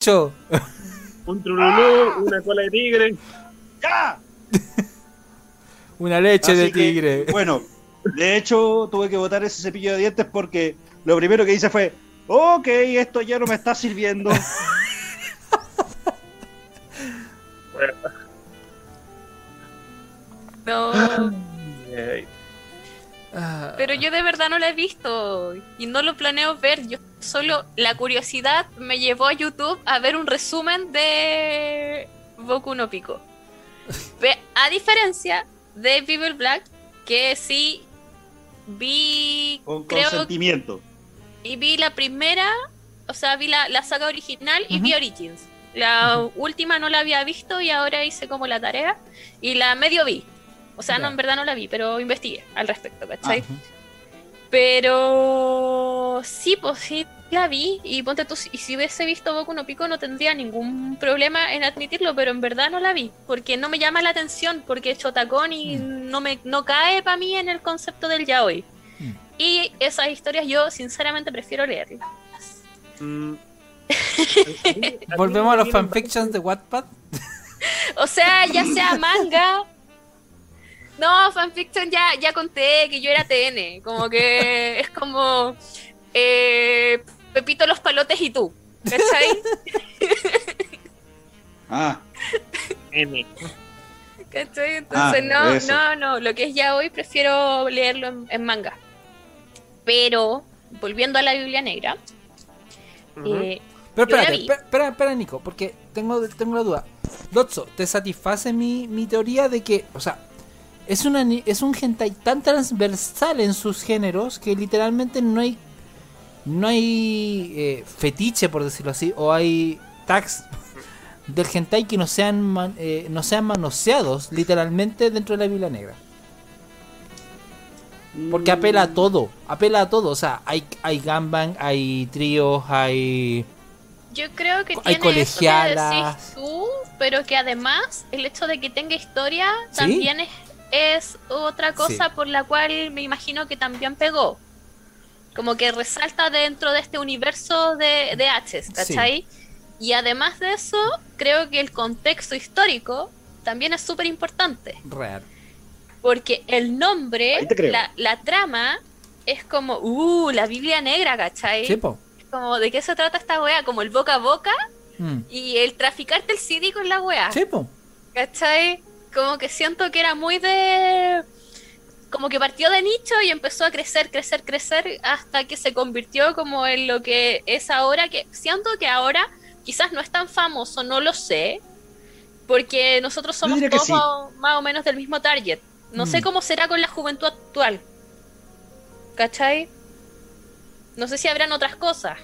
Cho. Un trululú, una cola de tigre. ¡Ya! Una leche Así de que, tigre. bueno, de hecho, tuve que botar ese cepillo de dientes porque lo primero que hice fue: Ok, esto ya no me está sirviendo. No, Ah, pero yo de verdad no la he visto y no lo planeo ver. Yo solo la curiosidad me llevó a YouTube a ver un resumen de Boku no Pico. A diferencia de People Black, que sí vi, Con creo consentimiento. y vi la primera, o sea, vi la, la saga original y vi. Origins. La última no la había visto y ahora hice como la tarea y la medio vi. O sea, no, en verdad no la vi, pero investigué al respecto, ¿cachai? Pero sí, pues sí la vi y ponte tú, y si hubiese visto Boku no Pico no tendría ningún problema en admitirlo, pero en verdad no la vi, porque no me llama la atención, porque es chotacón y no me no cae para mí en el concepto del yaoi. Mm. Y esas historias yo sinceramente prefiero leerlas. mm. Volvemos a los fanfictions de Wattpad. O sea, ya sea manga. No, fanfiction ya, ya conté que yo era TN. Como que es como eh, Pepito los palotes y tú. ¿Cachai? Ah, N. ¿Cachai? Entonces, Ah, no, eso. no, no. Lo que es ya hoy prefiero leerlo en, en manga. Pero, volviendo a la Biblia Negra. Eh, Pero espérate, espera, espera, Nico, porque tengo, tengo la duda. Dotso, ¿te satisface mi, mi teoría de que, o sea, es, una, ni- es un hentai tan transversal en sus géneros que literalmente no hay no hay eh, fetiche, por decirlo así, o hay tags del hentai que no sean, man- eh, no sean manoseados literalmente dentro de la Biblia Negra? Porque apela a todo, apela a todo, o sea, hay, hay gangbang, hay tríos, hay... Yo creo que Hay tiene colegialas. eso que decís tú, pero que además el hecho de que tenga historia ¿Sí? también es, es otra cosa por la cual me imagino que también pegó. Como que resalta dentro de este universo de, de H's, ¿cachai? Y además de eso, creo que el contexto histórico también es súper importante. Real. Porque el nombre, la, la trama, es como, uh, la Biblia negra, ¿cachai? Sí, po. Como, ¿de qué se trata esta wea? Como el boca a boca Mm. y el traficarte el CD con la wea. Sí. ¿Cachai? Como que siento que era muy de. Como que partió de nicho y empezó a crecer, crecer, crecer hasta que se convirtió como en lo que es ahora. Que siento que ahora quizás no es tan famoso, no lo sé. Porque nosotros somos todos sí. más, más o menos del mismo target. No sé Mm. cómo será con la juventud actual. ¿Cachai? No sé si habrán otras cosas.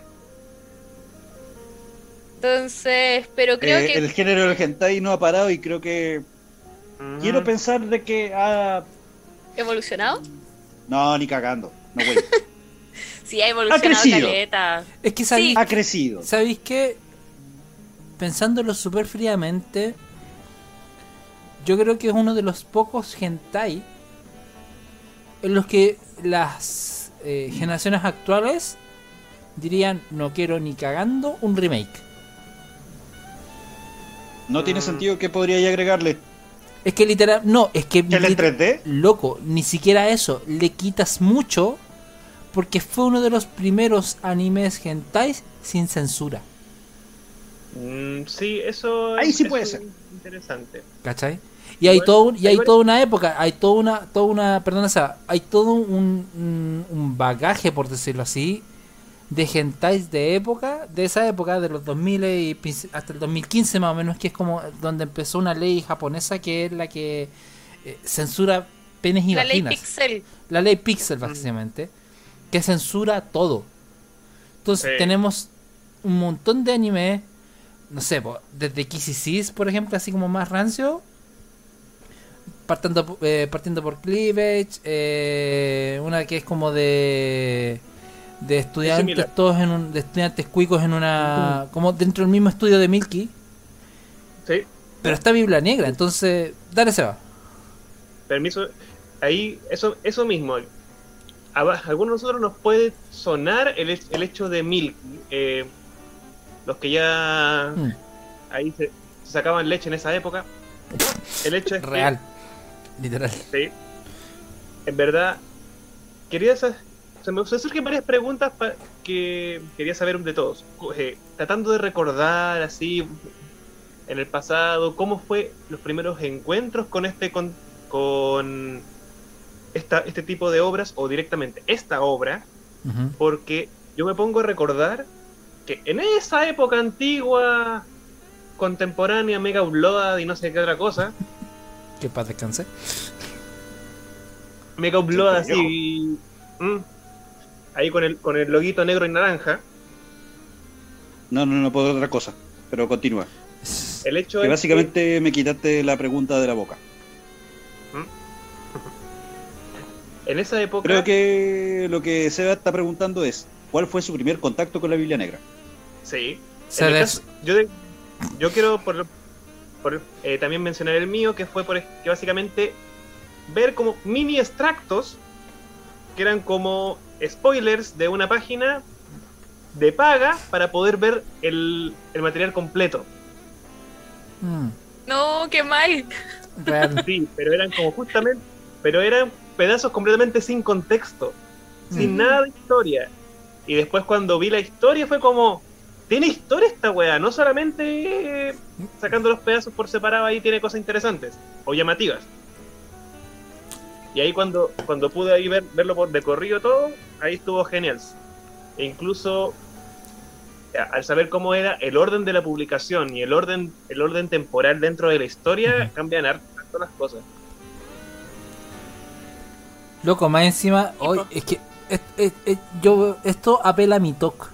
Entonces, pero creo eh, que el género del hentai no ha parado y creo que Quiero pensar de que ha... evolucionado. No, ni cagando. No, güey. Sí, ha evolucionado crecido. caleta. Es que sabéis, ha crecido. ¿sabéis que pensándolo súper fríamente, yo creo que es uno de los pocos hentai en los que las eh, generaciones actuales dirían no quiero ni cagando un remake. No tiene Mm. sentido que podría agregarle. Es que literal, no, es que ¿Que el en lit- 3D? loco, ni siquiera eso, le quitas mucho porque fue uno de los primeros animes hentais sin censura. Mm, sí, eso Ahí sí eso puede es ser. interesante. ¿Cachai? Y hay Igual- todo un- y hay toda una época, hay toda una, toda una, perdón, o sea, hay todo un, un, un bagaje, por decirlo así, de hentais de época, de esa época, de los 2000 y hasta el 2015 más o menos, que es como donde empezó una ley japonesa que es la que eh, censura penes y La ley. Pixel. La ley Pixel, básicamente, que censura todo. Entonces, Sí. tenemos un montón de anime, no sé, po, desde Kissy por ejemplo, así como más rancio, partiendo, eh, partiendo por Cleavage, eh, una que es como de de estudiantes todos en un, de estudiantes cuicos en una como dentro del mismo estudio de Milky Sí, pero está Biblia Negra entonces dale se va permiso. Ahí, eso, eso mismo. A va- a algunos de nosotros nos puede sonar el, el hecho de Milk. eh, los que ya Mm, ahí se, se sacaban leche en esa época. El hecho es que- real. Literal. Sí. En verdad, quería se me surgen varias preguntas que quería saber de todos. Eh, tratando de recordar así en el pasado cómo fue los primeros encuentros con este con, con esta, este tipo de obras o directamente esta obra, porque yo me pongo a recordar que en esa época antigua, contemporánea, mega upload y no sé qué otra cosa, Que paz descanse. Mega Upload Sí, así. mm, ahí con el, con el loguito negro y naranja. No, no, no puedo otra cosa. Pero continúa. El hecho Que es básicamente me quitaste la pregunta de la boca. que en esa época. Creo que lo que Seba está preguntando es: ¿cuál fue su primer contacto con la Biblia Negra? Sí. Se caso, yo, de- yo quiero por, por, eh, también mencionar el mío, que fue por, que básicamente ver como mini extractos que eran como spoilers de una página de paga para poder ver el, el material completo. Mm, No, qué mal. real. Sí, pero eran como justamente, pero eran pedazos completamente sin contexto, sin Mm. nada de historia. Y después cuando vi la historia fue como, tiene historia esta wea, no solamente eh, sacando los pedazos por separado ahí tiene cosas interesantes o llamativas. Y ahí cuando, cuando pude ahí ver, verlo por de corrido todo, ahí estuvo genial. E incluso a- al saber cómo era el orden de la publicación y el orden, el orden temporal dentro de la historia, cambian harto las cosas. Loco, más encima, hoy es que es- es- es- yo esto apela a mi TOC.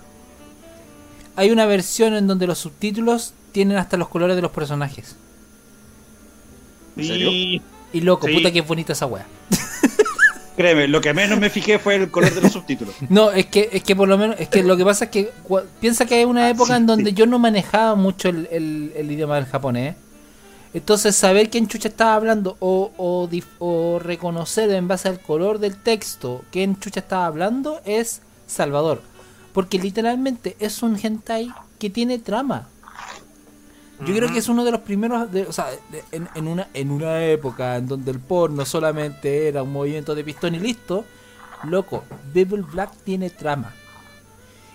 Hay una versión en donde los subtítulos tienen hasta los colores de los personajes. ¿En serio? Y Y loco, Sí. puta que bonita esa wea. Créeme, lo que menos me fijé fue el color de los subtítulos. No, es que, es que por lo menos, es que lo que pasa es que piensa que hay una época sí, en donde sí. yo no manejaba mucho el, el- el idioma del japonés. Entonces saber quién chucha estaba hablando o, o reconocer en base al color del texto quién chucha estaba hablando es Salvador. Porque literalmente es un hentai que tiene trama. Yo creo que es uno de los primeros, de- o sea, de- en, en una, en una época en donde el porno solamente era un movimiento de pistón y listo, loco, Bible Black tiene trama.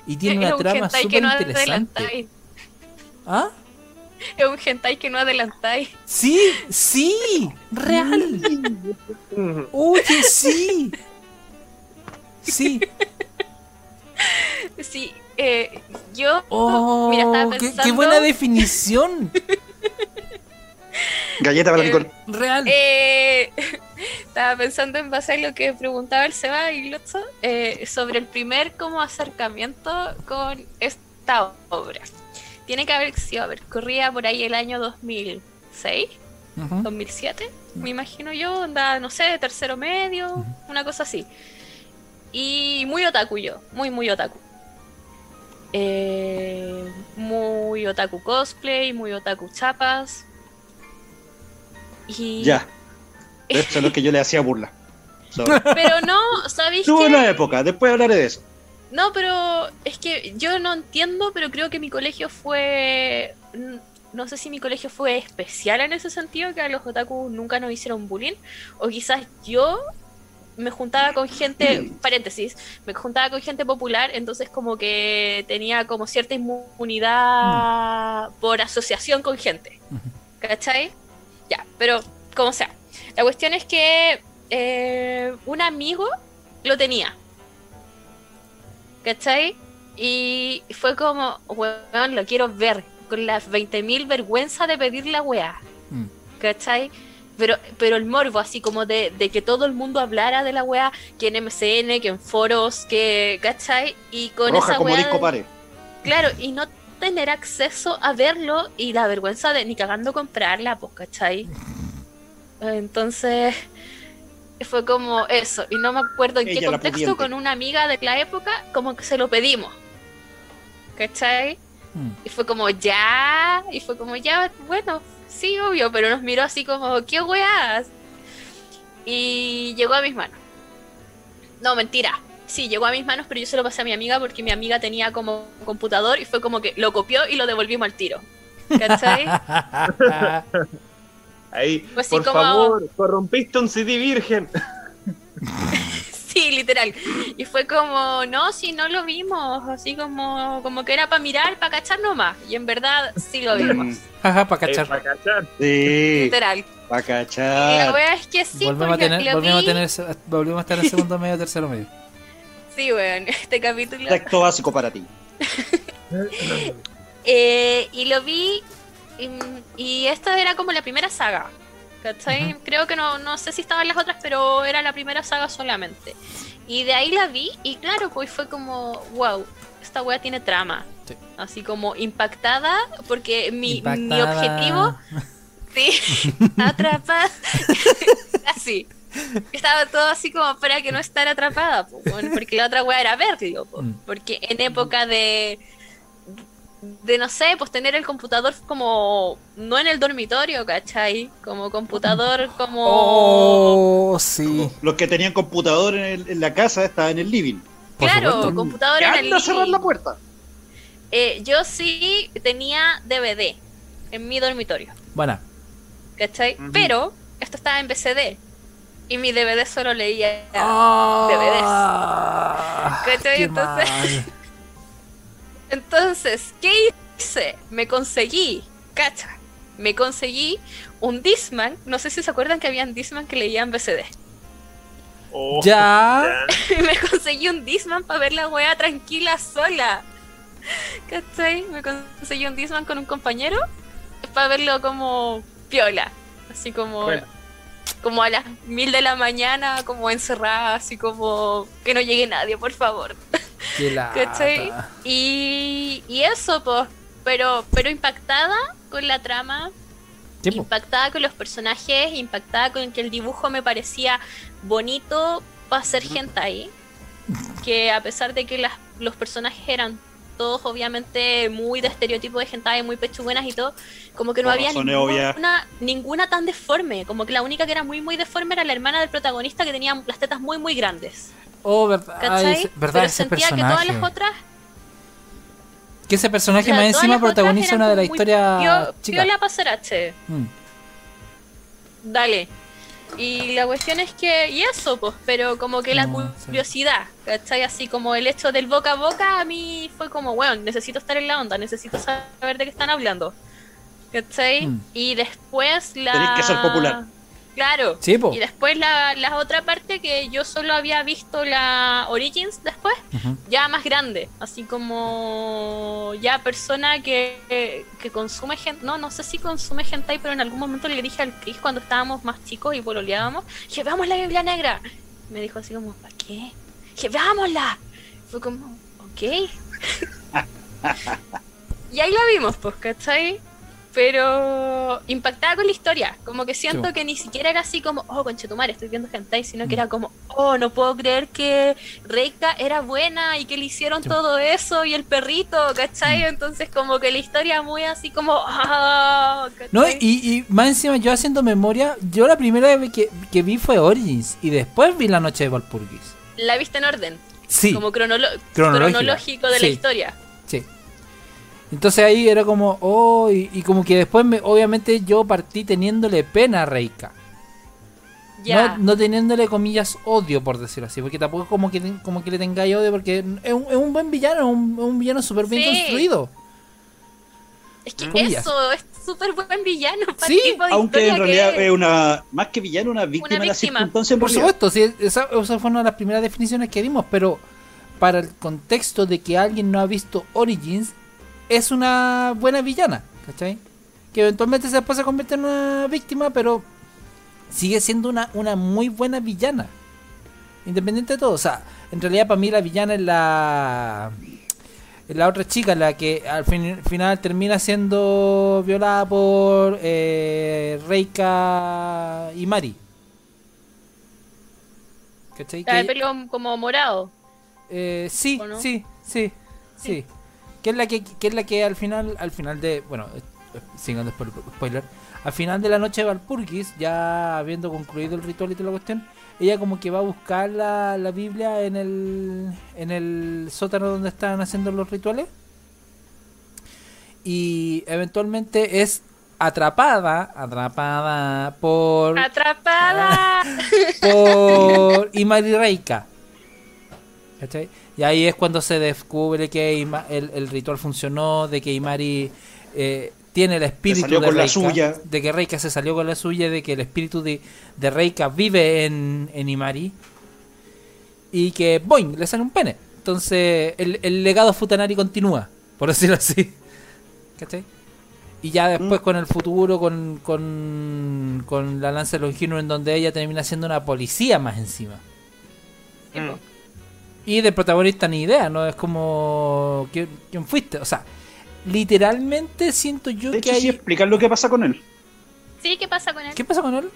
Y tiene es una un trama súper no interesante. ¿Ah? Es un hentai que no adelantáis. Sí, sí, real. Oye, sí. Sí. Sí, eh, yo. Oh, mira, estaba qué, pensando. qué buena definición. Galleta para Eh, Nicole. Real. Eh, estaba pensando en base a lo que preguntaba el Seba y Lotso eh, sobre el primer como acercamiento con esta obra. Tiene que haber sido, a ver, corría por ahí el año 2006, Ujú. 2007, me imagino yo, andaba, no sé, tercero medio, una cosa así. Y muy otaku yo, muy, muy otaku. Eh, muy otaku cosplay, muy otaku chapas. Y... Ya. Eso es lo que yo le hacía burla. So, Pero no, ¿sabéis Tuve qué? una época, después hablaré de eso. No, pero es que yo no entiendo, pero creo que mi colegio fue. No sé si mi colegio fue especial en ese sentido, que a los otaku nunca nos hicieron bullying. O quizás yo me juntaba con gente, paréntesis, me juntaba con gente popular, entonces como que tenía como cierta inmunidad por asociación con gente. ¿Cachai? Ya, pero como sea. La cuestión es que eh, un amigo lo tenía. ¿Cachai? Y fue como, weón, lo quiero ver. Con las 20.000 vergüenza de pedir la weá. Mm. ¿Cachai? Pero, pero el morbo, así como de, de que todo el mundo hablara de la weá, que en MCN, que en foros, que, ¿cachai? Y con Roja esa como weá disco pare. Claro, y no tener acceso a verlo y la vergüenza de ni cagando comprarla, pues, ¿cachai? Entonces, fue como eso, y no me acuerdo en qué Ella, contexto, con una amiga de la época, como que se lo pedimos, ¿cachai? Mm. Y fue como, ya, y fue como, ya, bueno, sí, obvio, pero nos miró así como, ¿qué weas? Y llegó a mis manos. No, mentira. Sí, llegó a mis manos, pero yo se lo pasé a mi amiga porque mi amiga tenía como computador y fue como que lo copió y lo devolvimos al tiro. ¿Cachai? Ahí, Pues por como- favor, corrompiste un CD virgen. sí, literal. Y fue como, no, si no lo vimos, así como, como que era para mirar, para cachar nomás. Y en verdad sí lo vimos. Jaja, para Eh, cachar. para cachar. Sí, Literal. para Y la cachar. wea es que sí, volvemos, a tener, lo volvemos, a vi- tener, volvemos a estar en segundo medio, tercero medio. Sí, weón, este capítulo. Texto básico para ti. Eh, y lo vi. Y, y esta era como la primera saga. ¿Cachai? Creo que no, no sé si estaban las otras, pero era la primera saga solamente. Y de ahí la vi, y claro, pues fue como, wow, esta wea tiene trama. Sí. Así como impactada, porque mi, mi objetivo. Sí, atrapada. así. Estaba todo así como para que no estar atrapada, bueno, porque la otra wea era verlo, po, Mm. porque en época de de no sé, pues tener el computador como no en el dormitorio, ¿cachai? Como computador como Oh, sí. Los que tenían computador en, el- en la casa estaban en el living. claro, computador en el ¡Anda a cerrar living. la puerta! Eh, yo sí tenía DVD en mi dormitorio, Buena. ¿cachai? Pero esto estaba en BCD y mi DVD solo leía Ah, ¿Cachai? qué Entonces- mal. Entonces, ¿qué hice? Me conseguí, cacha, me conseguí un Disman. No sé si se acuerdan que habían Disman que leían BCD. Oh, Ya. ya. me conseguí un Disman para ver la weá tranquila sola. ¿Cachai? Me conseguí un Disman con un compañero para verlo como piola. Así como, Bueno. como a las mil de la mañana, como encerrada, así como que no llegue nadie, por favor. Qué lata. ¿Cachai? Y, y eso, pues, pero, pero impactada con la trama, impactada con los personajes, impactada con que el dibujo me parecía bonito para ser hentai. Que a pesar de que las, los personajes eran todos obviamente muy de estereotipo de hentai, muy pechuguenas y todo, como que no había ninguna, ninguna tan deforme, como que la única que era muy muy deforme era la hermana del protagonista que tenía las tetas muy muy grandes. Oh, verdad. ¿Cachai? Ay, ese- verdad, Pero ese sentía que personaje. todas las otras Que ese personaje más encima las protagoniza una de la como muy historia pio- chica. piola pa' ser H. Mm. Dale. Y la cuestión es que, y eso, pues, pero como que la No, sí. curiosidad, ¿cachai? Así como el hecho del boca a boca, a mí fue como, bueno, necesito estar en la onda, necesito saber de qué están hablando, ¿cachai? Mm. Y después la... Tenés que ser popular. Claro. Sí, po. Y después la, la otra parte que yo solo había visto la Origins después, ya más grande, así como ya persona que, que consume gente, no, no sé si consume hentai, pero en algún momento le dije al Chris cuando estábamos más chicos y pololeábamos, dije, veamos la Biblia Negra. Me dijo así como, ¿para qué? Dije, veámosla. Fue como, ok. y ahí la vimos, pues, ¿cachai? Pero impactada con la historia, como que siento Sí. que ni siquiera era así como, oh, conchetumare, estoy viendo hentai, sino que era como, oh, no puedo creer que Reika era buena y que le hicieron Sí. todo eso y el perrito, ¿cachai? Entonces como que la historia muy así como, ah, ¿cachai? No, y, y más encima yo haciendo memoria, yo la primera vez que, que vi fue Origins y después vi La Noche de Valpurgis. La viste en orden, Sí, como cronológico de la historia. Entonces ahí era como, oh, y, y como que después me, obviamente yo partí teniéndole pena a Reika. Ya. No, no teniéndole comillas odio, por decirlo así, porque tampoco es como que, como que le tengáis odio, porque es un, es un buen villano, es un, villano súper bien Sí. construido. Es que Comillas. eso es súper buen villano para Sí, tipo de Aunque en realidad que es una, más que villano, una víctima, de la víctima. circunstancia en Por supuesto, sí, esa, esa fue una de las primeras definiciones que dimos, pero para el contexto de que alguien no ha visto Origins, es una buena villana, ¿cachai? Que eventualmente se- después se convierte en una víctima, pero sigue siendo una, una muy buena villana. Independiente de todo, o sea, en realidad para mí la villana es la... es la otra chica, la que al fin- final termina siendo violada por eh, Reika y Mari. ¿Cachai? la de pelo como morado. eh, sí, sí, sí, sí. Que es la que, que es la que al final, al final de, bueno, eh, eh, sin spoiler, spoiler, al final de la noche de Valpurgis, ya habiendo concluido el ritual y toda la cuestión, ella como que va a buscar la, la Biblia en el, en el sótano donde están haciendo los rituales. Y eventualmente es atrapada, atrapada por, ¡Atrapada! por Imari Reika. ¿Cachai? Y ahí es cuando se descubre que Ima- el, el ritual funcionó, de que Imari eh, tiene el espíritu salió de con la Reika, suya. de que Reika se salió con la suya, de que el espíritu de, de Reika vive en, en Imari y que boing, le sale un pene. Entonces el, el legado Futanari continúa, por decirlo así. ¿Cachai? Y ya después Mm. con el futuro, con, con, con la lanza longino en donde ella termina siendo una policía más encima. Po. Y del protagonista ni idea, ¿no? Es como... ¿Quién, quién fuiste? O sea, literalmente siento yo De que hecho, sí hay... explicar lo que pasa con él. Sí, ¿qué pasa con él? ¿Qué pasa con él?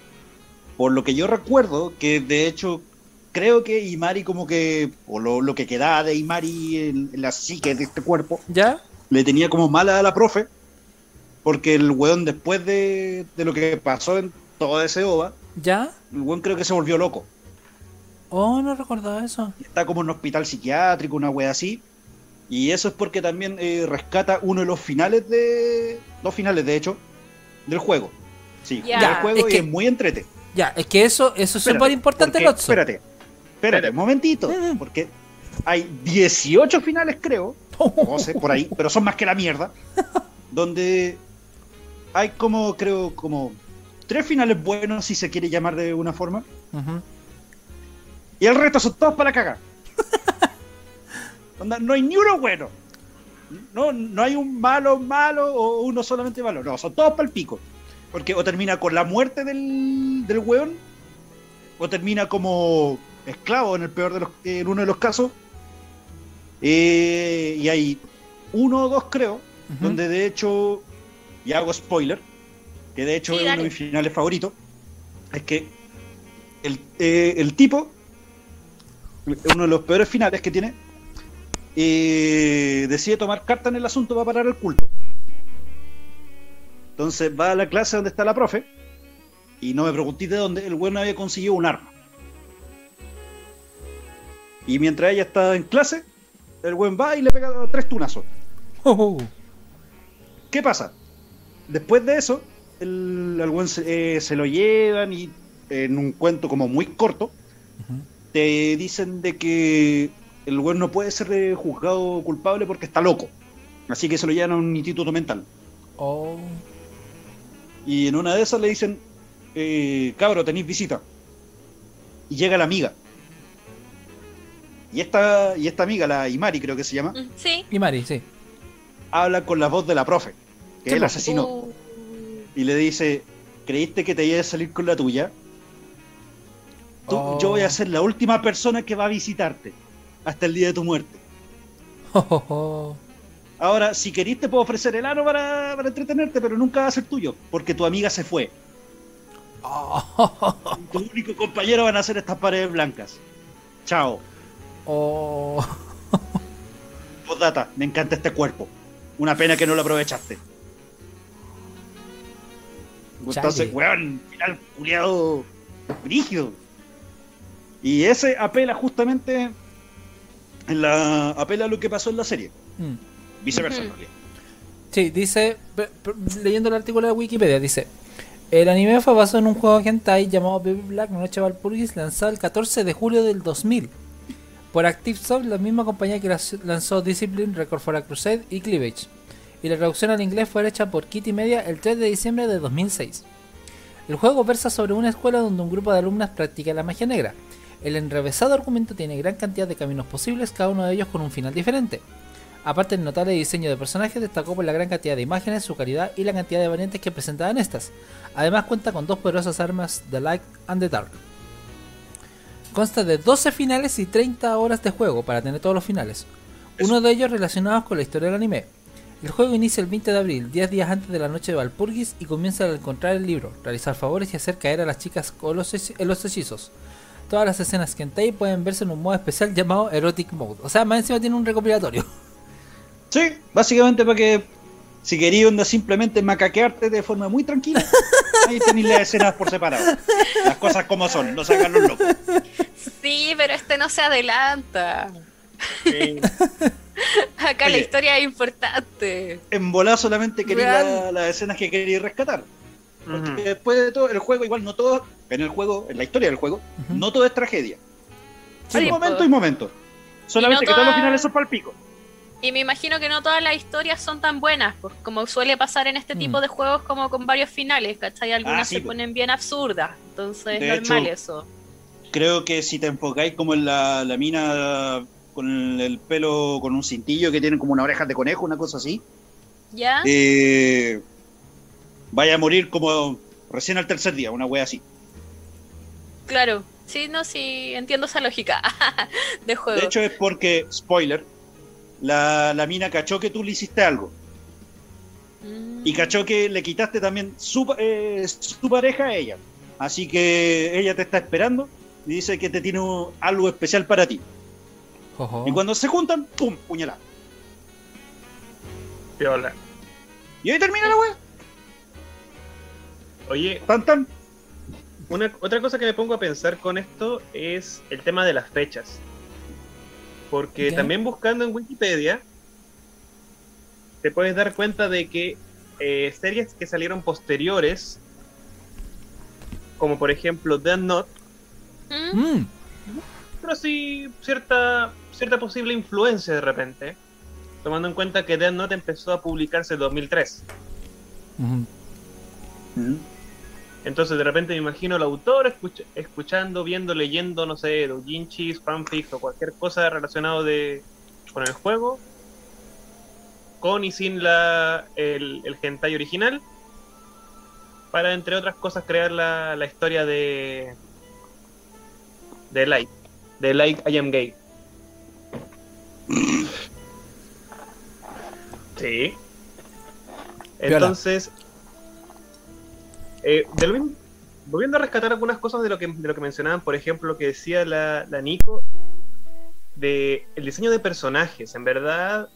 Por lo que yo recuerdo, que de hecho creo que Imari como que, o lo, lo que quedaba de Imari en, en la psique de este cuerpo, ¿Ya? le tenía como mala a la profe, porque el weón después de, de lo que pasó en todo ese OVA, ¿Ya? el weón creo que se volvió loco. Oh, no recordaba eso. Está como en un hospital psiquiátrico, una wea así. Y eso es porque también eh, rescata uno de los finales de... Dos finales, de hecho, del juego. Sí, Ya. del juego Es y que- es muy entrete. Ya, es que eso, eso es súper importante, Lotso. Espérate, espérate, un momentito. Mm. Porque hay 18 finales, creo, o sé, por ahí, pero son más que la mierda. Donde hay como, creo, como tres finales buenos, si se quiere llamar de una forma. Ujú. Y el resto son todos para cagar. Onda, no hay ni uno bueno. No, no hay un malo malo o uno solamente malo. No, son todos para el pico. Porque o termina con la muerte del, del weón, o termina como esclavo en el peor de los, en uno de los casos. Eh, y hay uno o dos, creo, donde de hecho, y hago spoiler, que de hecho Sí, es uno de mis finales favoritos, es que el, eh, el tipo, uno de los peores finales que tiene, eh, decide tomar carta en el asunto para parar el culto. Entonces va a la clase donde está la profe, y no me preguntéis de dónde, el bueno había conseguido un arma. Y mientras ella está en clase, el buen va y le pega tres tunazos. Oh, ¿Qué pasa? Después de eso, el, al buen se, eh, se lo llevan y en un cuento como muy corto. Te dicen de que el buen no puede ser eh, juzgado culpable porque está loco. Así que se lo llevan a un instituto mental. oh. Y en una de esas le dicen, eh, cabro, tenéis visita. Y llega la amiga. Y esta, y esta amiga, la Imari creo que se llama, Mm, Sí. Y Mari, sí. habla con la voz de la profe, que es el asesino. Uh, y le dice, ¿creíste que te ibas a salir con la tuya? Tú- Oh. Yo voy a ser la última persona que va a visitarte hasta el día de tu muerte. Oh, oh, oh. Ahora, si querís te puedo ofrecer el ano para, para entretenerte, pero nunca va a ser tuyo, porque tu amiga se fue. Oh, Tu único compañero van a ser estas paredes blancas. Chao. oh. Postdata, me encanta este cuerpo. Una pena que no lo aprovechaste. Entonces, weón, final culiado brígido. Y ese apela justamente en la apela a lo que pasó en la serie. Mm. Viceversa, en realidad. Sí, dice, leyendo el artículo de Wikipedia, dice, el anime fue basado en un juego hentai llamado Baby Black Noche Valpurgis, lanzado el 14 de julio del 2000 por ActiveSoft, la misma compañía que lanzó Discipline, Record for a Crusade y Cleavage. Y la traducción al inglés fue hecha por Kitty Media el 3 de diciembre de 2006. El juego versa sobre una escuela donde un grupo de alumnas practica la magia negra. El enrevesado argumento tiene gran cantidad de caminos posibles, cada uno de ellos con un final diferente. Aparte del notable diseño de personajes, destacó por la gran cantidad de imágenes, su calidad y la cantidad de variantes que presentaban estas. Además cuenta con dos poderosas armas, The Light and the Dark. Consta de 12 finales y 30 horas de juego para tener todos los finales. Uno de ellos relacionados con la historia del anime. El juego inicia el 20 de abril, 10 días antes de la noche de Valpurgis, y comienza al encontrar el libro, realizar favores y hacer caer a las chicas con los, en los hechizos. Todas las escenas que hentai pueden verse en un modo especial llamado Erotic Mode. O sea, más encima tiene un recopilatorio. Sí, básicamente para que si querías onda simplemente macaquearte de forma muy tranquila, Ahí tenéis las escenas por separado. Las cosas como son, no sacan los locos. Sí, pero este no se adelanta. Sí. Acá la historia es importante. En volar solamente la- las escenas que queréis rescatar. Porque después de todo, el juego, igual no todo, en el juego, en la historia del juego, no todo es tragedia. Sí, Hay po. momento y momento. Solamente Y no que todos los finales son palpico. Y me imagino que no todas las historias son tan buenas, pues, como suele pasar en este Mm. tipo de juegos como con varios finales, ¿cachai? Algunas Ah, sí, se po. ponen bien absurdas, entonces De es normal hecho, eso. Creo que si te enfocáis como en la, la mina con el, el pelo, con un cintillo que tienen como una oreja de conejo, una cosa así, ¿Ya? eh, vaya a morir como recién al tercer día, una wea así. Claro. Sí, no, sí, entiendo esa lógica de juego. De hecho es porque, spoiler, la, la mina cachó que tú le hiciste algo. Mm. Y cachó que le quitaste también su, eh, su pareja a ella. Así que ella te está esperando y dice que te tiene algo especial para ti. Ojo. Y cuando se juntan, ¡pum! puñalada. Piola. Y ahí termina la wea. Oye, Tan tan. Una, otra cosa que me pongo a pensar con esto es el tema de las fechas. Porque Ya. también buscando en Wikipedia, te puedes dar cuenta de que eh, series que salieron posteriores, como por ejemplo Death Note, ¿Mm? Mm. pero sí cierta, cierta posible influencia de repente, tomando en cuenta que Death Note empezó a publicarse en 2003. Ujú. Entonces de repente me imagino al autor escuch- escuchando, viendo, leyendo, no sé, doujinshis, fanfics o cualquier cosa relacionado de, con el juego, con y sin la, el, el hentai original, para entre otras cosas crear la, la historia de de Light, de Light I Am Gay. Sí. Piola. Entonces, eh, de lo volviendo a rescatar algunas cosas de lo que, mencionaban, por ejemplo, lo que decía la, Nico, de el diseño de personajes, en verdad,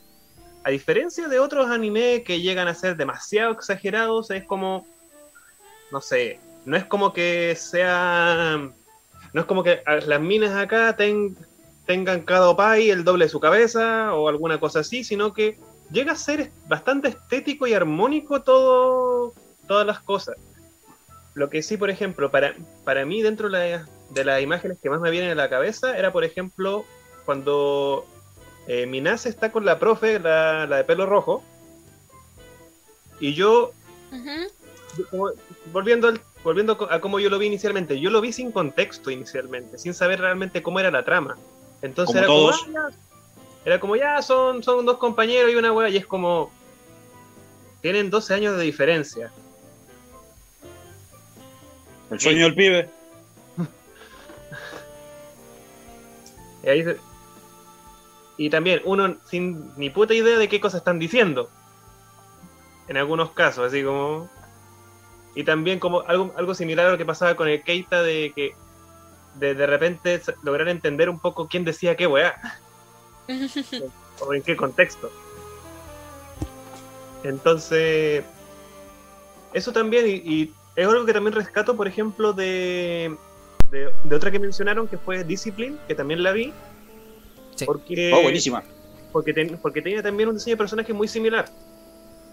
a diferencia de otros anime que llegan a ser demasiado exagerados, es como, no sé, no es como que sea, no es como que las minas acá ten- tengan cada opai el doble de su cabeza o alguna cosa así, sino que llega a ser bastante estético y armónico todo, todas las cosas. Lo que sí, por ejemplo, para, para mí dentro de, la- de las imágenes que más me vienen a la cabeza era, por ejemplo, cuando eh, Minase está con la profe, la, la de pelo rojo, y yo, como- volviendo, al- volviendo a cómo yo lo vi inicialmente, yo lo vi sin contexto inicialmente, sin saber realmente cómo era la trama. Entonces Como era todos. como, ah, ya, era como ya son, son dos compañeros y una wea, y es como, tienen 12 años de diferencia. El sueño del pibe. Y, ahí se- y también uno sin ni puta idea de qué cosas están diciendo. En algunos casos, así como... Y también como algo, algo similar a lo que pasaba con el Keita de que de, de repente lograr entender un poco quién decía qué weá o en qué contexto. Entonces, eso también, y, y es algo que también rescato, por ejemplo, de, de, de otra que mencionaron, que fue Discipline, que también la vi, Sí. porque, Oh, buenísima. porque, ten- porque tenía también un diseño de personaje muy similar.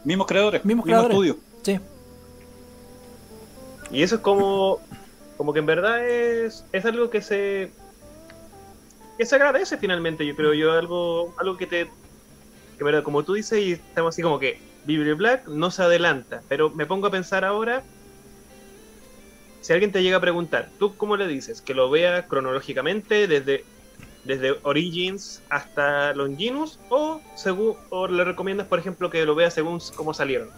Mismos creadores. Mismos mismo creadores. estudio. Sí. Y eso es como, como que en verdad es, es algo que se que se agradece finalmente, yo creo yo, algo, algo que te, que en verdad, como tú dices, y estamos así como que Bible Black no se adelanta, pero me pongo a pensar ahora, si alguien te llega a preguntar, ¿tú cómo le dices? Que lo vea cronológicamente desde, desde Origins hasta Longinus o, según, o le recomiendas, por ejemplo, que lo vea según cómo salieron.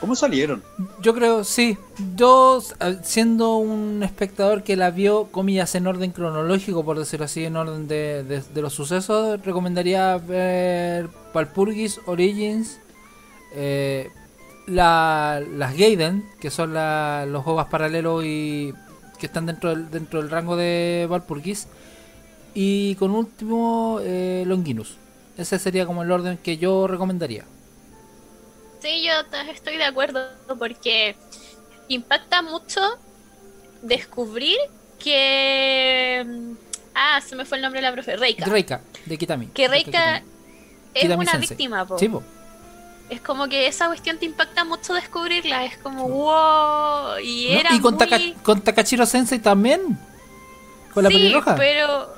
¿Cómo salieron? Yo creo, sí. Yo, siendo un espectador que la vio, comillas, en orden cronológico, por decirlo así, en orden de, de- de los sucesos, recomendaría ver Valpurgis, Origins, eh, la- las Gaiden, que son la- los OVAs paralelos y que están dentro del, dentro del rango de Valpurgis, y con último, eh, Longinus. Ese sería como el orden que yo recomendaría. Sí, yo estoy de acuerdo porque impacta mucho descubrir que. mm, Ah, se me fue el nombre de la profe. Reika. Reika, de Kitami. Que Reika Kitami. es Kitami una Sensei. víctima, po. Sí, po. Es como que esa cuestión te impacta mucho descubrirla. Es como, wow. Y No, era y con, muy... Taka- con Takashiro Sensei también. Con la sí, pelirroja. pero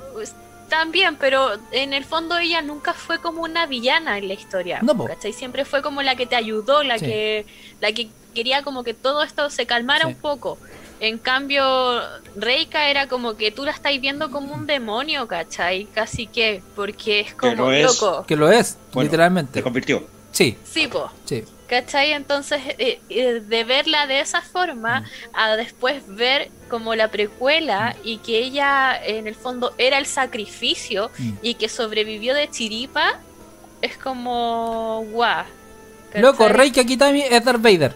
también, pero en el fondo ella nunca fue como una villana en la historia. No. ¿cachai? Siempre fue como la que te ayudó, la Sí. que la que quería como que todo esto se calmara Sí. un poco. En cambio, Reika era como que tú la estáis viendo como un demonio, ¿cachai? Casi que, porque es como lo es. loco. Que lo es, Bueno, literalmente. Se convirtió. Sí, Sí, po. sí. ¿Cachai? Entonces, eh, eh, de verla de esa forma, a después ver como la precuela y que ella en el fondo era el sacrificio Mm. y que sobrevivió de chiripa, es como guau. ¿cachai? Loco, Reika Kitami es Darth Vader.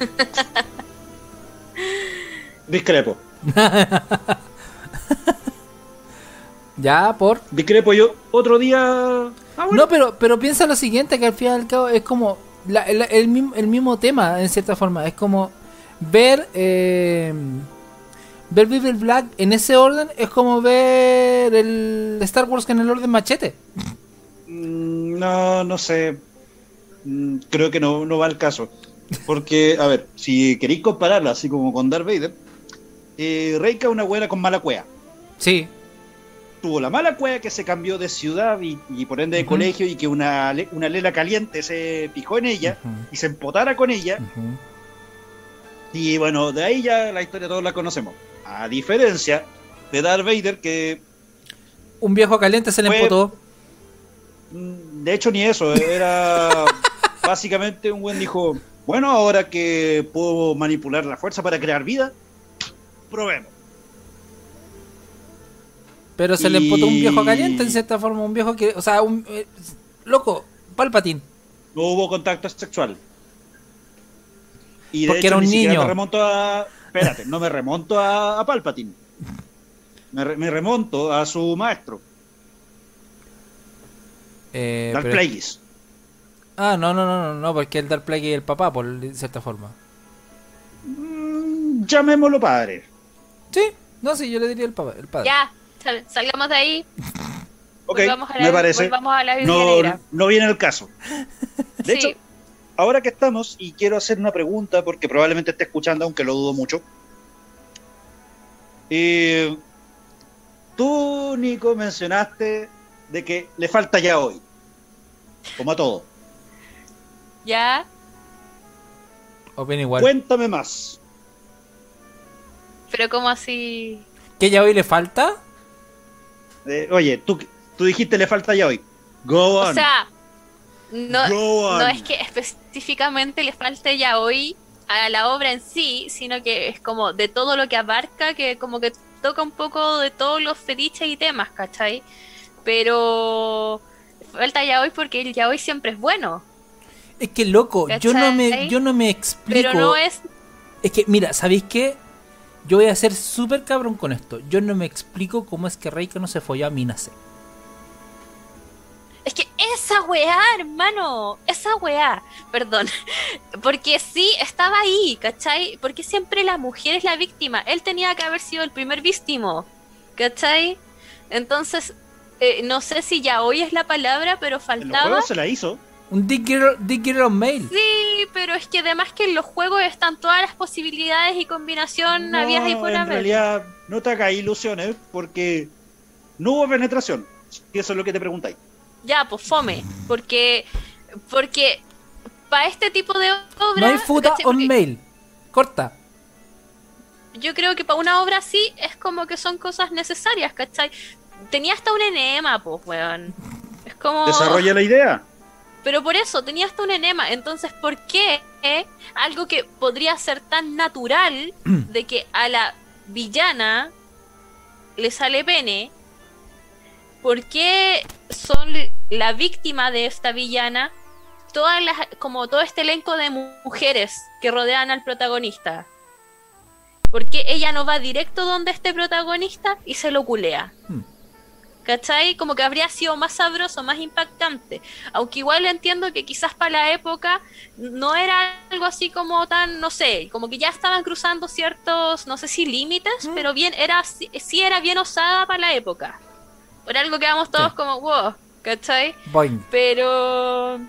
Discrepo. Ya, por. Discrepo yo. Otro día. Ah, bueno. No, pero, pero piensa lo siguiente, que al fin y al cabo es como la- el, el mismo, el mismo tema, en cierta forma. Es como ver... Eh, ver Vive Black en ese orden es como ver el Star Wars en el orden machete. Mm, No, no sé. Mm, Creo que no, no va al caso. Porque, a ver, si queréis compararla así como con Darth Vader, eh, Reika es una buena con mala cueva. Sí, Tuvo la mala cueva que se cambió de ciudad y, y por ende de colegio y que una, una lela caliente se picó en ella y se empotara con ella. Y bueno, de ahí ya la historia todos la conocemos. A diferencia de Darth Vader, que Un viejo caliente se le Fue- empotó. mm, de hecho ni eso, era básicamente un buen dijo, bueno, ahora que puedo manipular la fuerza para crear vida, probemos. Pero se le empotó un viejo caliente en cierta forma. Un viejo que... O sea, un... eh, loco, Palpatine. No hubo contacto sexual. Y de Porque hecho era un ni niño. me remonto a... Espérate, no me remonto a, a Palpatine. Me, re- me remonto a su maestro, Eh, Darth pero- Plagueis. Ah, no, no, no, no, no, porque el Darth Plague es el papá, por de cierta forma. Mm, llamémoslo padre. Sí, no, sí, yo le diría el, papá, el padre. Ya, sal- salgamos de ahí. Ok, volvamos a la, me parece. a la No, negra. no viene el caso. De Sí. hecho, ahora que estamos, y quiero hacer una pregunta, porque probablemente esté escuchando, aunque lo dudo mucho. Eh, tú, Nico, mencionaste de que le falta ya hoy. Como a todo. Ya, Opina igual. Cuéntame más. pero como así. ¿Qué ya hoy le falta? Eh, oye, tú, tú dijiste le falta ya hoy. Go on. O sea, no, Go on. no es que específicamente le falte ya hoy a la obra en sí, sino que es como de todo lo que abarca, que como que toca un poco de todos los fetiches y temas, ¿cachai? Pero falta ya hoy porque el ya hoy siempre es bueno, Es que loco, yo no me, yo no me explico. pero no es Es que, mira, ¿sabéis qué? Yo voy a ser súper cabrón con esto. Yo no me explico cómo es que Reika no se folló a Minase. Es que esa weá, hermano, esa weá, perdón, porque sí, estaba ahí, ¿cachai? Porque siempre la mujer es la víctima, él tenía que haber sido el primer víctimo, ¿cachai? Entonces, eh, no sé si ya hoy es la palabra, pero En los faltaba... juegos se la hizo. Un Dick Girl, Dick Girl on Mail. Sí, pero es que además que en los juegos están todas las posibilidades y combinación No, habías ahí por en haber. realidad no te hagas ilusiones porque no hubo penetración. Y eso es lo que te preguntáis. Ya, pues fome, porque porque para este tipo de obra No hay futa on Porque- mail. Corta. yo creo que para una obra así es como que son cosas necesarias, ¿cachai? Tenía hasta un enema, pues, weón. Es como... Desarrolla la idea. Pero por eso, tenía hasta un enema. Entonces, ¿por qué eh, algo que podría ser tan natural de que a la villana le sale pene? ¿Por qué son la víctima de esta villana todas las, como todo este elenco de mu- mujeres que rodean al protagonista? ¿Por qué ella no va directo donde este protagonista y se lo culea? Hmm. ¿Cachai? Como que habría sido más sabroso, más impactante. Aunque igual entiendo que quizás para la época no era algo así como tan, no sé, como que ya estaban cruzando ciertos, no sé si límites, Mm. pero bien, era sí sí era bien osada para la época. Por algo que vamos todos Sí. como, wow, ¿cachai? Boing. Pero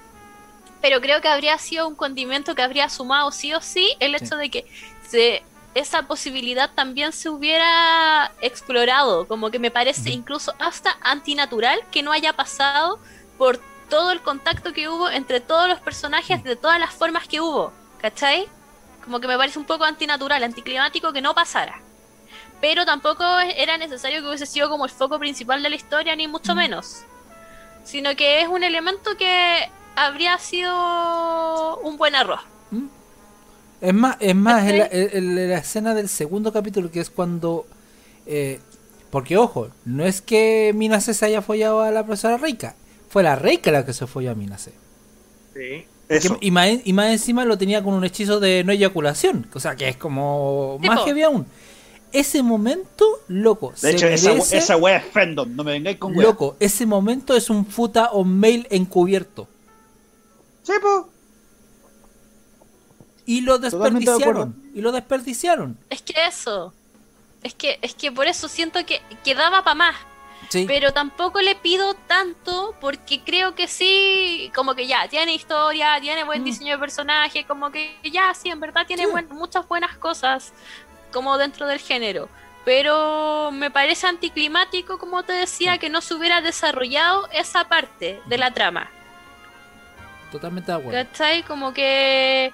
pero creo que habría sido un condimento que habría sumado sí o sí el hecho Sí. de que se, esa posibilidad también se hubiera explorado, como que me parece incluso hasta antinatural que no haya pasado por todo el contacto que hubo entre todos los personajes de todas las formas que hubo, ¿cachai? Como que me parece un poco antinatural, anticlimático que no pasara. Pero tampoco era necesario que hubiese sido como el foco principal de la historia, ni mucho Mm. menos. Sino que es un elemento que habría sido un buen arroz. Es más, es más en, la, ¿Cachai? en- en la escena del segundo capítulo, que es cuando. eh, porque, ojo, no es que Minase se haya follado a la profesora Reika. Fue la Reika la que se folló a Minase. Sí. Eso. Que- y, más, y más encima lo tenía con un hechizo de no eyaculación. O sea, que es como Sí, más po. heavy aún. Ese momento, loco. De hecho, esa, wea es fandom, no me vengáis con wea. Loco, ese momento es un futa o mail encubierto. Sí, po. Y lo de desperdiciaron. Y lo desperdiciaron. Es que eso. Es que, es que por eso siento que, que daba para más. Sí. Pero tampoco le pido tanto porque creo que sí, como que ya, tiene historia, tiene buen Mm. diseño de personaje, como que ya, sí, en verdad tiene Sí. buen- muchas buenas cosas como dentro del género. Pero me parece anticlimático, como te decía, que no se hubiera desarrollado esa parte de la trama. Totalmente de acuerdo. ¿Cachai? Como que...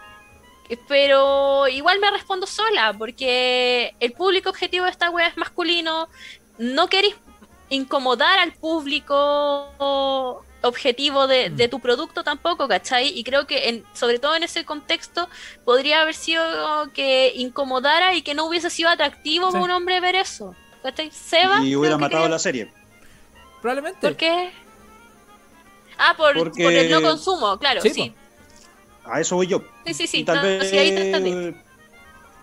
Pero igual me respondo sola, porque el público objetivo de esta wea es masculino. No queréis incomodar al público objetivo de, Mm. de tu producto tampoco, ¿cachai? Y creo que en, sobre todo en ese contexto podría haber sido que incomodara y que no hubiese sido atractivo Sí. para un hombre ver eso. ¿Cachai? Seba. Y hubiera matado quería- la serie. Probablemente. ¿Por qué? Ah, por, Porque- por el no consumo, claro, Sí, sí. A eso voy yo. Sí, sí, sí. Y tal no, vez sí, ahí te entendí.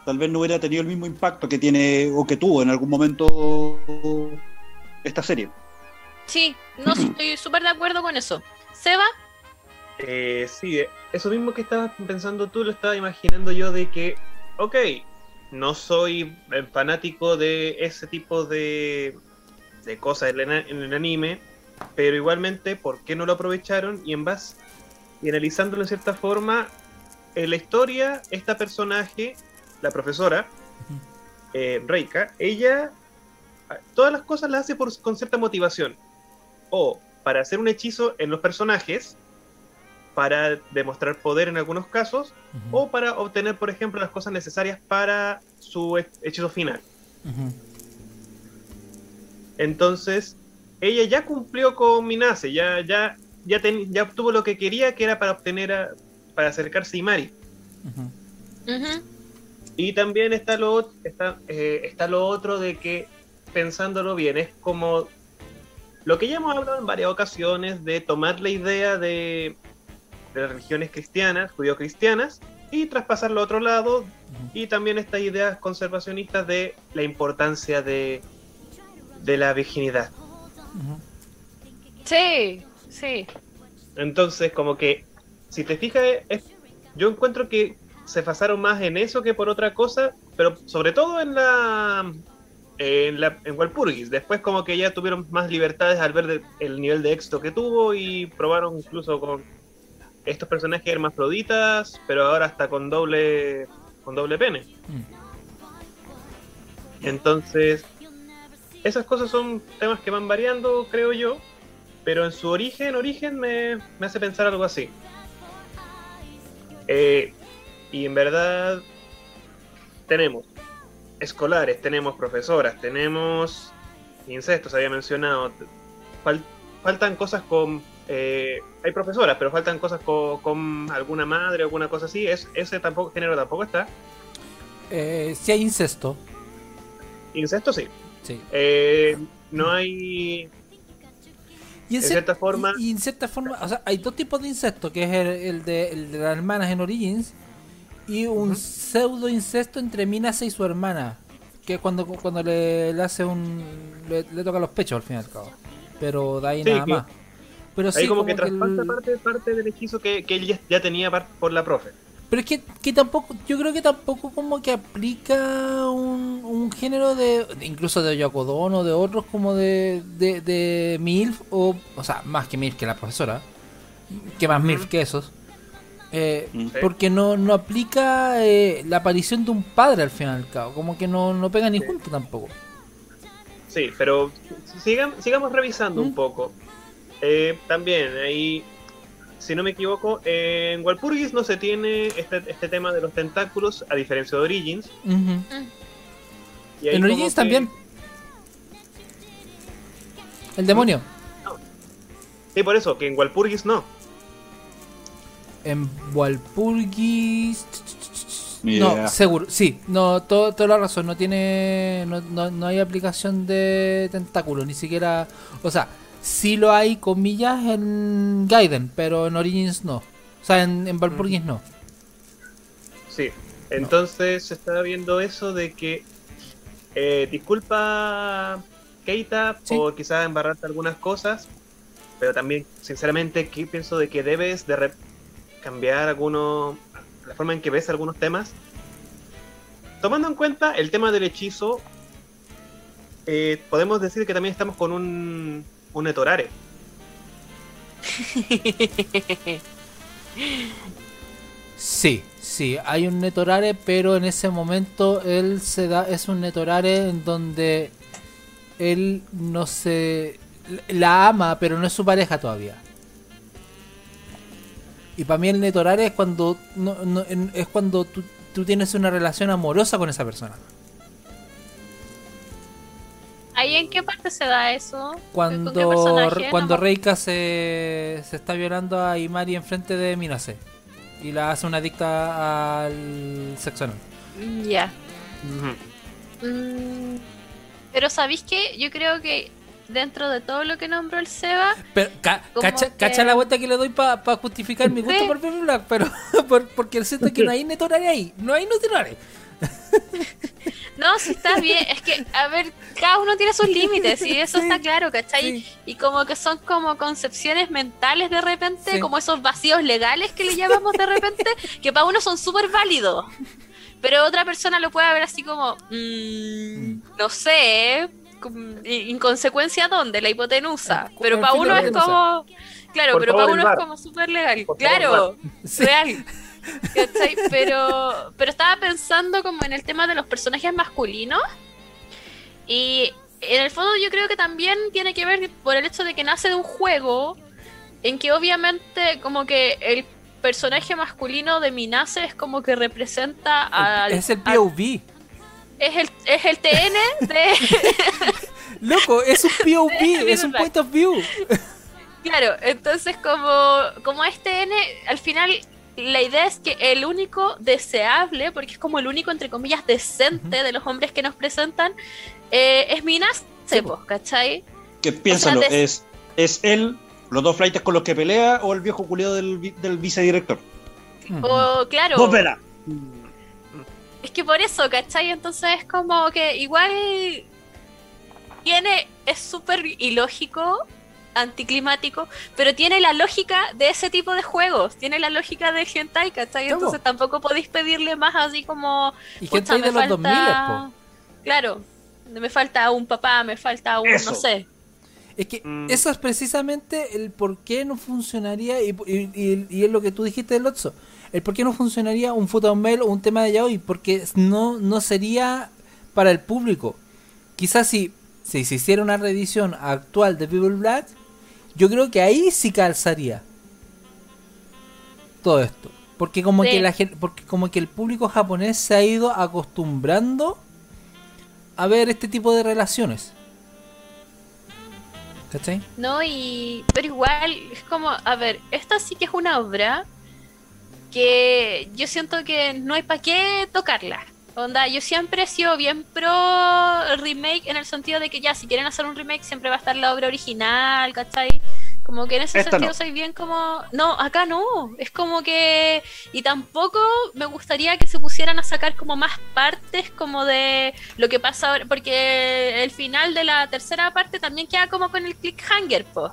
tal vez no hubiera tenido el mismo impacto que tiene o que tuvo en algún momento esta serie. Sí, no estoy súper de acuerdo con eso. Seba, Eh, sí, eh, eso mismo que estabas pensando tú lo estaba imaginando yo de que, ok, no soy eh, fanático de ese tipo de, de cosas en, el- en el anime, pero igualmente, ¿por qué no lo aprovecharon? Y en base, y analizándolo en cierta forma, en la historia, esta personaje, la profesora, eh, Reika, ella todas las cosas las hace por, con cierta motivación. O para hacer un hechizo en los personajes, para demostrar poder en algunos casos, o para obtener, por ejemplo, las cosas necesarias para su he- hechizo final. Entonces, ella ya cumplió con Minase, ya, ya, ya, ten- ya obtuvo lo que quería, que era para obtener, a- para acercarse a Imari. Y también está lo, está, eh, está lo otro de que, pensándolo bien, es como lo que ya hemos hablado en varias ocasiones de tomar la idea de, de las religiones cristianas, judío-cristianas, y traspasarlo a otro lado, y también estas ideas conservacionistas de la importancia de, de la virginidad. Sí, sí. Entonces, como que, si te fijas, es- yo encuentro que se basaron más en eso que por otra cosa, pero sobre todo en la en, la, en Walpurgis. Después como que ya tuvieron más libertades al ver de- el nivel de éxito que tuvo y probaron incluso con estos personajes hermafroditas, pero ahora hasta con doble con doble pene. Mm. Entonces, esas cosas son temas que van variando, creo yo, pero en su origen, origen me, me hace pensar algo así. Eh, y en verdad tenemos escolares, tenemos profesoras, tenemos incestos, había mencionado. Fal- faltan cosas con... eh, hay profesoras, pero faltan cosas con, con alguna madre, alguna cosa así. Es, ese tampoco, género tampoco está. Eh, si hay incesto. Incesto sí. Sí. Eh, no hay Y En cierta forma- Y, y en cierta forma, o sea, hay dos tipos de incesto, que es el, el de, el de las hermanas en Origins y un pseudo incesto entre Minase y su hermana, que es cuando, cuando le, le hace un... Le, le toca los pechos al fin y al cabo. pero de ahí Sí, nada que- más. Pero sí, Ahí como, que el- traspasa parte, parte del hechizo que, que él ya, ya tenía por la profe. Pero es que, que tampoco, yo creo que tampoco como que aplica un, un género de, incluso de Oyakodon o de otros como de, de, de MILF, o, o sea, más que MILF que la profesora, que más MILF que esos, eh, Mm. porque no, no aplica eh, la aparición de un padre al fin y al cabo, como que no, no pega ni Sí. junto tampoco. Sí, pero sigan- sigamos revisando ¿Mm? un poco. Eh, también, ahí, si no me equivoco, en Walpurgis no se tiene este, este tema de los tentáculos, a diferencia de Origins. Y En Origins que- también. El demonio. Sí, por eso, que en Walpurgis no. En Walpurgis. No, seguro, sí, no, todo, toda la razón, no tiene, no, no, no hay aplicación de tentáculo, ni siquiera, o sea, sí lo hay, comillas, en Gaiden, pero en Origins no, o sea, en, en Valpurgis no. Sí. Entonces se estaba viendo eso de que. eh, disculpa, Keita, Sí. por quizás embarrarte algunas cosas. Pero también, sinceramente, que pienso de que debes de cambiar algunos. La forma en que ves algunos temas. Tomando en cuenta el tema del hechizo. eh, podemos decir que también estamos con un. Un Etorare. Sí, sí, hay un Netorare, pero en ese momento él se da, es un Netorare en donde él no se la ama, pero no es su pareja todavía. Y para mí el Netorare es cuando no, no- es cuando tú, tú tienes una relación amorosa con esa persona. En qué parte se da eso? ¿Con qué Cuando cuando No Reika se, se está violando a Imari enfrente de Minase y la hace una adicta al sexo anal. Ya. Mm, Pero ¿sabéis qué? Yo creo que dentro de todo lo que nombró el Seba, Pero, ca- cacha, que- cacha la vuelta que le doy para justificar mi gusto Sí. por Baby Black, pero por- porque siento que no hay Netorare ahí, no hay Netorare. no, si está bien, es que, a ver, cada uno tiene sus límites y eso Sí, está claro, ¿cachai? Sí. Y como que son como concepciones mentales de repente, Sí. como esos vacíos legales que le llamamos de repente, que para uno son súper válidos. Pero otra persona lo puede ver así como, mm, no sé, ¿eh? Como, ¿y- ¿inconsecuencia dónde? La hipotenusa. Eh, Pero para uno es como... Claro, pero para uno es como súper legal. Claro, Sí. real. ¿Cachai? Pero, pero estaba pensando como en el tema de los personajes masculinos. Y en el fondo yo creo que también tiene que ver por el hecho de que nace de un juego en que obviamente como que el personaje masculino de Minase es como que representa al... es el POV. es el, es el TN de... Loco, es un POV, es un point of view. Claro, entonces como, como este N, al final la idea es que el único deseable, porque es como el único, entre comillas, decente de los hombres que nos presentan, eh, es Minas, Sí, pues, ¿cachai? Que piénsalo, O sea, de- es, es él, los dos flights con los que pelea o el viejo culiado del, del vicedirector. O claro, Dos velas. es que por eso, ¿cachai? Entonces es como que igual tiene, es súper ilógico, anticlimático, pero tiene la lógica de ese tipo de juegos, tiene la lógica del hentai, ¿cachai? Claro. Entonces tampoco podéis pedirle más así como... Y ahí de me los 2000, falta- po. Claro, me falta un papá, me falta un, Eso. no sé. Es que Mm. eso es precisamente el por qué no funcionaría, y, y- y- y es lo que tú dijiste del Otso, el por qué no funcionaría un Mail o un tema de yaoi, porque no, no sería para el público. Quizás si, si se hiciera una reedición actual de People Black, yo creo que ahí sí calzaría todo esto. Porque como Sí. que la porque como que el público japonés se ha ido acostumbrando a ver este tipo de relaciones. ¿Cachai? No, y. Pero igual, es como, a ver, esta sí que es una obra que yo siento que no hay para qué tocarla. Onda, yo siempre he sido bien pro remake en el sentido de que ya, si quieren hacer un remake, siempre va a estar la obra original, ¿cachai? Como que en ese Esta sentido no. soy bien como... No, acá no. Es como que... Y tampoco me gustaría que se pusieran a sacar como más partes como de lo que pasa ahora. Porque el final de la tercera parte también queda como con el cliffhanger, po.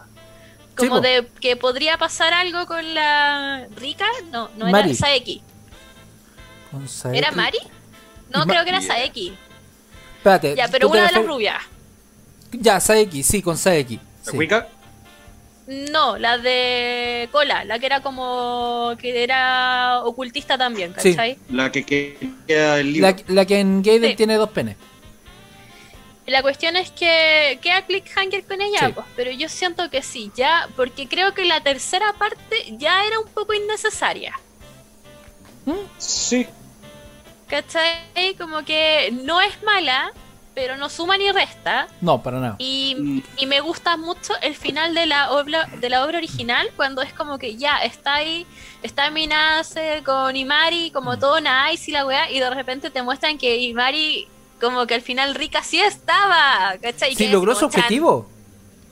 Como po. de que podría pasar algo con la... ¿Rika? No, no Mari. era Saeki. Con Saeki. ¿Era Mari? No, creo que era Saeki. Espérate. Ya, pero ¿tú te una de las rubias. Ya, Saeki, sí, con Saeki. ¿La Sí. Wicca? No, la de Cola, la que era como que era ocultista también, Sí. ¿cachai? La que que- queda el libro. La, la que en Gaiden Sí. tiene dos penes. La cuestión es que queda clickhanger con ella, Sí. pues, pero yo siento que sí, ya, porque creo que la tercera parte ya era un poco innecesaria, Sí. ¿Cachai? Como que no es mala, pero no suma ni resta, No, para nada. y, y me gusta mucho el final de la obra de la obra original, cuando es como que ya está ahí, está Minase con Imari, como Mm. todo nice y la weá, y de repente te muestran que Imari, como que al final Rika sí estaba, ¿cachai? Sí, logró su chan, objetivo.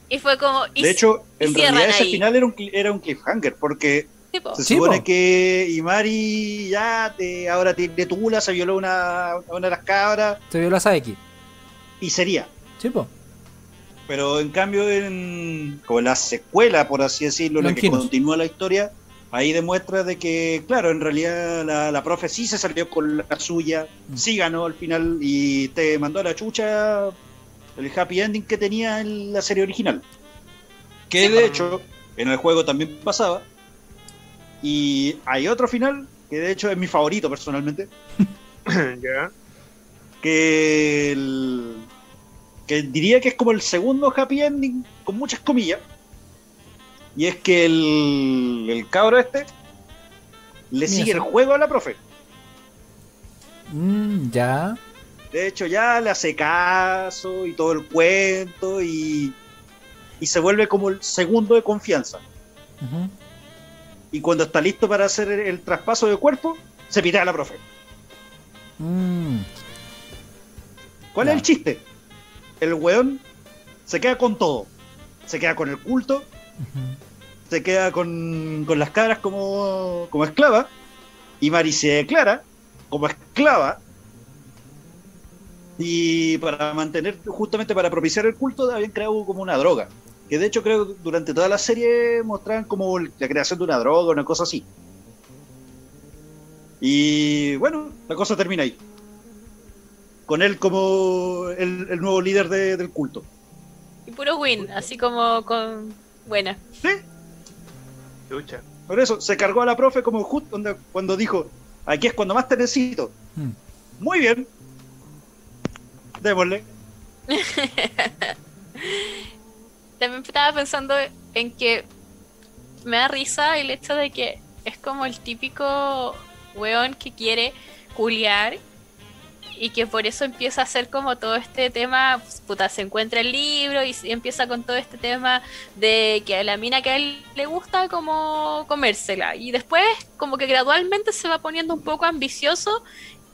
Y fue como. y De hecho, en realidad ese final era un, cli- era un cliffhanger, porque sí, se Sí, supone po. que Imari ya te, ahora tiene tula, se violó una, a una de las cabras Se vio la Saeki. y sería. Sí, po. Pero en cambio, en como la secuela, por así decirlo, la que continúa la historia, ahí demuestra de que, claro, en realidad la, la profe sí se salió con la suya, Mm. sí ganó al final y te mandó a la chucha el happy ending que tenía en la serie original. Que Sí, de hecho, en el juego también pasaba. Y hay otro final, que de hecho es mi favorito personalmente, ya. que el- que diría que es como el segundo happy ending con muchas comillas y es que el, el cabro este le Mira, sigue el juego a la profe Mm, ya. de hecho ya le hace caso y todo el cuento y, y se vuelve como el segundo de confianza. Y cuando está listo para hacer el, el traspaso de cuerpo se pitea a la profe. Mm, ¿cuál es el chiste? el weón se queda con todo. Se queda con el culto se queda con, con las cabras como, como esclava y Mari se declara como esclava y para mantener justamente para propiciar el culto habían creado como una droga que de hecho creo que durante toda la serie mostraban como la creación de una droga una cosa así y bueno la cosa termina ahí con él como el, el nuevo líder de- del culto Y puro win, así como con. Buena. ¿sí? Chucha. Por eso, se cargó a la profe como justo cuando, cuando dijo, aquí es cuando más te necesito. Mm. Muy bien. Démosle. También estaba pensando en que me da risa el hecho de que es como el típico weón que quiere culiar y que por eso empieza a hacer como todo este tema, pues, puta, se encuentra el libro y empieza con todo este tema de que a la mina que a él le gusta como comérsela y después como que gradualmente se va poniendo un poco ambicioso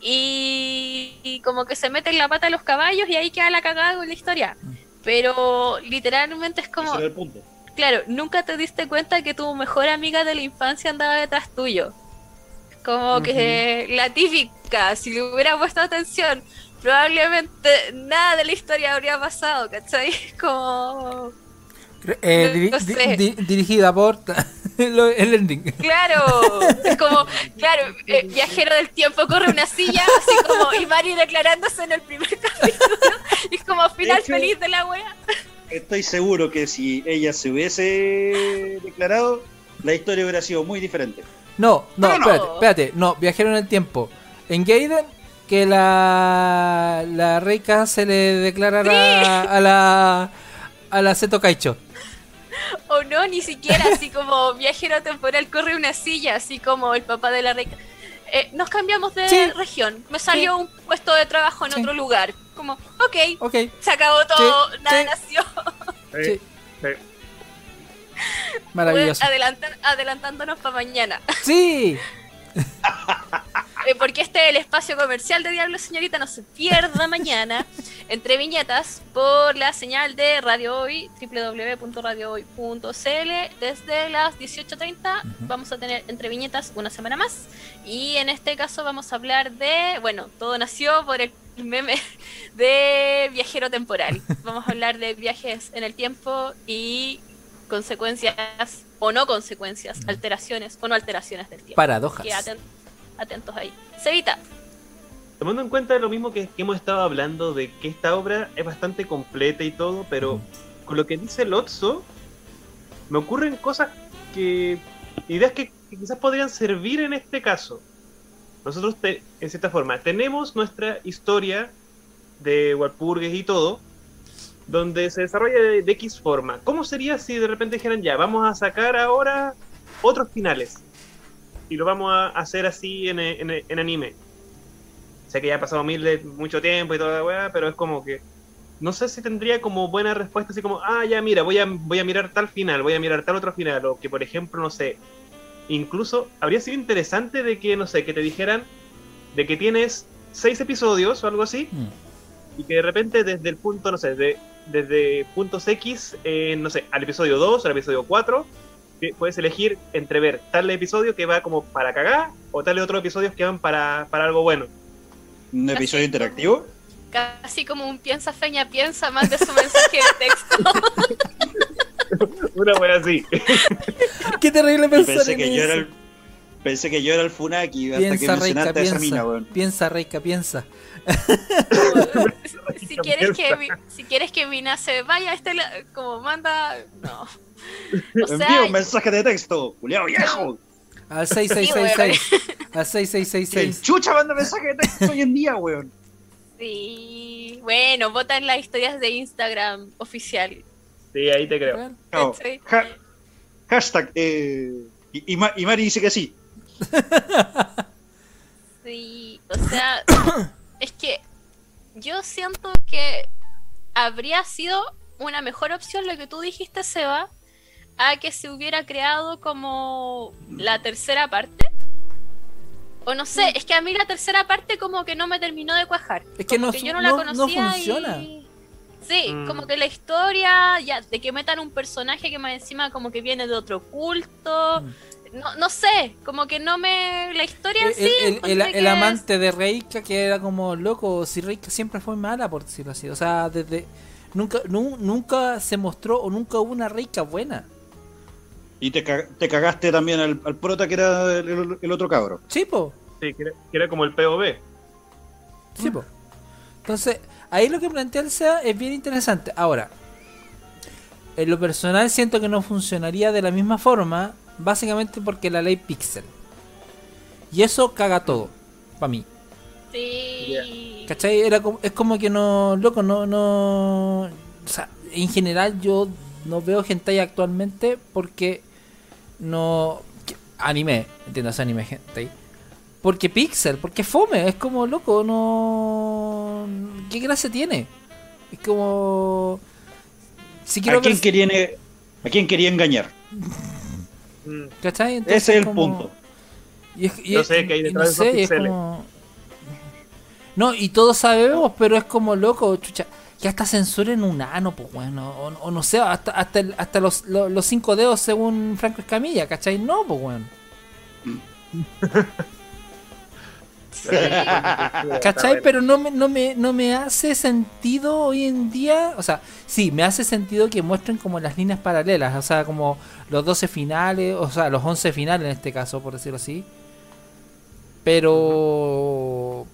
y, como que se mete en la pata de los caballos y ahí queda la cagada con la historia. Pero literalmente es como, Ese era el punto. claro, nunca te diste cuenta que tu mejor amiga de la infancia andaba detrás tuyo. Como que la típica, si le hubiera puesto atención, probablemente nada de la historia habría pasado, ¿cachai? Como... Eh, No diri- sé. di- di- dirigida por el ending. Claro, es como, claro, eh, viajero del tiempo corre una silla, así como, y Mari declarándose en el primer capítulo, y es como final hecho- feliz de la wea. Estoy seguro que si ella se hubiese declarado, la historia hubiera sido muy diferente. No, no, No, no. espérate, espérate. No, viajero en el tiempo. En Gaiden, que la, la Reika se le declarara a la a la Seto Kaicho. O no, ni siquiera así como viajero temporal corre una silla, así como el papá de la reina. Eh, nos cambiamos de Sí. región. Me salió un puesto de trabajo en Sí. otro lugar. Como, ok, Ok, se acabó todo, Sí, nada sí. nació. sí, Sí. maravilloso. Adelantan- adelantándonos para mañana. Sí, Eh, porque este es el espacio comercial de Diablo Señorita, no se pierda mañana. entre viñetas por la señal de Radio Hoy, www.radiohoy.cl. Desde las 18.30 vamos a tener entre viñetas una semana más. Y en este caso vamos a hablar de, bueno, todo nació por el meme de viajero temporal. Vamos a hablar de viajes en el tiempo y consecuencias o no consecuencias, alteraciones o no alteraciones del tiempo. Paradojas. Que aten- atentos ahí. Cevita, Tomando en cuenta lo mismo que, que hemos estado hablando de que esta obra es bastante completa y todo, pero con lo que dice Lotso, me ocurren cosas que. ideas que, que quizás podrían servir en este caso. Nosotros, te- en cierta forma, tenemos nuestra historia de Walpurgis y todo, donde se desarrolla de, de X forma. ¿Cómo sería si de repente dijeran, ya, vamos a sacar ahora otros finales? Y lo vamos a hacer así en, en- en anime. Sé que ya ha pasado mil de mucho tiempo y toda la weá, pero es como que. No sé si tendría como buena respuesta, así como, ah, ya mira, voy a, voy a mirar tal final, voy a mirar tal otro final, o que por ejemplo, no sé. Incluso habría sido interesante de que, no sé, que te dijeran de que tienes seis episodios o algo así, Mm. y que de repente desde el punto, no sé, de, desde puntos X, eh, no sé, al episodio 2, al episodio 4, que puedes elegir entre ver tal episodio que va como para cagar, o tal otro episodios que van para, para algo bueno. ¿Un episodio interactivo? casi como un piensa feña piensa más de su mensaje de texto. Una wea así. Qué terrible pensar pensé en que yo era el, pensé que yo era el Funaki hasta que Piensa, mencionaste a esa mina, weón. Piensa, Reika, piensa. si quieres que mi- si quieres que Mina se vaya este la- como manda no o sea Envía un mensaje de texto, culiao viejo. Al 6666. Al ¿Quién 6666. chucha manda mensaje de texto hoy en día, weón? sí bueno vota en las historias de Instagram oficial Sí, ahí te creo. Ha- hashtag, eh, y, y Ma- y Mari dice que sí. sí o sea es que yo siento que habría sido una mejor opción lo que tú dijiste Seba a que se hubiera creado como la tercera parte o no sé, es que a mí la tercera parte como que no me terminó de cuajar. Es que no, que yo no la no- no conocía funciona. y... Sí, Mm. como que la historia, ya, de que metan un personaje que más encima como que viene de otro culto, no, no sé, como que no me... La historia en El, sí... el- el- encontré el que es- amante de Reika que era como loco, si Reika siempre fue mala, por decirlo así. O sea, desde nunca nu- nunca se mostró o nunca hubo una Reika buena. Y te, ca- te cagaste también al, al prota que era el, el- el otro cabro. Sí, po. Sí, que era, que era como el POV. Sí, po. Entonces, ahí lo que plantea el SEA es bien interesante. Ahora, en lo personal siento que no funcionaría de la misma forma, básicamente porque la ley Pixel. Y eso caga todo, para mí. Sí. ¿Cachai? Era como, es como que no, loco, no, no... O sea, en general yo no veo hentai actualmente porque no... que- Anime, entiendes, anime hentai. Porque pixel, porque fome, es como loco, no... ¿Qué gracia tiene? Es como... Si quiero ¿A quién, ver- quería, ¿A quién quería engañar? Mm. ¿Cachai? Entonces Ese es el como- punto. Y es- y No es- sé qué hay y detrás no de esos sé, y es pixeles. como... No, y todos sabemos, pero es como loco, chucha. Que hasta censuren un ano, pues bueno. O, o no sé, hasta, hasta, el- hasta los, los, los cinco dedos según Franco Escamilla, ¿cachai? No, pues bueno. ¿Cachai? Pero no me, no, me, no me hace sentido hoy en día. O sea, sí, me hace sentido que muestren como las líneas paralelas. O sea, como los 12 finales, o sea, los 11 finales en este caso, por decirlo así. Pero.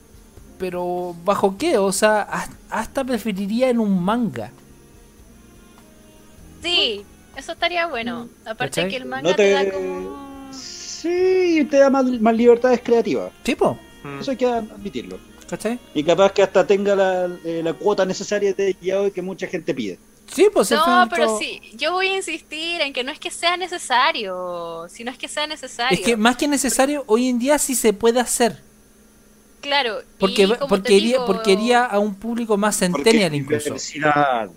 Pero, ¿bajo qué? O sea, has- hasta preferiría en un manga. Sí, eso estaría bueno. Aparte ¿Cachai? que el manga No te... te- da como... Sí, te da más, más libertades creativas. Tipo, Mm. Eso hay que admitirlo. ¿cachai? Y capaz que hasta tenga la, eh, la cuota necesaria de yaoi que mucha gente pide. Sí, pues No, pero sí, yo voy a insistir en que no es que sea necesario, sino es que sea necesario. Es que más que necesario, hoy en día sí se puede hacer. Claro, Porque, y como porque, te iría, digo- porque iría a un público más centennial incluso. diversidad.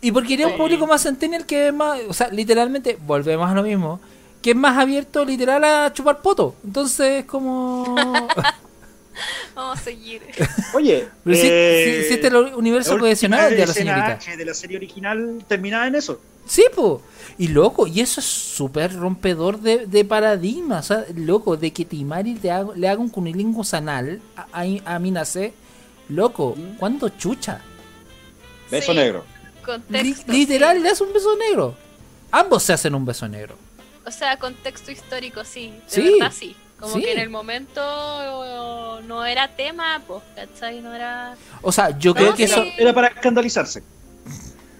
Y porque iría a un público más centennial que es más, o sea, literalmente, volvemos a lo mismo, que es más abierto literal a chupar poto. Entonces, como... Vamos a seguir. Oye, Pero eh, si- si este es el universo cohesionado de la señorita. De la serie original terminaba en eso. Sí, po. Y loco, y eso es súper rompedor de, de paradigma. O sea, loco, de que Timari le haga, le haga un cunilingus anal a, a, a Mina C. Loco, ¿Mm? ¿cuándo chucha? Beso Sí. negro. Li- Contexto. literal, sí. le hace un beso negro. Ambos se hacen un beso negro. O sea, contexto histórico, sí. De Sí. verdad, sí. Como Sí. que en el momento oh, no era tema, pues, ¿cachai? No era. O sea, yo No, creo que sí. eso. Era para escandalizarse.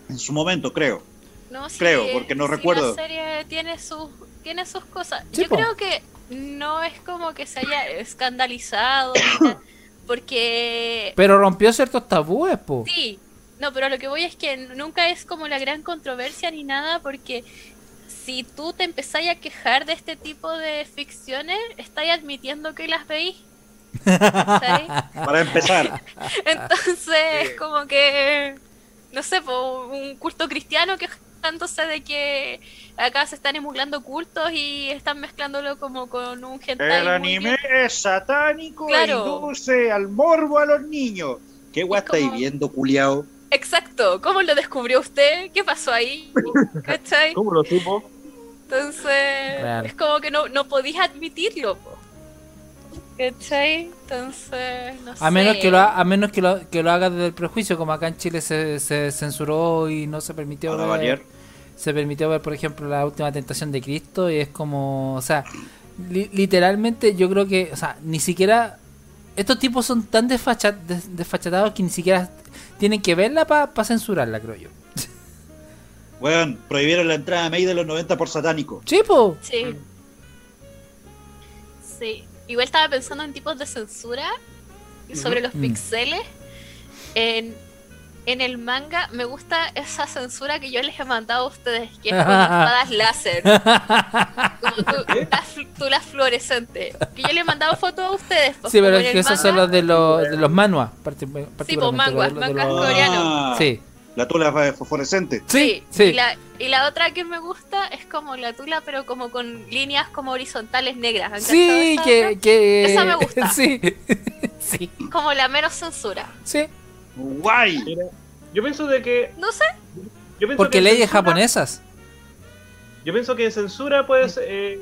En su momento, creo. No, sí, Creo, porque no sí, recuerdo. La serie tiene sus, tiene sus cosas. Sí, Yo po. creo que no es como que se haya escandalizado, porque Pero rompió ciertos tabúes, po. sí. No, pero lo que voy es que nunca es como la gran controversia ni nada, porque si tú te empezáis a quejar de este tipo de ficciones, estáis admitiendo que las veís. ¿cachai? Para empezar. Entonces, es como que, no sé, un culto cristiano quejándose de que acá se están emulando cultos y están mezclándolo como con un hentai. El anime es satánico Claro. e induce al morbo a los niños. ¿Qué guay Es como- estáis viendo, culiao? Exacto, ¿cómo lo descubrió usted? ¿Qué pasó ahí? ¿Cachai? ¿Cómo lo supo? Entonces, Real. es como que no, no podías admitirlo. po. ¿Cachai? Entonces, no sé. A menos que lo, ha- a menos que lo, que lo haga desde el prejuicio, como acá en Chile se, se censuró y no se permitió ver, variar. se permitió ver, por ejemplo, la última tentación de Cristo y es como, o sea, li- literalmente yo creo que, o sea, ni siquiera estos tipos son tan desfacha- des- desfachatados que ni siquiera tienen que verla para censurarla, creo yo. Weón, prohibieron la entrada a May de los 90 por satánico. Chipo. Sí. Sí. Igual estaba pensando en tipos de censura y sobre los Mm. pixeles. En, en el manga me gusta esa censura que yo les he mandado a ustedes, que es con espadas láser. Como tú, las, fl- tú las fluorescentes. Que yo le he mandado fotos a ustedes. pues, Sí, pero es que el esos son manga- los de los, de los manuas, parti- pues, manguas, mangas coreanos. Sí, La tula fosforescente. sí, Y sí. la, y la otra que me gusta es como la tula, pero como con líneas como horizontales negras. ¿Han Sí, que, que... Esa me gusta. Sí, sí, Como la menos censura. sí. Guay. Mira, yo pienso de que. No sé. Yo pienso Porque que leyes censura- japonesas. Yo pienso que en censura, pues, eh,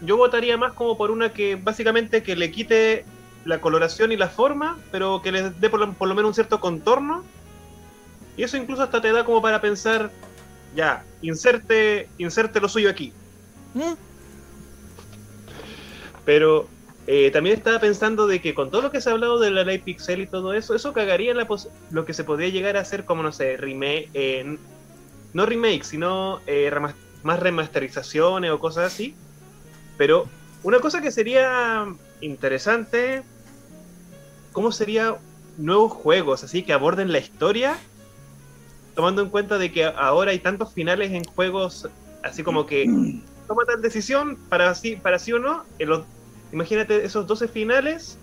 yo votaría más como por una que básicamente que le quite la coloración y la forma, pero que le dé por lo, por lo menos un cierto contorno. Y eso incluso hasta te da como para pensar, ya, inserte, inserte lo suyo aquí. ¿Mm? Pero eh, también estaba pensando de que con todo lo que se ha hablado de la ley pixel y todo eso, eso cagaría la pos- lo que se podría llegar a hacer como, no sé, remake, eh, no remake, sino eh, remas- más remasterizaciones o cosas así. Pero una cosa que sería interesante, ¿cómo sería nuevos juegos así que aborden la historia? Tomando en cuenta de que ahora hay tantos finales en juegos así como que toma tal decisión para sí, para sí o no. en los- imagínate esos 12 finales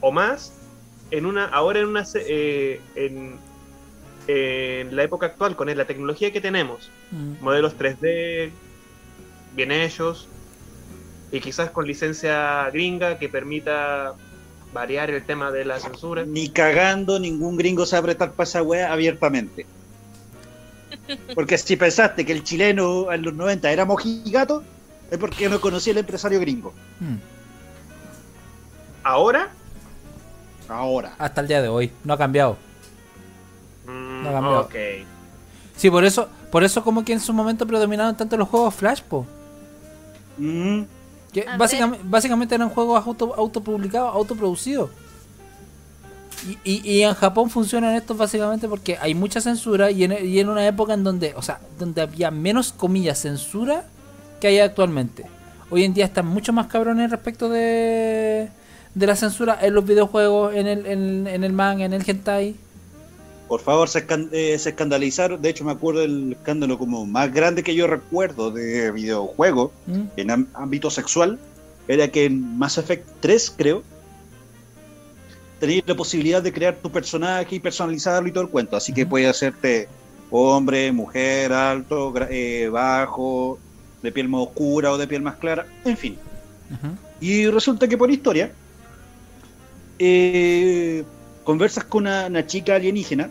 o más en una ahora en una se- eh, en, en la época actual con la tecnología que tenemos, Mm. modelos 3D bien hechos y quizás con licencia gringa que permita variar el tema de la censura. Ni cagando, ningún gringo a apretar para esa wea abiertamente. Porque si pensaste que el chileno en los 90 era mojigato, es porque no conocía el empresario gringo. Mm. Ahora, Ahora. Hasta el día de hoy. No ha cambiado. mm, No cambió. ok. Sí, por eso, por eso como que en su momento predominaron tanto los juegos Flash, po. Mm, Que básicamente eran juegos auto, autopublicados, autoproducidos. Y, y, y en Japón funcionan estos básicamente porque hay mucha censura y en, y en una época en donde, o sea, donde había menos comillas censura que hay actualmente. Hoy en día están mucho más cabrones respecto de, de la censura en los videojuegos, en el, en, en el manga, en el hentai. por favor, se, escan- eh, se escandalizaron. De hecho, me acuerdo del escándalo como más grande que yo recuerdo de videojuego ¿Mm? en ámbito sexual. Era que en Mass Effect 3, creo, tenías la posibilidad de crear tu personaje y personalizarlo y todo el cuento. Así que Ujú. puedes hacerte hombre, mujer, alto, eh, bajo, de piel más oscura o de piel más clara, en fin. Y resulta que por historia, eh, conversas con una, una chica alienígena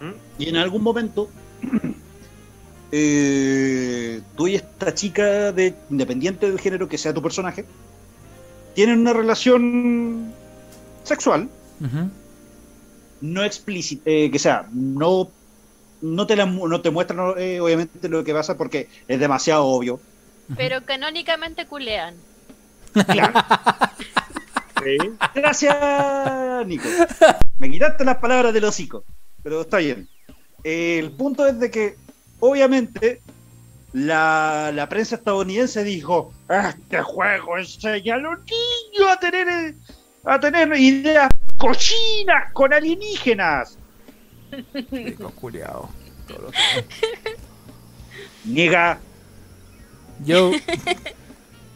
¿Mm? y en algún momento eh, tú y esta chica, de, independiente del género que sea tu personaje, tienen una relación sexual, no explícita, eh, que sea, no, no, te la no te muestran eh, obviamente lo que pasa porque es demasiado obvio. Pero canónicamente culean. Claro. Sí. Gracias, Nico. Me quitaste las palabras del hocico, pero está bien. El punto es de que, obviamente, la, la prensa estadounidense dijo: Este juego enseña a los niños a tener, a tener ideas cochinas con alienígenas. Rico, culiao. Niga, Yo.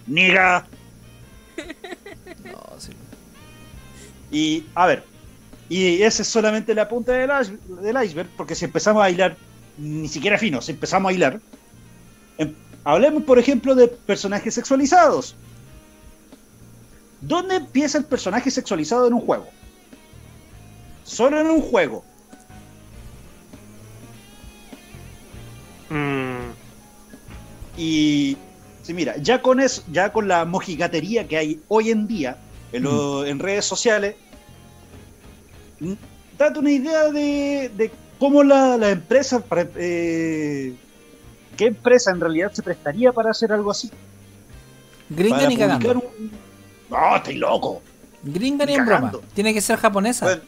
niga. No, sí. Y, a ver, y esa es solamente la punta del, del iceberg, porque si empezamos a hilar, ni siquiera fino, si empezamos a hilar, em- hablemos, por ejemplo, de personajes sexualizados. ¿Dónde empieza el personaje sexualizado en un juego? Solo en un juego. Mm, Y, sí, mira, ya con eso, ya con la mojigatería que hay hoy en día en, lo- en redes sociales, mm, date una idea de, de cómo la, la empresa, para- eh, qué empresa en realidad se prestaría para hacer algo así. Gringa ni cagando. un... No, estoy loco. Gringa ni en broma. Tiene que ser japonesa. Bueno,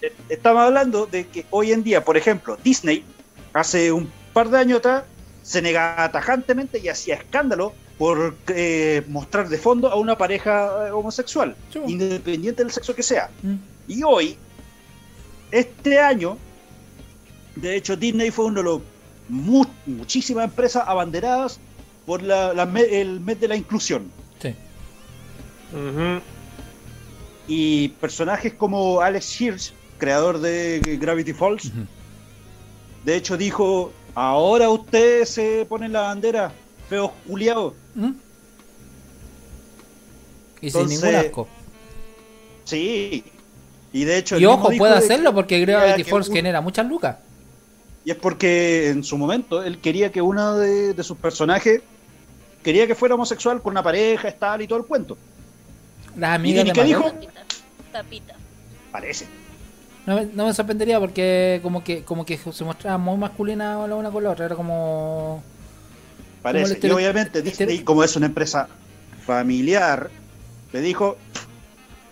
eh, estamos hablando de que hoy en día, por ejemplo, Disney, hace un par de años atrás, se negaba tajantemente y hacía escándalo por eh, mostrar de fondo a una pareja eh, homosexual, Sí. independiente del sexo que sea. Mm. Y hoy, este año, de hecho, Disney fue uno de los mu- muchísimas empresas abanderadas por la- el mes de la inclusión. Y personajes como Alex Hirsch, creador de Gravity Falls. De hecho, dijo: Ahora ustedes se ponen la bandera, feos culiados. Y sin ningún asco. Sí. Y de hecho, Y ojo, puede de hacerlo que porque Gravity Falls un- genera muchas lucas. Y es porque en su momento él quería que uno de, de sus personajes quería que fuera homosexual con una pareja, estable y todo el cuento. Las amigas ni de qué dijo? Tapita. Tapita. Parece. No me, no me sorprendería porque como que como que se mostraba muy masculina la una con la otra. Era como... Parece. Y obviamente Disney, como es una empresa familiar, le dijo: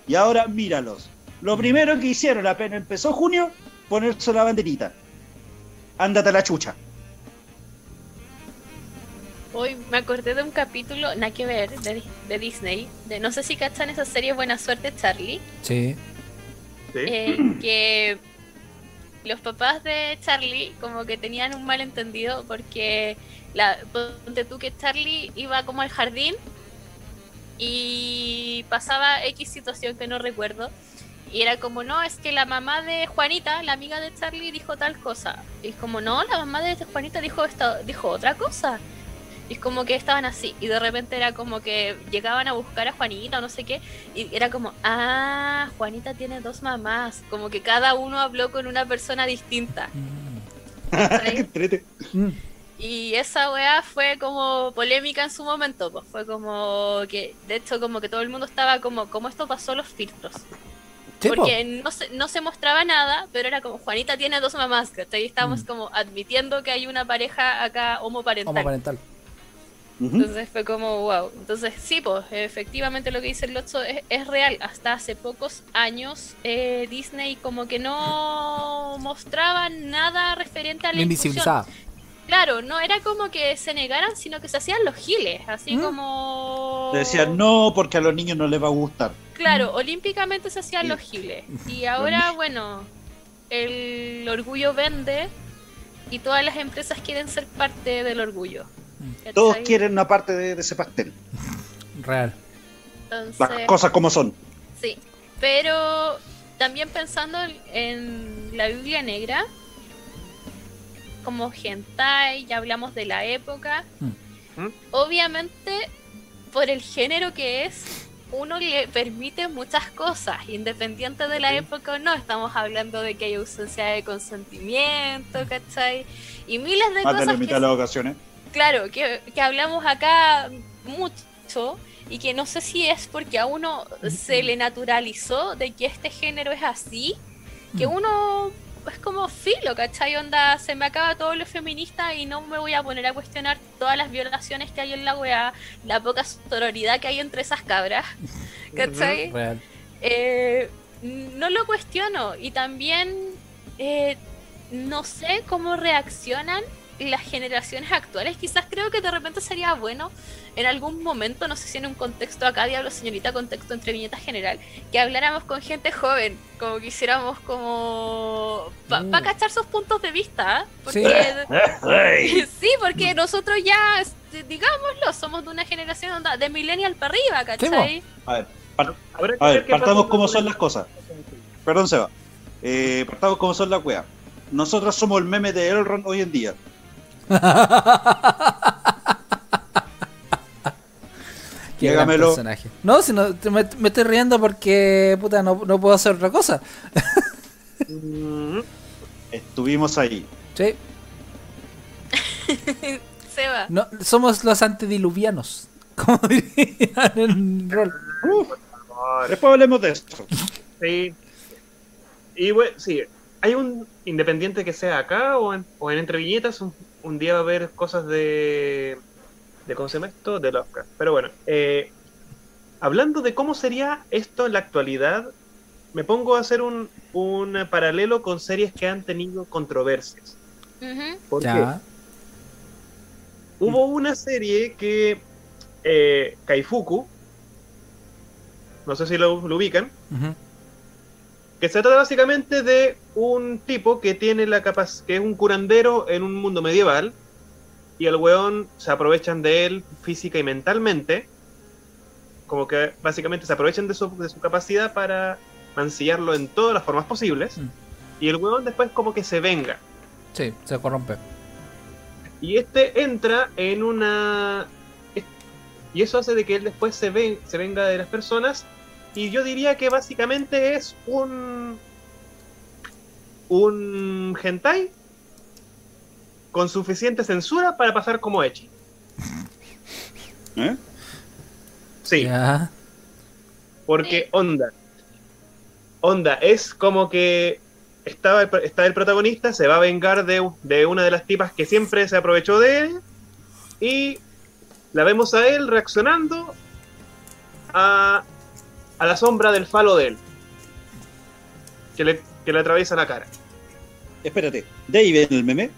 Y ahora míralos. Lo primero que hicieron apenas empezó junio, ponerse la banderita. Ándate a la chucha. Hoy me acordé de un capítulo, nada que ver, de, de Disney. De, no sé si cachan esa serie Buena Suerte Charlie. Sí. Sí. eh, que los papás de Charlie como que tenían un malentendido porque la, ponte tú que Charlie iba como al jardín y pasaba X situación que no recuerdo y era como no, es que la mamá de Juanita, la amiga de Charlie dijo tal cosa y es como no, la mamá de Juanita dijo esta, dijo otra cosa y es como que estaban así y de repente era como que llegaban a buscar a Juanita o no sé qué y era como, ah, Juanita tiene dos mamás. Como que cada uno habló con una persona distinta. Qué entrete. Mm. Y esa weá fue como polémica en su momento. Pues fue como que, de hecho, como que todo el mundo estaba como, ¿cómo esto pasó los filtros? Porque no se, no se mostraba nada, pero era como, Juanita tiene dos mamás, ¿cachai? Y estábamos Mm. como admitiendo que hay una pareja acá homoparental. Homoparental. Entonces fue como, wow. Entonces, sí, pues, efectivamente lo que dice el Lotso es, es real. Hasta hace pocos años, eh, Disney como que no mostraba nada referente a la invisibilizaba. Claro, no era como que se negaran, sino que se hacían los giles, así ¿Mm? como... Decían no porque a los niños no les va a gustar. Claro, olímpicamente se hacían Sí. los giles. Y ahora, bueno, el orgullo vende y todas las empresas quieren ser parte del orgullo. Todos quieren una parte de, de ese pastel. Real. Las cosas como son. Sí, pero también pensando en la Biblia negra, como hentai, ya hablamos de la época, Mm. Obviamente por el género que es, uno le permite muchas cosas, independiente de la época o no. Estamos hablando de que hay ausencia de consentimiento, ¿cachai? Y miles de Más de la cosas mitad que, de las ocasiones. Claro, que, que hablamos acá mucho y que no sé si es porque a uno se le naturalizó de que este género es así, que Mm. uno es como filo, ¿cachai? Onda, se me acaba todo lo feminista y no me voy a poner a cuestionar todas las violaciones que hay en la weá, la poca sororidad que hay entre esas cabras, ¿cachai? Real. Eh, no lo cuestiono y también eh, no sé cómo reaccionan las generaciones actuales. Quizás creo que de repente sería bueno en algún momento, no sé si en un contexto acá, diablo señorita, contexto entre viñetas general, que habláramos con gente joven, como que hiciéramos como... para Uh. cachar sus puntos de vista, ¿ah? Sí. porque sí, porque nosotros ya, este, digámoslo, somos de una generación onda, de millennial para arriba, ¿cachai? A ver, par- a ver partamos como son las cosas. Perdón, Seba. Eh, partamos como son las weas. Nosotros somos el meme de Elrond hoy en día. Qué gran personaje. No, si no, me, me estoy riendo porque puta, no, no puedo hacer otra cosa. Mm, Estuvimos ahí. Sí. Seba. No, somos los antediluvianos. Como dirían en rol. Después hablemos de eso. Sí. Y bueno, sí, hay un independiente que sea acá o en, o en Entre Viñetas, un, un día va a haber cosas de, de ¿cómo se llama esto? De Lovecraft. Pero bueno, eh, hablando de cómo sería esto en la actualidad, me pongo a hacer un, un paralelo con series que han tenido controversias. ¿Por qué? Hubo una serie que eh, Kaifuku, no sé si lo, lo ubican, que se trata básicamente de un tipo que tiene la capaz que es un curandero en un mundo medieval y el weón se aprovechan de él física y mentalmente como que básicamente se aprovechan de su, de su capacidad para mancillarlo en todas las formas posibles Mm. y el weón después como que se venga Sí, se corrompe. y este entra en una y eso hace de que él después se, ve, se venga de las personas y yo diría que básicamente es un un hentai con suficiente censura para pasar como Echi. ¿Eh? Sí, porque onda. Onda, es como que estaba el, está el protagonista, se va a vengar de, de una de las tipas que siempre se aprovechó de él. Y la vemos a él reaccionando a, a la sombra del falo de él. Que le, que le atraviesa la cara. Espérate. Dave en el meme.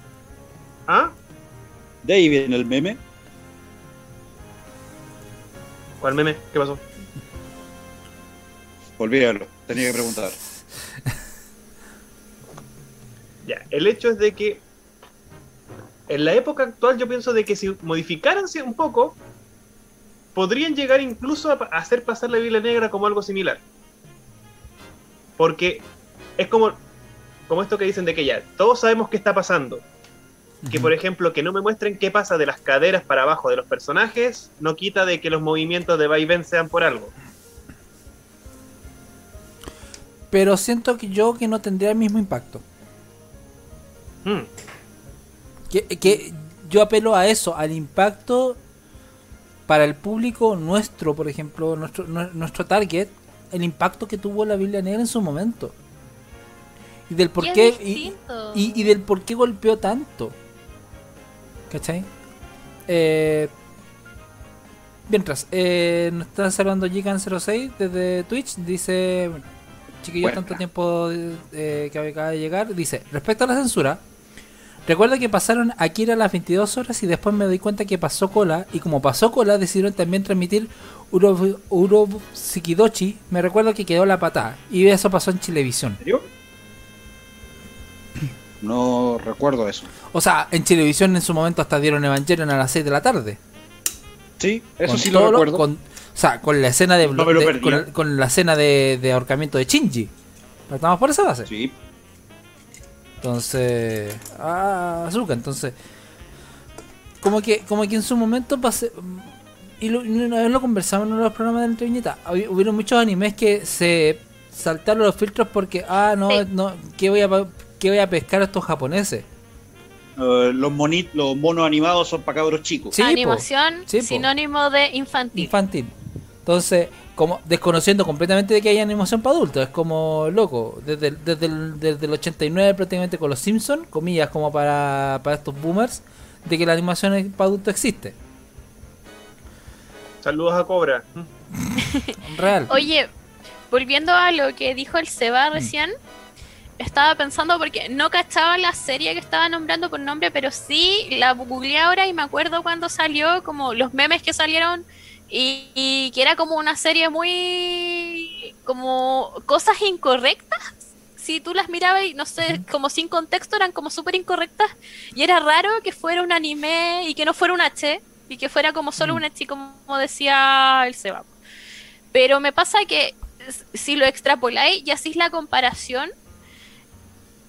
¿Ah? Dave en el meme. ¿Cuál meme? ¿Qué pasó? Olvídalo. Tenía que preguntar. Ya, el hecho es de que en la época actual yo pienso de que si modificaran un poco, podrían llegar incluso a a hacer pasar la Biblia Negra como algo similar. Porque es como, como esto que dicen de que ya, todos sabemos qué está pasando. Que por ejemplo, que no me muestren qué pasa de las caderas para abajo de los personajes, no quita de que los movimientos de vaivén sean por algo. Pero siento que yo que no tendría el mismo impacto. Hmm. Que, que yo apelo a eso, al impacto para el público nuestro, por ejemplo, nuestro, nue- nuestro target, el impacto que tuvo la Biblia Negra en su momento. Y del por qué. Y, y, y del por qué golpeó tanto. ¿Cachai? Eh, mientras, eh, nos está saludando Gigan06 desde Twitch. Dice: bueno, Chiquillos, Buena. tanto tiempo eh, que acaba de llegar. Dice: Respecto a la censura, recuerda que pasaron Akira a las 22 horas y después me doy cuenta que pasó cola. Y como pasó cola, decidieron también transmitir Uro, Uro Sikidochi. Me recuerdo que quedó la patada. Y eso pasó en Chilevisión. ¿En serio? No recuerdo eso. O sea, en Chilevisión en su momento hasta dieron Evangelion a las 6 de la tarde. Sí, eso Con sí lo recuerdo. con- o sea, con la escena de, No de- con, con la escena de, de ahorcamiento de Shinji. Estamos por esa base. Sí. Entonces, ah, Azuka, entonces como que como que en su momento pase- y lo, y una vez lo conversamos en uno de los programas de la entreviñeta. Hub- Hubieron muchos animes que se saltaron los filtros porque, ah, no, Sí. no, ¿qué voy a, qué voy a pescar a estos japoneses? Eh, los, monit, los monos animados son para cabros chicos. Sí. Animación, Sí, sinónimo de infantil. Infantil. Entonces, como desconociendo completamente de que hay animación para adultos, es como loco. Desde, el- desde, el, desde el 89 prácticamente con los Simpsons, comillas, como para, para estos boomers, de que la animación para adultos existe. Saludos a Cobra. Real. Oye, volviendo a lo que dijo el Mm. Seba recién, estaba pensando porque no cachaba la serie que estaba nombrando por nombre, pero sí la googleé ahora y me acuerdo cuando salió, como los memes que salieron y, y que era como una serie muy como cosas incorrectas. Si tú las mirabas y no sé, como sin contexto eran como súper incorrectas y era raro que fuera un anime y que no fuera un H y que fuera como solo un H como decía el Seba. Pero me pasa que si lo extrapoláis y hacéis la comparación,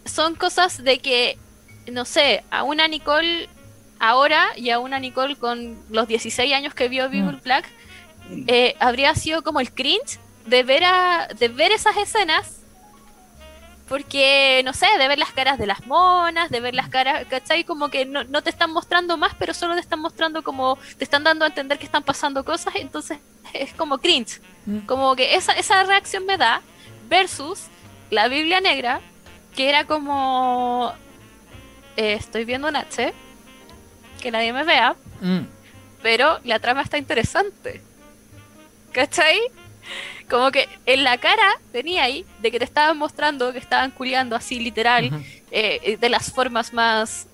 son cosas de que, no sé, a una Nicole ahora y a una Nicole con los 16 años que vio Bible Mm. Black, eh, habría sido como el cringe de ver, a, de ver esas escenas. Porque, no sé, de ver las caras de las monas, de ver las caras, ¿cachai? Como que no, no te están mostrando más, pero solo te están mostrando como, te están dando a entender que están pasando cosas, entonces es como cringe. Mm. Como que esa, esa reacción me da versus la Biblia negra, que era como, eh, estoy viendo un H, que nadie me vea, Mm. pero la trama está interesante. ¿Cachai? Como que en la cara tenía ahí de que te estaban mostrando que estaban culiando así literal, eh, eh, de las formas más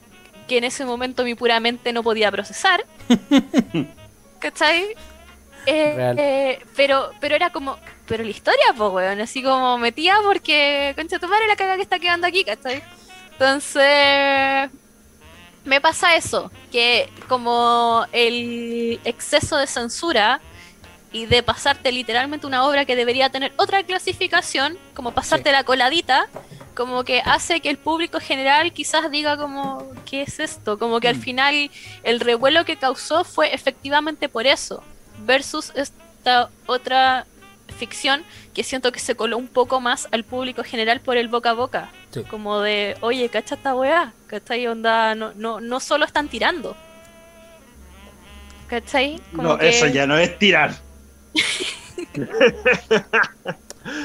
que en ese momento mi pura mente no podía procesar. ¿Cachai? Eh, pero, pero era como, pero la historia, pues, weón, así como metía porque, concha tu madre, la caga que está quedando aquí, ¿cachai? Entonces, me pasa eso, que como el exceso de censura y de pasarte literalmente una obra que debería tener otra clasificación, como pasarte la coladita, como que hace que el público general quizás diga como, ¿qué es esto? Como que al Mm. final el revuelo que causó fue efectivamente por eso, versus esta otra ficción que siento que se coló un poco más al público general por el boca a boca. Sí. Como de, oye, cacha esta weá, ¿cachai? Onda, no, no, no solo están tirando. ¿Cachai? Como No, que- eso ya no es tirar.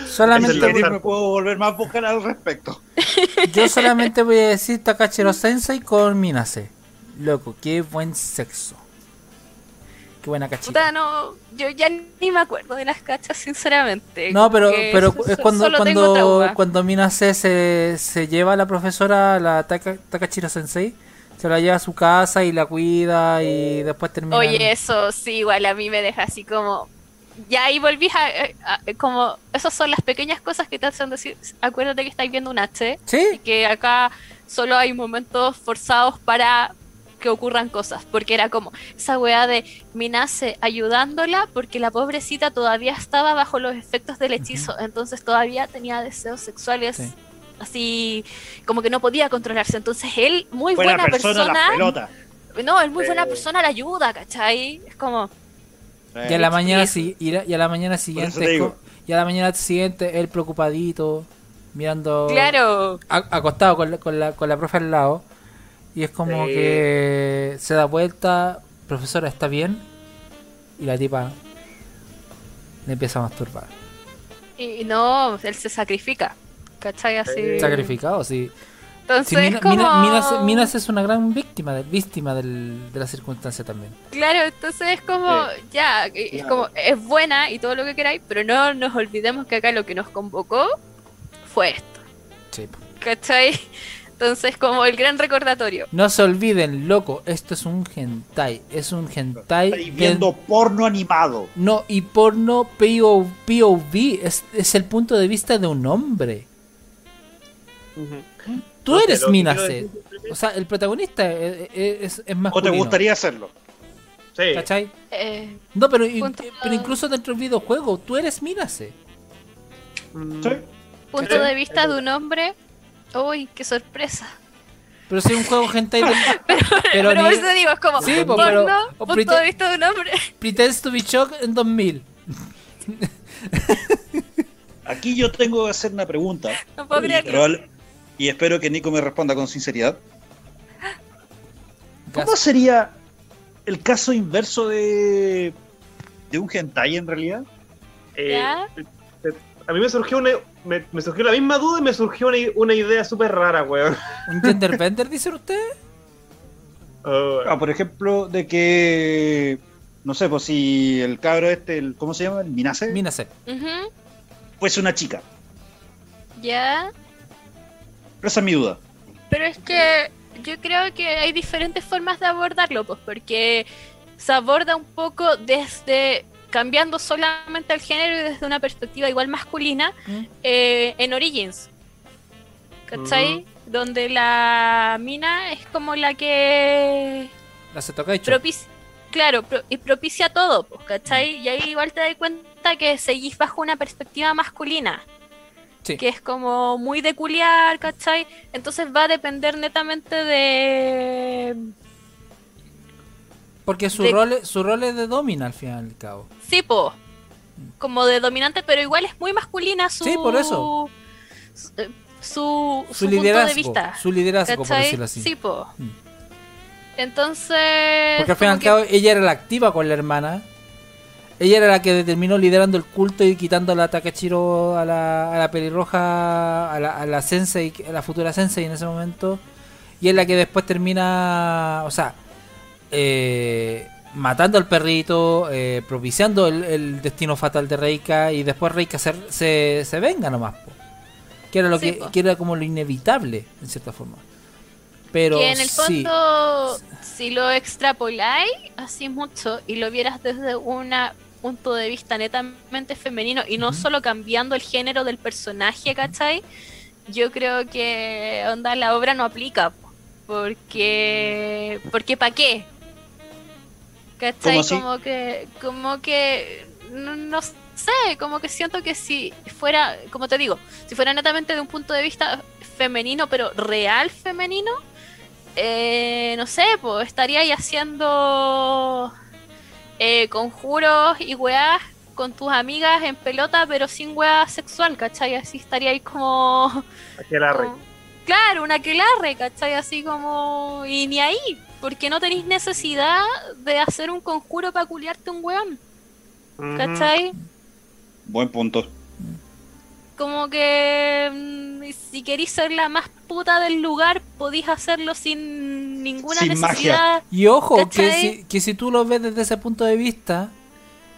Solamente, es me puedo volver más vocal al respecto. yo solamente voy a decir Takachiro Sensei con Minase. Loco, qué buen sexo. Qué buena Puta, cachita. no, yo ya ni me acuerdo de las cachas, sinceramente. No, pero, pero es cuando, cuando, cuando Minase se, se lleva a la profesora, la Taka- Takachiro Sensei, se la lleva a su casa y la cuida y después termina. Oye, eso sí, igual a mí me deja así como. Ya ahí volví a, a- a- Como. Esas son las pequeñas cosas que te hacen decir. Acuérdate que estáis viendo un H. Y ¿Sí? que acá solo hay momentos forzados para que ocurran cosas. Porque era como esa weá de Minase ayudándola porque la pobrecita todavía estaba bajo los efectos del hechizo. Entonces todavía tenía deseos sexuales. Sí. Así como que no podía controlarse. Entonces él, muy Buena, buena persona, no, él muy buena Eh. persona la ayuda, ¿cachai? Es como. Y a la mañana si- y a la mañana siguiente y a la mañana siguiente él preocupadito mirando Claro. a- acostado con la, con la con la profe al lado y es como Sí. que se da vuelta profesora está bien y la tipa le empieza a masturbar Y no, él se sacrifica. ¿Cachai? Así. Sí. sacrificado sí, Entonces, Sí, Mina- como... Mina- Minas, Minas es una gran víctima de, víctima del- de la circunstancia también Claro, entonces es como, ya, es Claro. como, es buena y todo lo que queráis, pero no nos olvidemos que acá lo que nos convocó fue esto, Sí. ¿cachai? Entonces, como el gran recordatorio. no se olviden loco esto es un hentai es un hentai que- viendo porno animado. No, y porno PO POV es, es el punto de vista de un hombre. Tú No eres Minase. O sea, el protagonista es, es, es ¿O te gustaría hacerlo? Sí. ¿Cachai? Eh, No, pero, Punto. pero incluso dentro del videojuego, tú eres Minase. Sí. punto de vista de un hombre, uy, qué sorpresa. Pero si es un juego hentai de... Pero, Pero ni- eso digo, es como Sí, po, porno, pero- o punto prete- de vista de un hombre. Pretends to be shocked en 2000. Aquí yo tengo que hacer una pregunta. No puedo y, creerlo. probable- y espero que Nico me responda con sinceridad. ¿Cómo sería el caso inverso de, de un hentai en realidad? Eh, ¿Ya? A mí me surgió una, me, me surgió la misma duda y me surgió una, una idea súper rara, weón. ¿Un gender bender, dicen ustedes? Oh, Ah, por ejemplo, de que, no sé, pues si el cabro este, el, ¿cómo se llama? El Minase, Mínase. Ujú, fuese una chica. Ya. Esa es mi duda. Pero es que yo creo que hay diferentes formas de abordarlo, pues, porque se aborda un poco desde cambiando solamente el género y desde una perspectiva igual masculina ¿Mm? eh, en Origins. ¿Cachai? Donde la mina es como la que La se toca hecho. propicia, claro, pro- y propicia todo, pues, ¿cachai? Y ahí igual te das cuenta que seguís bajo una perspectiva masculina, Sí. que es como muy peculiar, ¿cachai? Entonces va a depender netamente de... Porque su de- rol, es- su rol es de domina al fin y al cabo. Sí, po, como de dominante, pero igual es muy masculina su... Sí, por eso. Su, eh, su, Su, su punto liderazgo. de vista. Su liderazgo, por decirlo así. Sí, po. Mm. Entonces... Porque al fin y como al que- cabo ella era la activa con la hermana. Ella era la que terminó liderando el culto y quitando a la Takachiro a la, a la pelirroja, a la, a la sensei, a la futura sensei en ese momento. Y es la que después termina, o sea, eh, matando al perrito, eh, propiciando el, el destino fatal de Reika y después Reika se, se, se venga nomás. po. Que era lo Sí, que, po. que era como lo inevitable, en cierta forma. Pero que en el sí. fondo, si lo extrapoláis así mucho y lo vieras desde un punto de vista netamente femenino y no solo cambiando el género del personaje, ¿cachai? Yo creo que onda la obra no aplica. po, Porque. Porque ¿para qué? ¿Cachai? Como que. Como que. No, no sé, como que siento que si fuera, como te digo, si fuera netamente de un punto de vista femenino, pero real femenino, eh, no sé, pues estaría ahí haciendo eh, conjuros y weás con tus amigas en pelota, pero sin weá sexual, ¿cachai? Así estaría ahí como... aquelarre. como- Claro, una quelarre, ¿cachai? Así como... Y ni ahí, porque no tenéis necesidad de hacer un conjuro para culiarte un weón. ¿cachai? Buen punto. Como que mm, si queréis ser la más puta del lugar, podéis hacerlo sin ninguna Sin magia. necesidad. Y ojo, que si, que si tú lo ves desde ese punto de vista,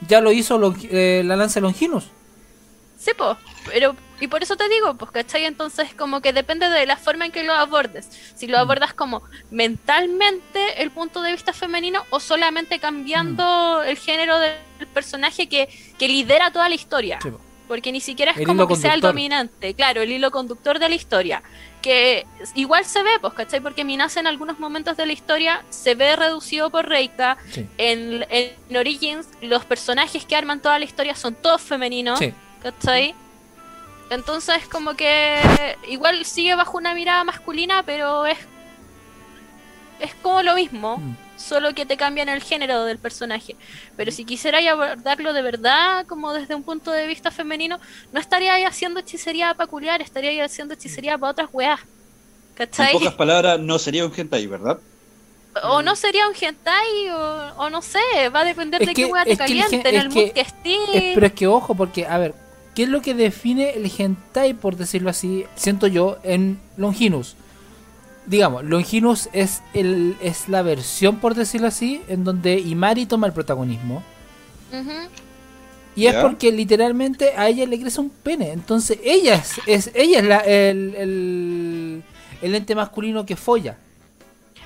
ya lo hizo eh, la lanza Longinus. Sí, pues, pero, y por eso te digo, pues, ¿cachai? Entonces, como que depende de la forma en que lo abordes. Si lo Mm. abordas como mentalmente el punto de vista femenino o solamente cambiando Mm. el género del personaje que, que lidera toda la historia. Sí. Porque ni siquiera es El como que sea el dominante, claro, el hilo conductor de la historia. Que igual se ve, pues, ¿cachai? Porque Minase en algunos momentos de la historia se ve reducido por Reika. Sí. En, en Origins, los personajes que arman toda la historia son todos femeninos. Sí. ¿Cachai? Entonces como que igual sigue bajo una mirada masculina, pero es es como lo mismo, Mm. solo que te cambian el género del personaje. Pero si quisierais abordarlo de verdad, como desde un punto de vista femenino, no estaría ahí haciendo hechicería peculiar, estaría ahí haciendo hechicería para otras weas. En ¿Cachai? pocas palabras, no sería un hentai, ¿verdad? O no sería un hentai, o, o no sé, va a depender Es de que- qué wea te es que el caliente, en el que- mood que estés. Es- pero es que ojo, porque, a ver, ¿qué es lo que define el hentai, por decirlo así? Siento yo, en Longinus. Digamos, Longinus es, el, es la versión, por decirlo así, en donde Imari toma el protagonismo. Y es Ya. porque literalmente a ella le crece un pene. Entonces ella es, es- ella es la, el, el, el ente masculino que folla.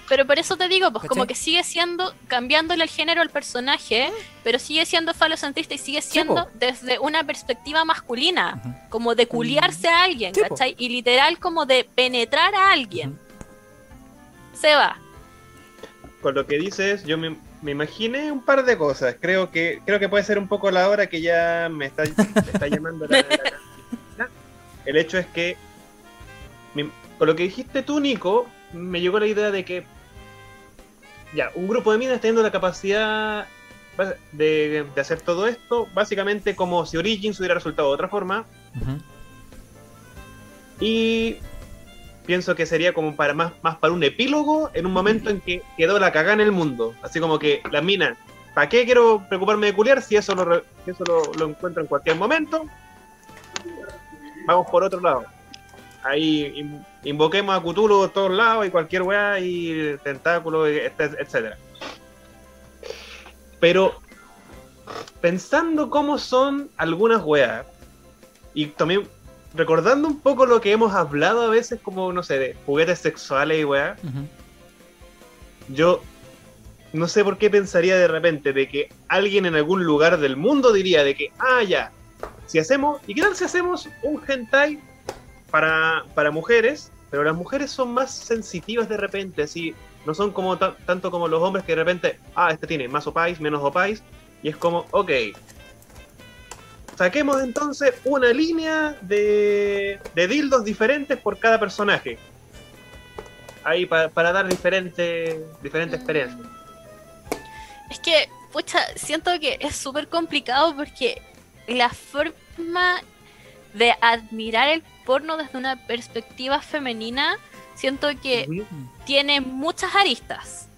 Pero por eso te digo, pues ¿Cachai? como que sigue siendo, cambiándole el género al personaje, pero sigue siendo falocentrista y sigue siendo desde una perspectiva masculina, como de culiarse a alguien, Sí. ¿cachai? Y literal como de penetrar a alguien. Se va. Con lo que dices, yo me, me imaginé un par de cosas. Creo que creo que puede ser un poco la hora que ya me está, me está llamando la, la- El hecho es que, mi- con lo que dijiste tú, Nico, me llegó la idea de que ya, un grupo de minas teniendo la capacidad de, de hacer todo esto, básicamente como si Origins hubiera resultado de otra forma. Y pienso que sería como para más, más para un epílogo en un momento en que quedó la cagada en el mundo. Así como que las minas, ¿para qué quiero preocuparme de culiar si eso lo, eso lo, lo encuentro en cualquier momento? Vamos por otro lado. Ahí in- invoquemos a Cthulhu de todos lados y cualquier weá y tentáculos, etc- etcétera. Pero pensando cómo son algunas weas y también recordando un poco lo que hemos hablado a veces como, no sé, de juguetes sexuales y weá, yo no sé por qué pensaría de repente de que alguien en algún lugar del mundo diría de que, ah, ya, si hacemos, ¿y qué tal si hacemos un hentai para, para mujeres? Pero las mujeres son más sensitivas de repente, así, no son como ta- tanto como los hombres que de repente, ah, este tiene más opais, menos opais, y es como, ok, saquemos entonces una línea de, de dildos diferentes por cada personaje. Ahí pa- para dar diferentes diferentes Mm. experiencias. Es que, pucha, siento que es súper complicado porque la forma de admirar el porno desde una perspectiva femenina, siento que tiene muchas aristas,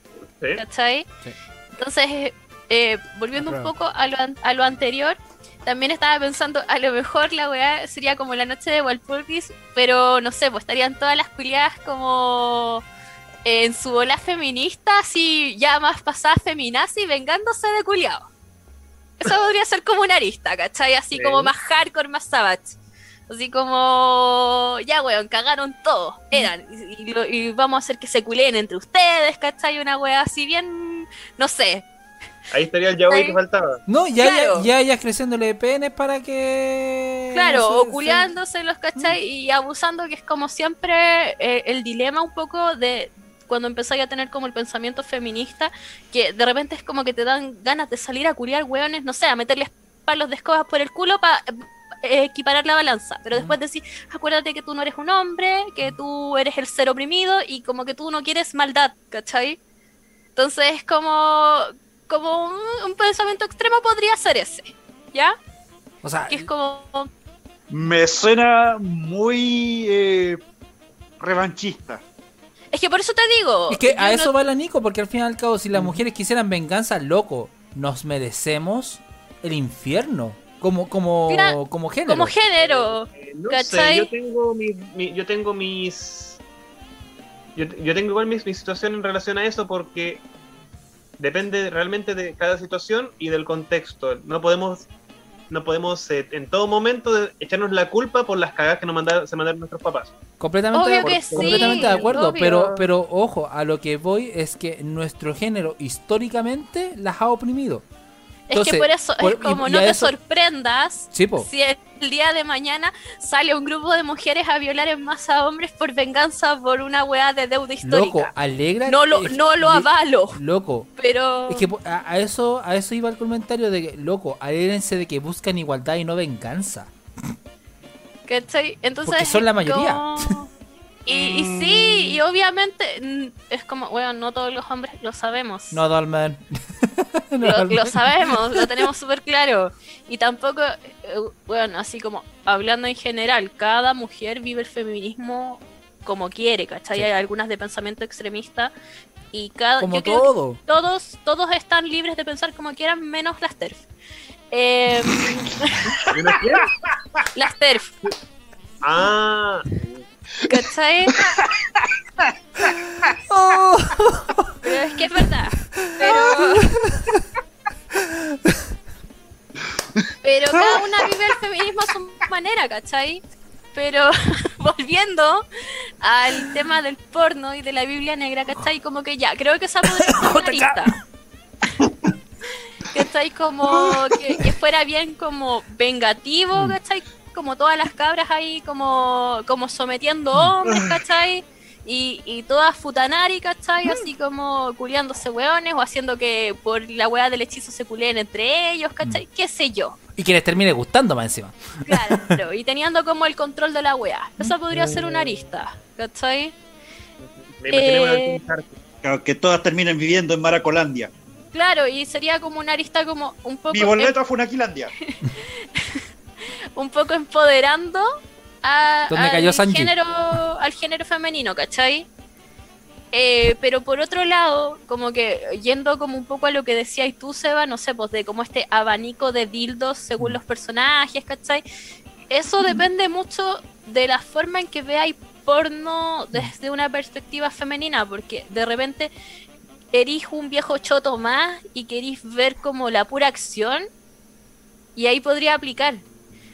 sí. ¿cachai? Sí. Entonces, eh, volviendo un poco a lo, an- a lo anterior, también estaba pensando, a lo mejor la weá sería como la noche de Walpurgis, pero no sé, pues estarían todas las culiadas como en su ola feminista, así ya más pasada feminazi, vengándose de culiado. Eso podría ser como una arista, ¿cachai? Así Sí. como más hardcore, más savage. Así como, ya, weón, cagaron todos, eran, y, y lo- y vamos a hacer que se culeen entre ustedes, ¿cachai? Una wea así bien, no sé, Ahí estaría el yaoi Ahí. que faltaba. No, ya, Claro. ya, ya, ya creciéndole penes para que. Claro, no sé, los cachai y abusando, que es como siempre eh, el dilema un poco de cuando empezáis a tener como el pensamiento feminista, que de repente es como que te dan ganas de salir a culiar hueones, no sé, a meterles palos de escobas por el culo para equiparar la balanza. Pero después decir, acuérdate que tú no eres un hombre, que tú eres el ser oprimido y como que tú no quieres maldad, ¿cachai? Entonces es como, como un, un pensamiento extremo podría ser ese, ¿ya? O sea, Que es como... Me suena muy eh, revanchista. Es que por eso te digo. es que a no- eso va la Nico, porque al fin y al cabo, si las mujeres quisieran venganza, loco, nos merecemos el infierno. Como, como, Mira, como género. Como género. Eh, no sé, yo tengo mis, mi- yo tengo mis yo, yo tengo igual mis, mi situación en relación a eso porque depende realmente de cada situación y del contexto. No podemos no podemos eh, en todo momento de- echarnos la culpa por las cagadas que nos mandaron, se mandaron nuestros papás. Completamente, Obvio de, que acuerdo- completamente de acuerdo, obvio. pero, pero ojo, a lo que voy es que nuestro género históricamente las ha oprimido. Es que por eso por- es como y- no te eso- sorprendas Sí, si el día de mañana sale un grupo de mujeres a violar en masa a hombres por venganza por una weá de deuda histórica. Loco, alegra. no lo, es- no lo avalo, Loco, pero. Es que a, a eso a eso iba el comentario de que, loco, alégrense de que buscan igualdad y no venganza. ¿cachai? Entonces, Porque son la mayoría. como- Y, y sí, y obviamente mm, es como, bueno, no todos los hombres lo sabemos. No, Dolman. No, lo, lo sabemos, lo tenemos súper claro. Y tampoco, eh, bueno, así como hablando en general, cada mujer vive el feminismo como quiere, ¿cachai? Sí. Hay algunas de pensamiento extremista y cada... Como yo creo que todo. todos, todos están libres de pensar como quieran, menos las TERF. Em, las TERF, ah, ¿cachai? Oh. Pero es que es verdad. Pero. Pero cada una vive el feminismo a su manera, ¿cachai? Pero volviendo al tema del porno y de la Biblia negra, ¿cachai? Como que ya, creo que esa podría ser una lista. ¿Cachai? Como que, que fuera bien como vengativo, ¿cachai? Como todas las cabras ahí como, como sometiendo hombres, ¿cachai? Y, y todas futanari, ¿cachai? Así como culiándose weones o haciendo que por la weá del hechizo se culeen entre ellos, ¿cachai? ¿Qué sé yo? Y que les termine gustando más encima. Claro, y teniendo como el control de la weá. Esa podría ser una arista, ¿cachai? Me imaginé una Eh, Que todas terminen viviendo en Maracolandia. Claro, y sería como una arista como un poco, Mi boleto fue una Quilandia. un poco empoderando a- ¿Dónde al, cayó género, al género femenino, ¿cachai? Eh, pero por otro lado, como que yendo como un poco a lo que decías tú, Seba, no sé, pues de como este abanico de dildos según los personajes, ¿cachai? Eso depende mucho de la forma en que veáis porno desde una perspectiva femenina, porque de repente erís un viejo choto más y querís ver como la pura acción, y ahí podría aplicar.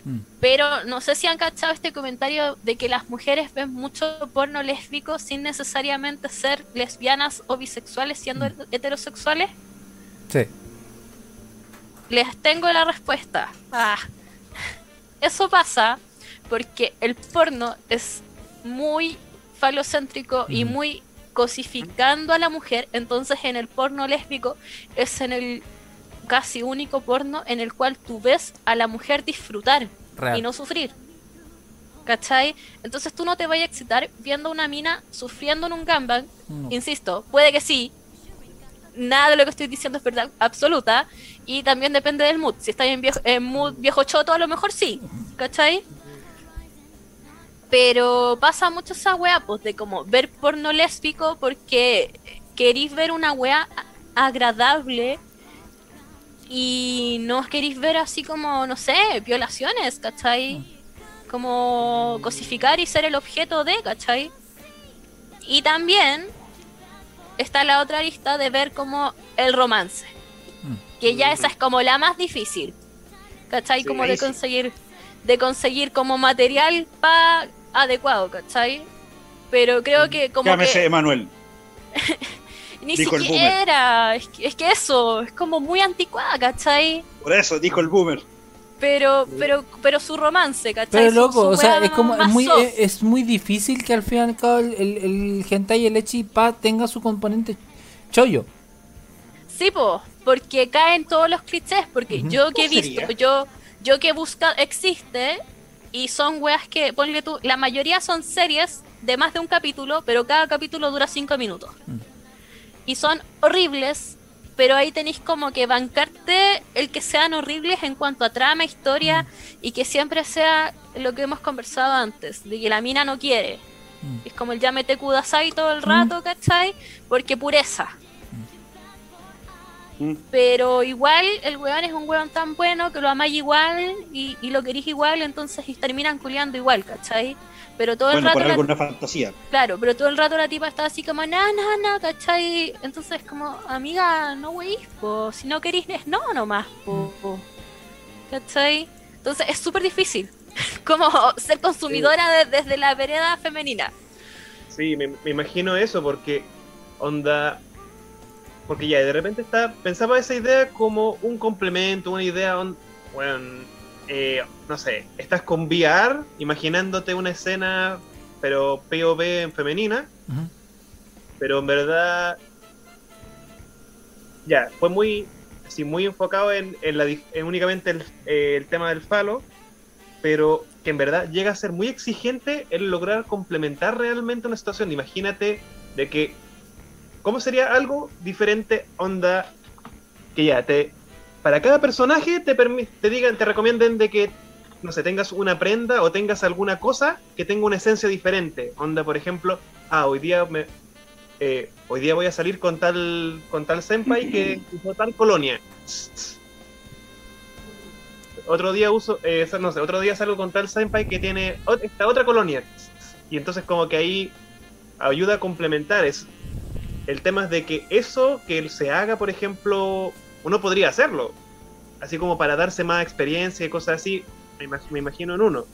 Mm. Pero no sé si han cachado este comentario de que las mujeres ven mucho porno lésbico sin necesariamente ser lesbianas o bisexuales siendo Mm. heterosexuales. Sí. Les tengo la respuesta. Ah. Eso pasa porque el porno es muy falocéntrico y Ujú. muy cosificando a la mujer. Entonces en el porno lésbico es en el casi único porno en el cual tú ves a la mujer disfrutar Real. y no sufrir. ¿Cachai? Entonces tú no te vayas a excitar viendo una mina sufriendo en un gangbang. No. Insisto, puede que sí. Nada de lo que estoy diciendo es verdad absoluta. Y también depende del mood. Si estás en viejo, en mood viejo choto, a lo mejor sí. ¿Cachai? Pero pasa mucho esa wea, pues, de como ver porno lésbico porque queréis ver una wea agradable y no queréis ver así como, no sé, violaciones, ¿cachai? Como cosificar y ser el objeto de, ¿cachai? Y también está la otra lista de ver como el romance. Mm. Que ya esa es como la más difícil. ¿Cachai? Sí, como de conseguir de conseguir como material pa adecuado, ¿cachai? Pero creo que como Llámese que Emanuel. ni dijo siquiera, es que, es que eso, es como muy anticuada, ¿cachai? Por eso dijo el boomer. Pero, pero, pero su romance, ¿cachai? Pero loco, su o sea, es como es muy, es, es muy difícil que al fin y al cabo el, el, el hentai y el echi pa tenga su componente chollo. Sí, po, porque caen todos los clichés, porque yo que he ¿Cómo visto, sería? yo, yo que he buscado, existe, y son weas que, ponle tú, la mayoría son series de más de un capítulo, pero cada capítulo dura cinco minutos. Mm. Y son horribles, pero ahí tenéis como que bancarte el que sean horribles en cuanto a trama, historia, y que siempre sea lo que hemos conversado antes, de que la mina no quiere. Mm. Es como el llámete kudasai todo el rato, ¿cachai? Porque pureza. Mm. Pero igual el weón es un weón tan bueno que lo amáis igual y, y lo querís igual, entonces y terminan culiando igual, ¿cachai? Pero todo el Bueno, rato, por la- algo una fantasía. claro, pero todo el rato la tipa está así como, na, na, na, ¿cachai? Entonces como, amiga, no weís, po, si no querís es no nomás, po, po. ¿cachai? Entonces es súper difícil, como ser consumidora de- desde la vereda femenina. Sí, me, me imagino eso porque onda porque ya de repente está pensaba esa idea como un complemento, una idea on- bueno, eh, no sé, estás con VR imaginándote una escena pero POV en femenina, pero en verdad ya, fue muy así muy enfocado en, en la dif- en únicamente el, eh, el tema del falo, pero que en verdad llega a ser muy exigente el lograr complementar realmente una situación. Imagínate de que, ¿cómo sería algo diferente, onda, que ya te, para cada personaje te, te digan, te recomienden de que, no sé, tengas una prenda o tengas alguna cosa que tenga una esencia diferente. Onda, por ejemplo, ah, hoy día me, eh, hoy día voy a salir con tal, con tal senpai que usó tal colonia. Otro día uso, eh, no sé, otro día salgo con tal senpai que tiene esta otra colonia. Y entonces como que ahí ayuda a complementar. Es, el tema es de que eso que se haga, por ejemplo, uno podría hacerlo. Así como para darse más experiencia y cosas así, me, me imagino en uno.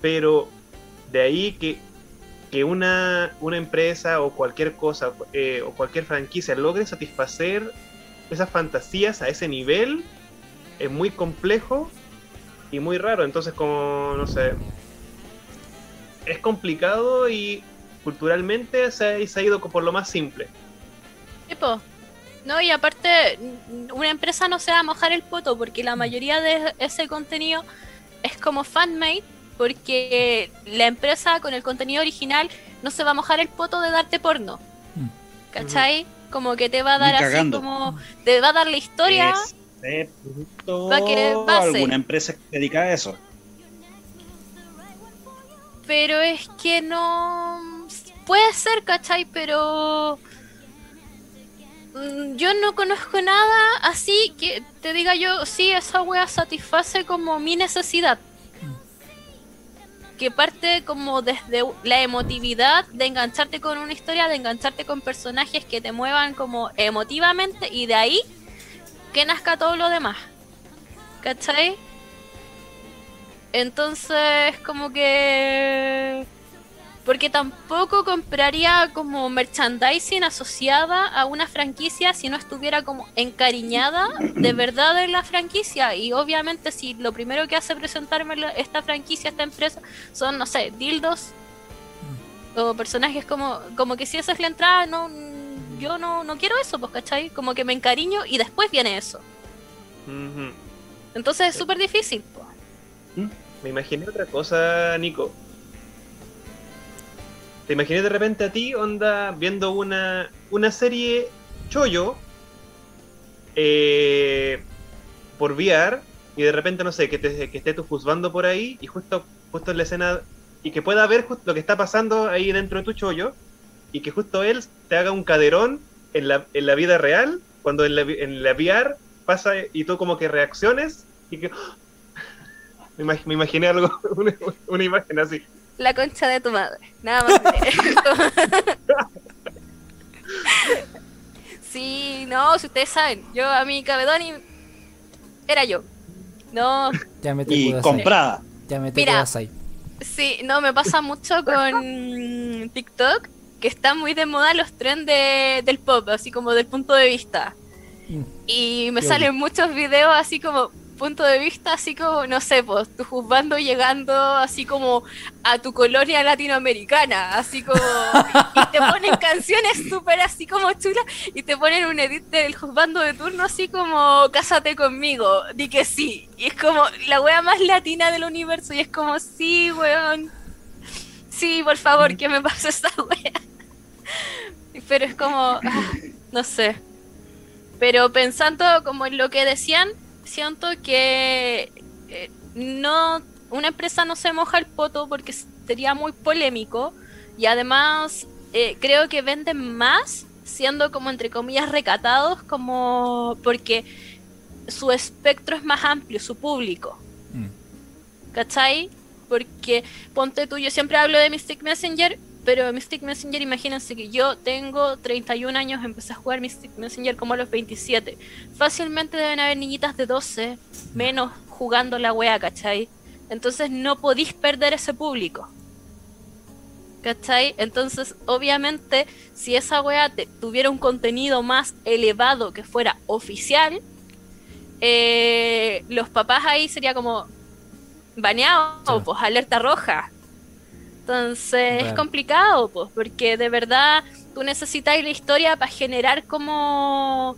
Pero de ahí que, que una, una empresa o cualquier cosa eh, o cualquier franquicia logre satisfacer esas fantasías a ese nivel es muy complejo y muy raro. Entonces, como, no sé, es complicado y culturalmente se ha, se ha ido por lo más simple. Tipo, no, y aparte, una empresa no se va a mojar el poto porque la mayoría de ese contenido es como fanmade, porque la empresa con el contenido original no se va a mojar el poto de darte porno. ¿cachai? Como que te va a dar así como. Te va a dar la historia. Excepto Pa' que pase. alguna empresa que se dedica a eso. Pero es que no. Puede ser, ¿cachai? Pero. Mm, Yo no conozco nada así que te diga yo, sí, esa wea satisface como mi necesidad. Que parte como desde la emotividad de engancharte con una historia, de engancharte con personajes que te muevan como emotivamente y de ahí que nazca todo lo demás. ¿Cachai? Entonces, como que... Porque tampoco compraría como merchandising asociada a una franquicia si no estuviera como encariñada de verdad en la franquicia. Y obviamente si lo primero que hace presentarme esta franquicia, esta empresa, son, no sé, dildos o personajes como, como que si esa es la entrada, no, yo no, no quiero eso, pues, ¿cachai? Como que me encariño y después viene eso. Entonces es súper difícil. pues. Me imaginé otra cosa, Nico. Te imaginé de repente a ti, onda, viendo una, una serie chollo eh, por VR y de repente, no sé, que, te, que esté tú juzgando por ahí y justo, justo en la escena y que pueda ver justo lo que está pasando ahí dentro de tu chollo y que justo él te haga un caderón en la, en la vida real cuando en la, en la VR pasa y tú como que reacciones y que me, imag- me imaginé algo, una imagen así. La concha de tu madre. Nada más. sí, no, si ustedes saben, yo a mi Cabedoni era yo. No, Ya me Y Kudasai. comprada. Ya me Mira. Sí, no, me pasa mucho con TikTok, que están muy de moda los trends de- del pop, así como del punto de vista. Mm. Y me Qué salen muchos videos así como punto de vista, así como, no sé, pues, tú juzgando llegando así como a tu colonia latinoamericana, así como, y te ponen canciones súper así como chulas, y te ponen un edit del juzgando de turno así como, cásate conmigo, di que sí, y es como la wea más latina del universo, y es como, sí, weón, sí, por favor, que me pase esa wea. Pero es como, no sé. Pero pensando como en lo que decían, siento que eh, no una empresa no se moja el poto porque sería muy polémico y además eh, creo que venden más siendo como entre comillas recatados como porque su espectro es más amplio, su público. Mm. ¿Cachai? Porque ponte tú, yo siempre hablo de Mystic Messenger, pero Mystic Messenger, imagínense que yo tengo 31 años, empecé a jugar Mystic Messenger como a los 27. Fácilmente deben haber niñitas de 12, menos jugando la wea, ¿cachai? Entonces no podís perder ese público. ¿Cachai? Entonces, obviamente, si esa wea te- tuviera un contenido más elevado que fuera oficial, eh, los papás ahí sería como baneado, Claro. pues alerta roja. Entonces es complicado, pues, porque de verdad tú necesitas la historia para generar como,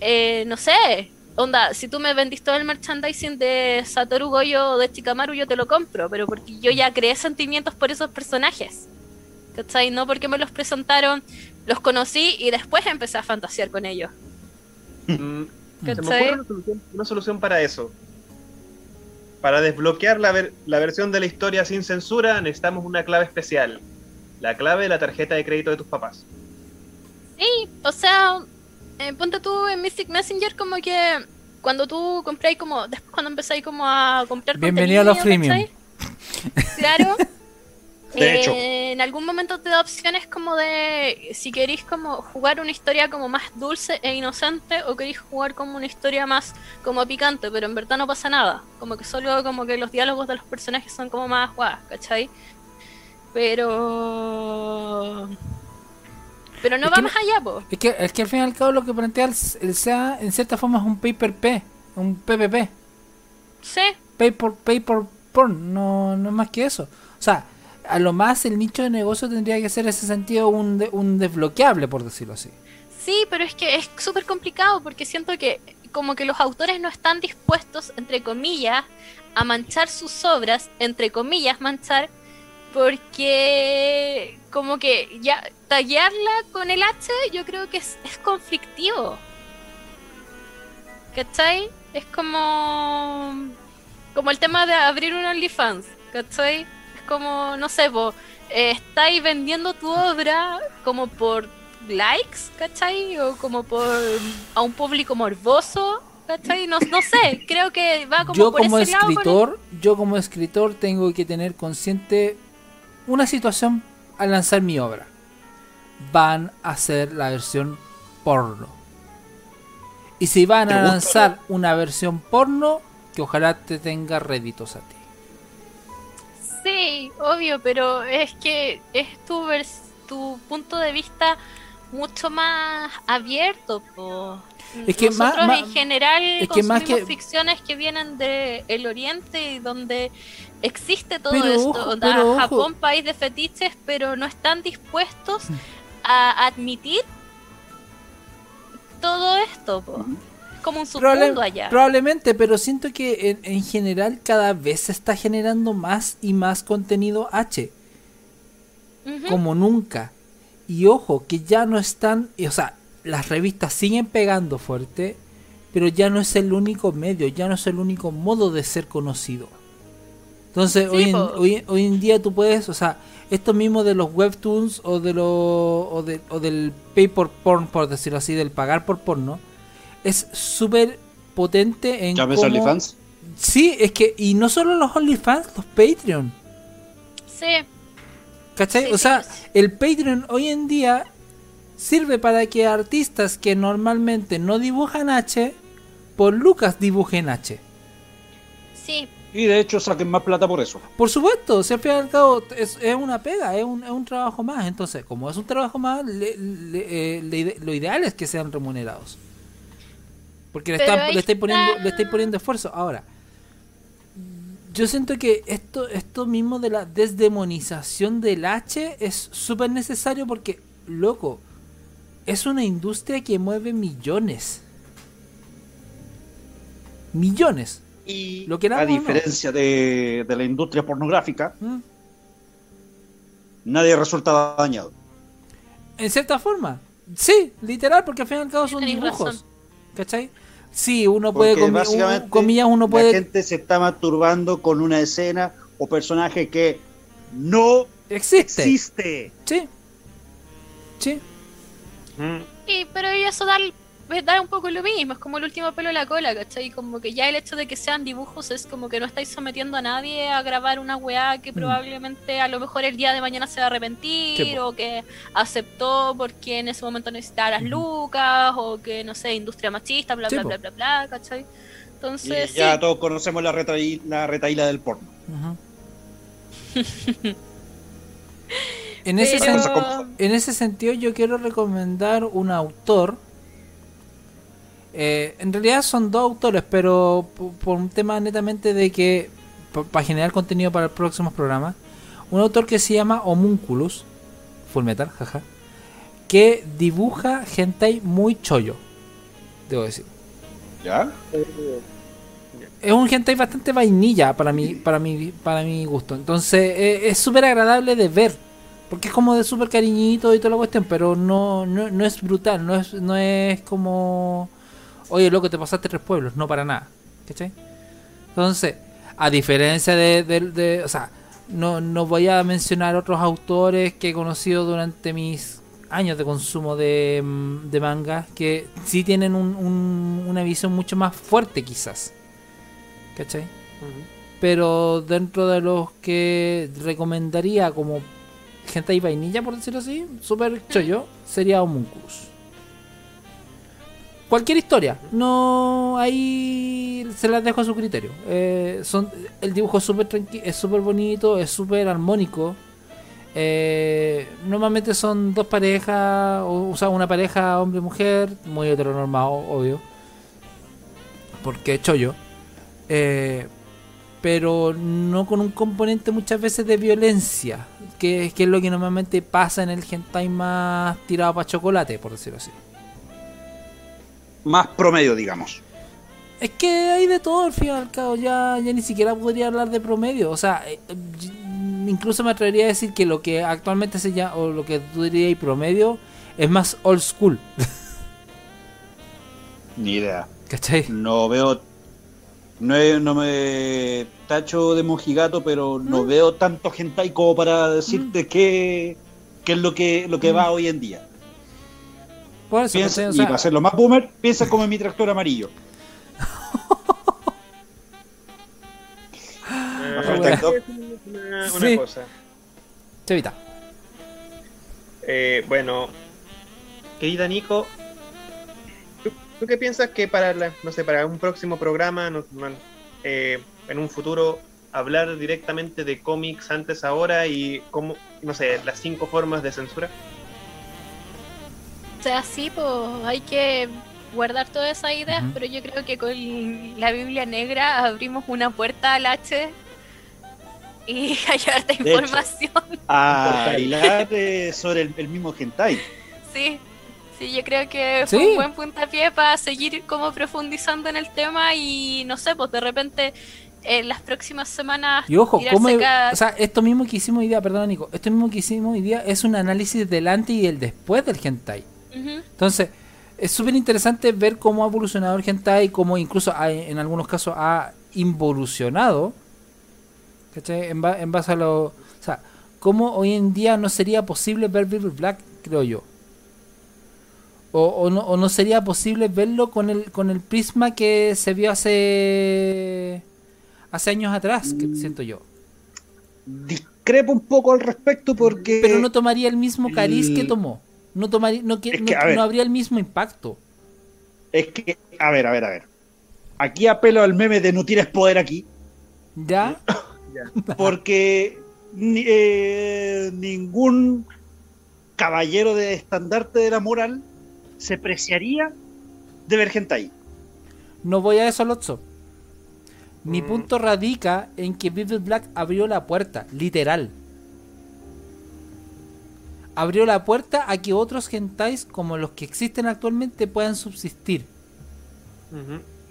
eh, no sé, onda, si tú me vendiste todo el merchandising de Satoru Goyo o de Chikamaru, yo te lo compro, pero porque yo ya creé sentimientos por esos personajes. ¿Cachai? No porque me los presentaron, los conocí y después empecé a fantasear con ellos. Mm, se me ¿Cachai? ocurre una solución, una solución para eso. Para desbloquear la, ver- la versión de la historia sin censura, necesitamos una clave especial. La clave de la tarjeta de crédito de tus papás. Sí, o sea, eh, ponte tú en Mystic Messenger como que cuando tú compráis como, después cuando empezáis como a comprar Bienvenido a los freemium. ¿cachai? Claro. De Eh, hecho. En algún momento te da opciones como de si queréis como jugar una historia como más dulce e inocente o queréis jugar como una historia más como picante, pero en verdad no pasa nada. Como que solo como que los diálogos de los personajes son como más guau, ¿cachai? Pero... Pero no Es va que más allá, po. Es que, es que al fin y al cabo lo que plantea el, el SEA en cierta forma es un paper P, un PPP, Sí, pay por, pay por porn, no, no es más que eso. O sea, a lo más el nicho de negocio tendría que ser en ese sentido un, de- un desbloqueable, por decirlo así. Sí, pero es que es súper complicado porque siento que como que los autores no están dispuestos, entre comillas, a manchar sus obras, entre comillas, manchar, Porque como que ya tallarla con el H yo creo que es, es conflictivo. ¿Cachai? Es como como el tema de abrir un OnlyFans, ¿cachai? Como, no sé, vos estáis vendiendo tu obra como por likes, ¿cachai? O como por a un público morboso, ¿cachai? No, no sé, creo que va como yo por como ese lado con el- escritor, yo como escritor tengo que tener consciente una situación al lanzar mi obra. Van a hacer la versión porno. Y si van ¿Te a lanzar una versión porno, que ojalá te tenga réditos a ti. Sí, obvio, pero es que es tu, vers- tu punto de vista mucho más abierto. Po. Es que Nosotros más- en general es que más que- ficciones que vienen del el oriente y donde existe todo Pero esto. ojo, Onda, pero ojo. Japón, país de fetiches, pero no están dispuestos Mm. a admitir todo esto. Po. Como un Probable- submundo allá. Probablemente, pero siento que en, en general cada vez se está generando más y más contenido H. Como nunca. Y ojo, que ya no están, o sea, las revistas siguen pegando fuerte, pero ya no es el único medio, ya no es el único modo de ser conocido. Entonces, Sí, hoy, en, po. hoy, hoy en día tú puedes, o sea, esto mismo de los webtoons o de lo o, de- o del pay por porn, por decirlo así, del pagar por porno, es súper potente en ¿Ya ves cómo- OnlyFans? Sí, es que y no solo los OnlyFans, los Patreon. Sí, ¿Cachai? Sí, o sea, sí. el Patreon hoy en día sirve para que artistas que normalmente no dibujan H, por Lucas dibujen H. sí. Y de hecho saquen más plata por eso. Por supuesto, si al fin y al cabo es, es una pega, es un, es un trabajo más. Entonces, como es un trabajo más, le- le- eh, le lo ideal es que sean remunerados. Porque le, le, estáis poniendo, está- le estáis poniendo esfuerzo. Ahora, yo siento que esto, esto mismo de la desdemonización del H es súper necesario porque, loco, es una industria que mueve millones. Millones. Y Lo a no. diferencia de, de la industria pornográfica, ¿Mm? nadie resulta dañado. En cierta forma. Sí, literal, porque al fin y al cabo son dibujos. razón. ¿Cachai? Sí, uno puede, Porque comi- básicamente un- comillas, uno la gente se está masturbando con una escena o personaje que no Existe. existe. Sí. Sí. Mm. Sí, pero eso da, da un poco lo mismo, es como el último pelo en la cola, ¿cachai? Como que ya el hecho de que sean dibujos es como que no estáis sometiendo a nadie a grabar una weá que probablemente a lo mejor el día de mañana se va a arrepentir Mm. O que aceptó porque en ese momento necesitaba las lucas o que no sé, industria machista, bla, bla, bla, bla, bla, ¿cachai? Y Entonces, ya sí, todos conocemos la, retaí- la retaíla del porno. Ujú. en, ese pero- sen- en ese sentido yo quiero recomendar un autor. Eh, en realidad son dos autores, pero po- por un tema netamente de que... Para generar contenido para el próximos programas. Un autor que se llama Homunculus. Full Metal, jaja. Que dibuja hentai muy chollo. Debo decir. ¿Ya? es un hentai bastante vainilla para mi, para mi, para mi gusto. Entonces eh, es súper agradable de ver. Porque es como de súper cariñito y toda la cuestión, pero no, no, no es brutal, no es, no es como... Oye, loco, te pasaste tres pueblos, no para nada. ¿Cachai? Entonces, a diferencia de... de- de- o sea, no, no voy a mencionar otros autores que he conocido durante mis años de consumo de, mm, de manga que sí tienen un- un- una visión mucho más fuerte quizás. ¿Cachai? Pero dentro de los que recomendaría como gente y vainilla, por decirlo así, super chollo, sería Homunculus. Cualquier historia, no ahí se las dejo a su criterio. Eh, son el dibujo es súper es súper bonito, es súper armónico. Eh, normalmente son dos parejas, o, o una pareja hombre-mujer, muy heteronormado, obvio. Porque es chollo. Eh, pero no con un componente muchas veces de violencia, que, que es lo que normalmente pasa en el hentai más tirado para chocolate, por decirlo así. Más promedio, digamos. Es que hay de todo al fin y al cabo, ya, ya ni siquiera podría hablar de promedio. O sea, eh, incluso me atrevería a decir que lo que actualmente se llama, o lo que tú dirías promedio, es más old school. Ni idea. ¿Cachai? No veo. No, no me tacho de mojigato, pero no veo tanto hentai como para decirte qué, qué es lo que, lo que va hoy en día. Por eso, Piensa, ¿cachai? O y sea, para hacerlo más boomer, piensa como en mi tractor amarillo. Eh, una, una Sí. cosa. Chavita. Eh, bueno, querida Nico, ¿tú, tú qué piensas que para la- no sé, para un próximo programa, no- no- eh, en un futuro, hablar directamente de cómics antes ahora y cómo, no sé, las cinco formas de censura? O sea, sí, pues hay que guardar todas esas ideas, pero yo creo que con la Biblia Negra abrimos una puerta al H y hay harta hecho. información. A hilar eh, sobre el, el mismo hentai. Sí, sí, yo creo que fue Sí. un buen puntapié para seguir como profundizando en el tema y no sé, pues de repente en las próximas semanas Y ojo, tirarse ¿cómo, cada- o sea, esto mismo que hicimos hoy día, perdón Nico, esto mismo que hicimos hoy día es un análisis del antes y el después del hentai. Entonces, es súper interesante ver cómo ha evolucionado el hentai, cómo incluso ha- en algunos casos ha involucionado. ¿Cachai? En, ba- en base a lo. O sea, cómo hoy en día no sería posible ver Bible Black, creo yo. O, o no, o no sería posible verlo con el, con el prisma que se vio hace. hace años atrás, que siento yo. Discrepo un poco al respecto porque. Pero no tomaría el mismo cariz que tomó. No, tomaría, no, que- Es que, no- a ver. no habría el mismo impacto. Es que, a ver, a ver, a ver. Aquí apelo al meme de no tienes poder aquí. ¿Ya? Porque ni- eh, ningún caballero de estandarte de la moral se preciaría de ver hentai. No voy a eso, Lotso. Mi Mm. punto radica en que Vivid Black abrió la puerta, literal. Abrió la puerta a que otros hentais como los que existen actualmente puedan subsistir.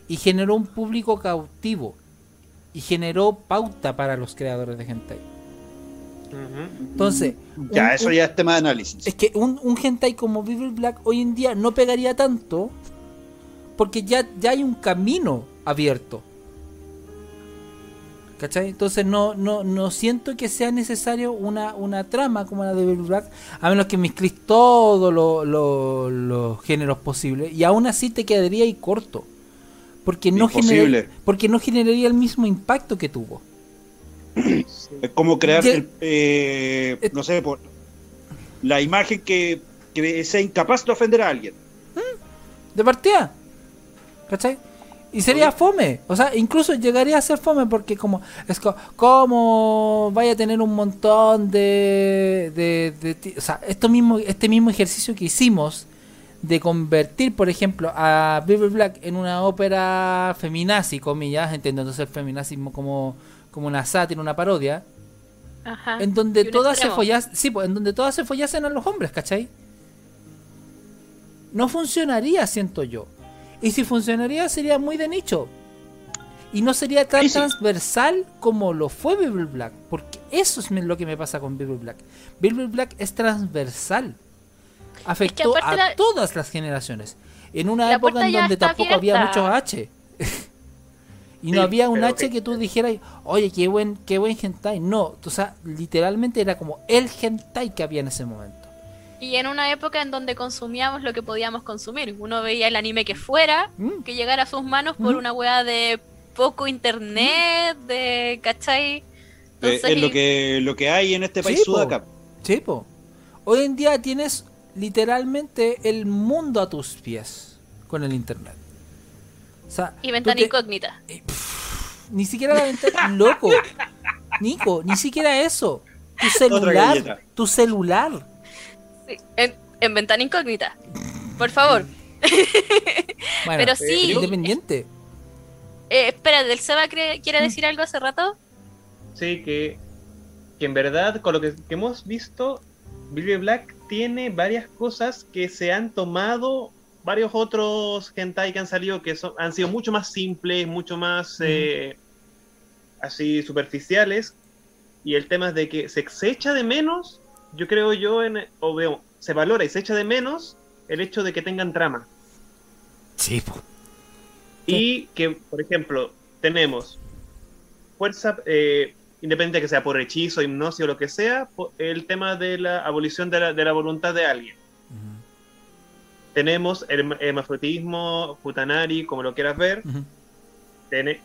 Y generó un público cautivo. Y generó pauta para los creadores de hentai. Entonces, Ya, un- eso un- ya es tema de análisis. Es que un, un hentai como Vivid Black hoy en día no pegaría tanto porque ya, ya hay un camino abierto. ¿Cachai? Entonces no, no, no siento que sea necesario una, una trama como la de Vivid Black, a menos que mezcles todos lo- lo- los géneros posibles y aún así te quedaría ahí corto. Porque no, genera- porque no generaría el mismo impacto que tuvo. Es como crear, Ya- el, eh, Eh. no sé, por la imagen que, que sea incapaz de ofender a alguien. de partida. ¿Cachai? Y sería fome. O sea, incluso llegaría a ser fome porque como es co- como vaya a tener un montón de, de, de o sea, esto mismo este mismo ejercicio que hicimos de convertir, por ejemplo, a Bible Black en una ópera feminazi, comillas, entendiéndose el feminazismo como como una sátira, una parodia, Ajá. en donde todas se follasen, sí, pues, en donde todas se follasen a los hombres, ¿cachai? No funcionaría, siento yo. Y si funcionaría sería muy de nicho. Y no sería tan sí. transversal como lo fue Bible Black. Porque eso es lo que me pasa con Bible Black. Bible Black es transversal. Afectó a la- todas las generaciones. En una La época en donde tampoco había muchos H. y no Sí, había un H que- que tú dijeras, oye, qué buen, qué buen hentai. No, o sea, literalmente era como el hentai que había en ese momento. Y en una época en donde consumíamos lo que podíamos consumir. Uno veía el anime que fuera, Mm. que llegara a sus manos por Mm. una weá de poco internet, de. ¿cachai? Eh, es lo que, lo que hay en este país Sí, sudaca. Sí, po. Hoy en día tienes literalmente el mundo a tus pies con el internet. O sea, Y ventana te- incógnita. Eh, pff, ni siquiera la ventana. Loco. Nico, ni siquiera eso. Tu celular. Tu celular. Sí, en, en ventana incógnita. Por favor. Bueno, Pero eh, sí. independiente. Eh, espera, ¿del Seba quiere decir algo hace rato? Sí, que, que en verdad, con lo que, que hemos visto, Billy Black tiene varias cosas que se han tomado varios otros hentai que han salido que son, han sido mucho más simples, mucho más eh, así superficiales, y el tema es de que se, se echa de menos, yo creo yo, en, o veo, se valora y se echa de menos el hecho de que tengan trama. Sí. Y que, por ejemplo, tenemos fuerza, eh, independiente que sea por hechizo, hipnosis o lo que sea, el tema de la abolición de la, de la voluntad de alguien. Tenemos el herma- hermafroditismo, futanari, como lo quieras ver. Tene-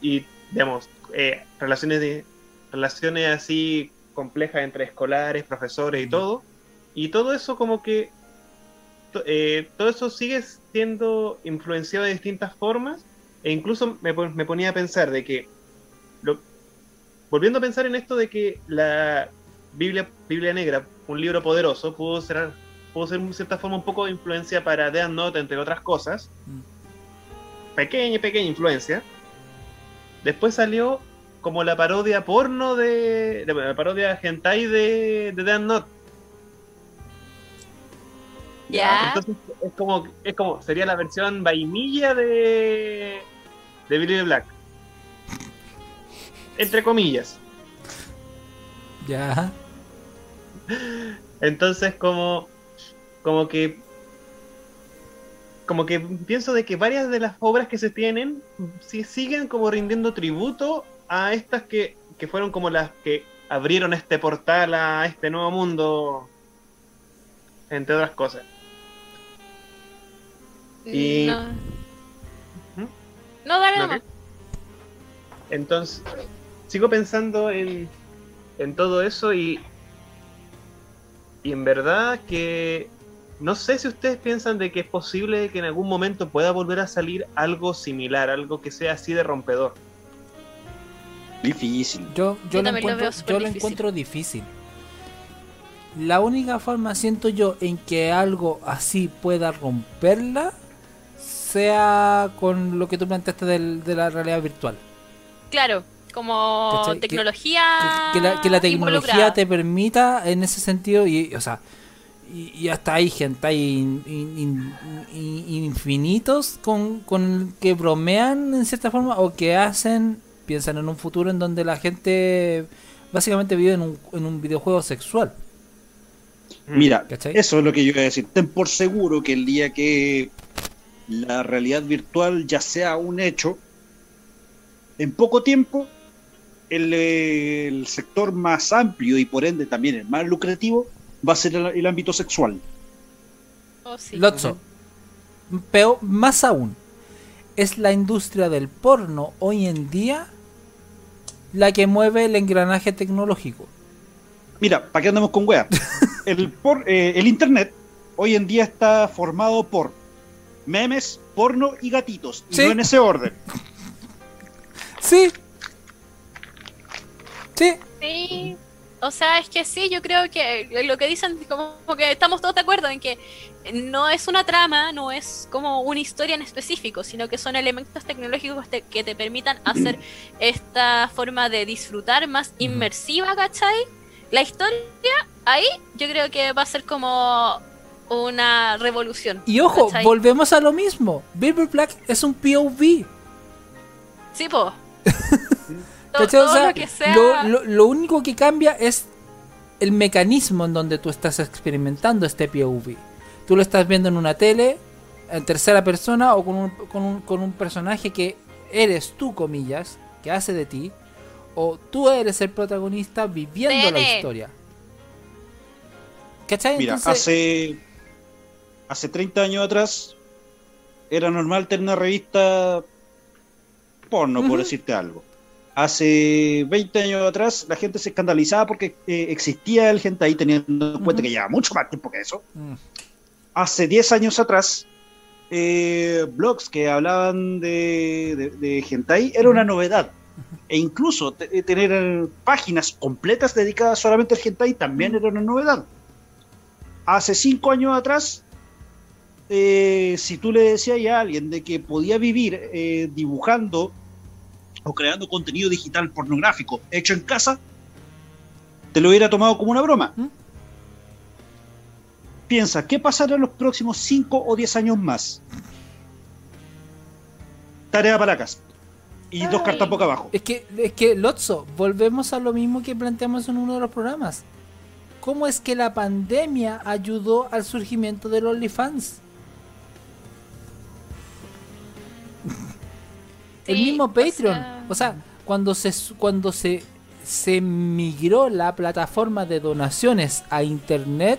y, digamos, eh, relaciones, de, relaciones así complejas entre escolares, profesores y todo. Y todo eso como que, eh, todo eso sigue siendo influenciado de distintas formas. E incluso me, me ponía a pensar de que, lo- volviendo a pensar en esto de que la Biblia, Biblia Negra, un libro poderoso, pudo ser, pudo ser en cierta forma un poco de influencia para Death Note, entre otras cosas Mm. pequeña, pequeña influencia. Después salió como la parodia porno de. de- la parodia hentai de, de Death Note. Ya. Entonces es como, es como. Sería la versión vainilla de. de Billy the Black. Entre comillas. Ya. Entonces como. como que. Como que pienso de que varias de las obras que se tienen sí siguen como rindiendo tributo a estas que, que fueron como las que abrieron este portal a este nuevo mundo, entre otras cosas. Y- No. ¿Mm? No, dale ¿No nomás. qué? Entonces, sigo pensando en, en todo eso y, y en verdad que no sé si ustedes piensan de que es posible que en algún momento pueda volver a salir algo similar, algo que sea así de rompedor. Difícil. Yo, yo, Yo lo, encuentro, yo lo difícil. encuentro difícil. La única forma, siento yo, en que algo así pueda romperla sea con lo que tú planteaste del- de la realidad virtual. Claro, como ¿Cachai? Que- tecnología. que, la, que la tecnología te permita en ese sentido y o sea y, y hasta hay gente hay in- in- in- in- infinitos con, con que bromean en cierta forma o que hacen piensan en un futuro en donde la gente básicamente vive en un, en un videojuego sexual Mira, ¿Cachai? eso es lo que yo iba a decir. Ten por seguro que el día que la realidad virtual ya sea un hecho, en poco tiempo el, el sector más amplio y por ende también el más lucrativo va a ser el, el ámbito sexual. Oh, sí. Lotso peor más aún es la industria del porno hoy en día la que mueve el engranaje tecnológico Mira, ¿para qué andamos con weas? El, por- eh, el internet hoy en día está formado por memes, porno y gatitos. Y Sí. no en ese orden. sí sí Sí. O sea, es que sí, yo creo que lo que dicen, como que estamos todos de acuerdo en que no es una trama, no es como una historia en específico, sino que son elementos tecnológicos te- que te permitan hacer esta forma de disfrutar más inmersiva, ¿cachai? La historia, ahí yo creo que va a ser como una revolución. Y ojo, ¿cachai? volvemos a lo mismo. Bilber Black es un POV. Sí, po. O sea, lo que sea. lo, lo- lo único que cambia es el mecanismo en donde tú estás experimentando este POV. Tú lo estás viendo en una tele, en tercera persona, o con un, con un, con un personaje que eres tú, comillas, que hace de ti, o tú eres el protagonista viviendo la historia. ¿Cachai? Mira, Entonces- hace, hace 30 años atrás era normal tener una revista porno, por decirte algo. Hace 20 años atrás la gente se escandalizaba porque eh, existía el hentai teniendo en cuenta que lleva mucho más tiempo que eso. Mm. Hace 10 años atrás, eh, blogs que hablaban de, de, de hentai era una novedad. E incluso eh, tener páginas completas dedicadas solamente al hentai también era una novedad. Hace 5 años atrás, eh, si tú le decías a alguien de que podía vivir eh, dibujando o creando contenido digital pornográfico hecho en casa, te lo hubiera tomado como una broma. Piensa, ¿qué pasará en los próximos 5 o 10 años más? Tarea para casa. Y dos cartas boca abajo. Es que, es que, Lotso, volvemos a lo mismo que planteamos en uno de los programas. ¿Cómo es que la pandemia ayudó al surgimiento del OnlyFans? El mismo o Patreon. sea- O sea, cuando se cuando se, se migró la plataforma de donaciones a internet,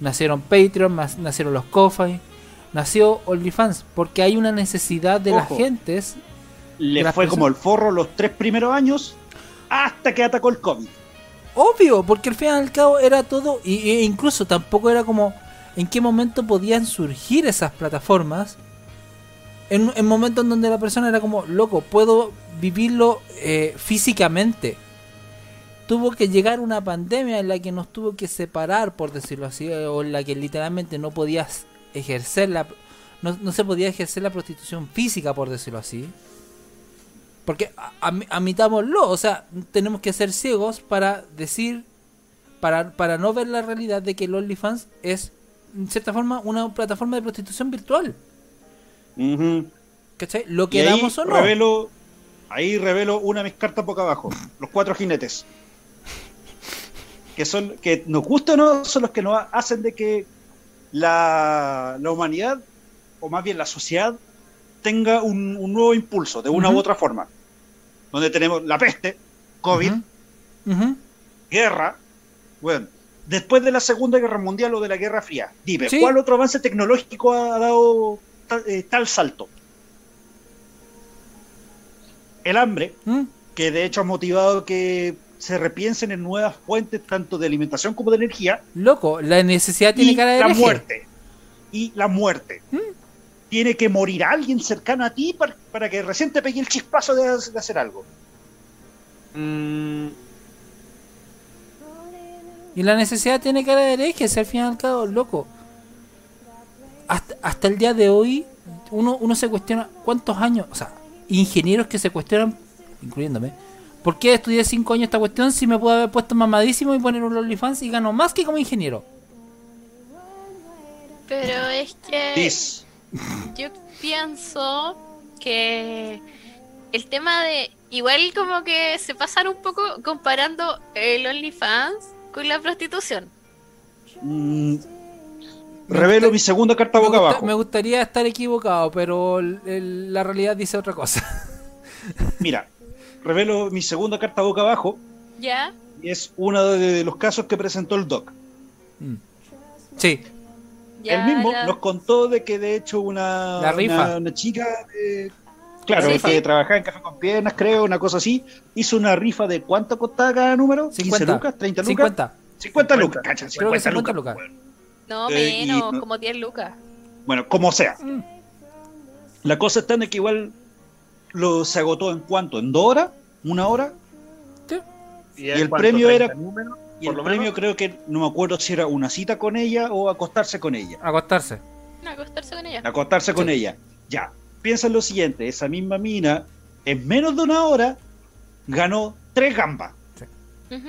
nacieron Patreon, nacieron los Ko-Fi, nació OnlyFans, porque hay una necesidad de las gentes. Le Las fue personas- como el forro los tres primeros años hasta que atacó el COVID. Obvio, porque al fin y al cabo era todo, y, e incluso tampoco era como en qué momento podían surgir esas plataformas. En, en momentos en donde la persona era como, loco, puedo vivirlo eh, físicamente. Tuvo que llegar una pandemia en la que nos tuvo que separar, por decirlo así, o en la que literalmente no podías ejercer la. No, no se podía ejercer la prostitución física, por decirlo así. Porque admitámoslo, o sea, tenemos que ser ciegos para decir, para, para no ver la realidad de que el OnlyFans es, en cierta forma, una plataforma de prostitución virtual. Ujú. ¿Cachai? Lo Y que ahí damos o no. revelo, ahí revelo una de mis cartas boca abajo. Los cuatro jinetes. Que son, que nos gusta o no, son los que nos hacen de que la, la humanidad, o más bien la sociedad, tenga un, un nuevo impulso, de una u otra forma. Donde tenemos la peste, COVID, guerra, bueno, después de la Segunda Guerra Mundial o de la Guerra Fría, dime, Sí. ¿cuál otro avance tecnológico ha dado tal, eh, tal salto? El hambre, ¿Mm? que de hecho ha motivado que se repiensen en nuevas fuentes tanto de alimentación como de energía, Loco, la necesidad tiene y cara de la muerte. Y la muerte. ¿Mm? Tiene que morir alguien cercano a ti para, para que recién te pegue el chispazo de, de hacer algo. Mm, Y la necesidad tiene cara de hereje, si al fin y al cabo, loco. Hasta, hasta el día de hoy, uno, uno se cuestiona cuántos años, o sea, ingenieros que se cuestionan, incluyéndome, ¿por qué estudié cinco años esta cuestión si me puedo haber puesto mamadísimo y poner un OnlyFans y gano más que como ingeniero? Pero es que Dis. yo pienso que el tema de. Igual como que se pasaron un poco comparando el OnlyFans con la prostitución. Mm, revelo mi segunda carta Me, boca gusta- abajo. me gustaría estar equivocado, pero el- el- la realidad dice otra cosa. Mira, revelo mi segunda carta boca abajo ¿Ya? y es uno de los casos que presentó el Doc. Mm. Sí, ya Él mismo nos contó de que de hecho una, La rifa. una, una chica, eh, claro, Sí, que sí. trabajaba en Café con Piernas, creo, una cosa así, hizo una rifa de cuánto costaba cada número, 15 50. lucas, 30 lucas, 50. 50 lucas, cacha, Creo que 50 50 lucas. No, Eh, y menos, no- como 10 lucas. Bueno, como sea. Mm. La cosa está en que igual lo se agotó en cuánto, en dos horas, una hora, ¿Y, el cuánto? premio 30 era- números, y el premio menos? creo que no me acuerdo si era una cita con ella o acostarse con ella. Acostarse. Acostarse con ella. acostarse con Sí. ella. Ya, piensa en lo siguiente, esa misma mina, en menos de una hora, ganó tres gambas. Ujú.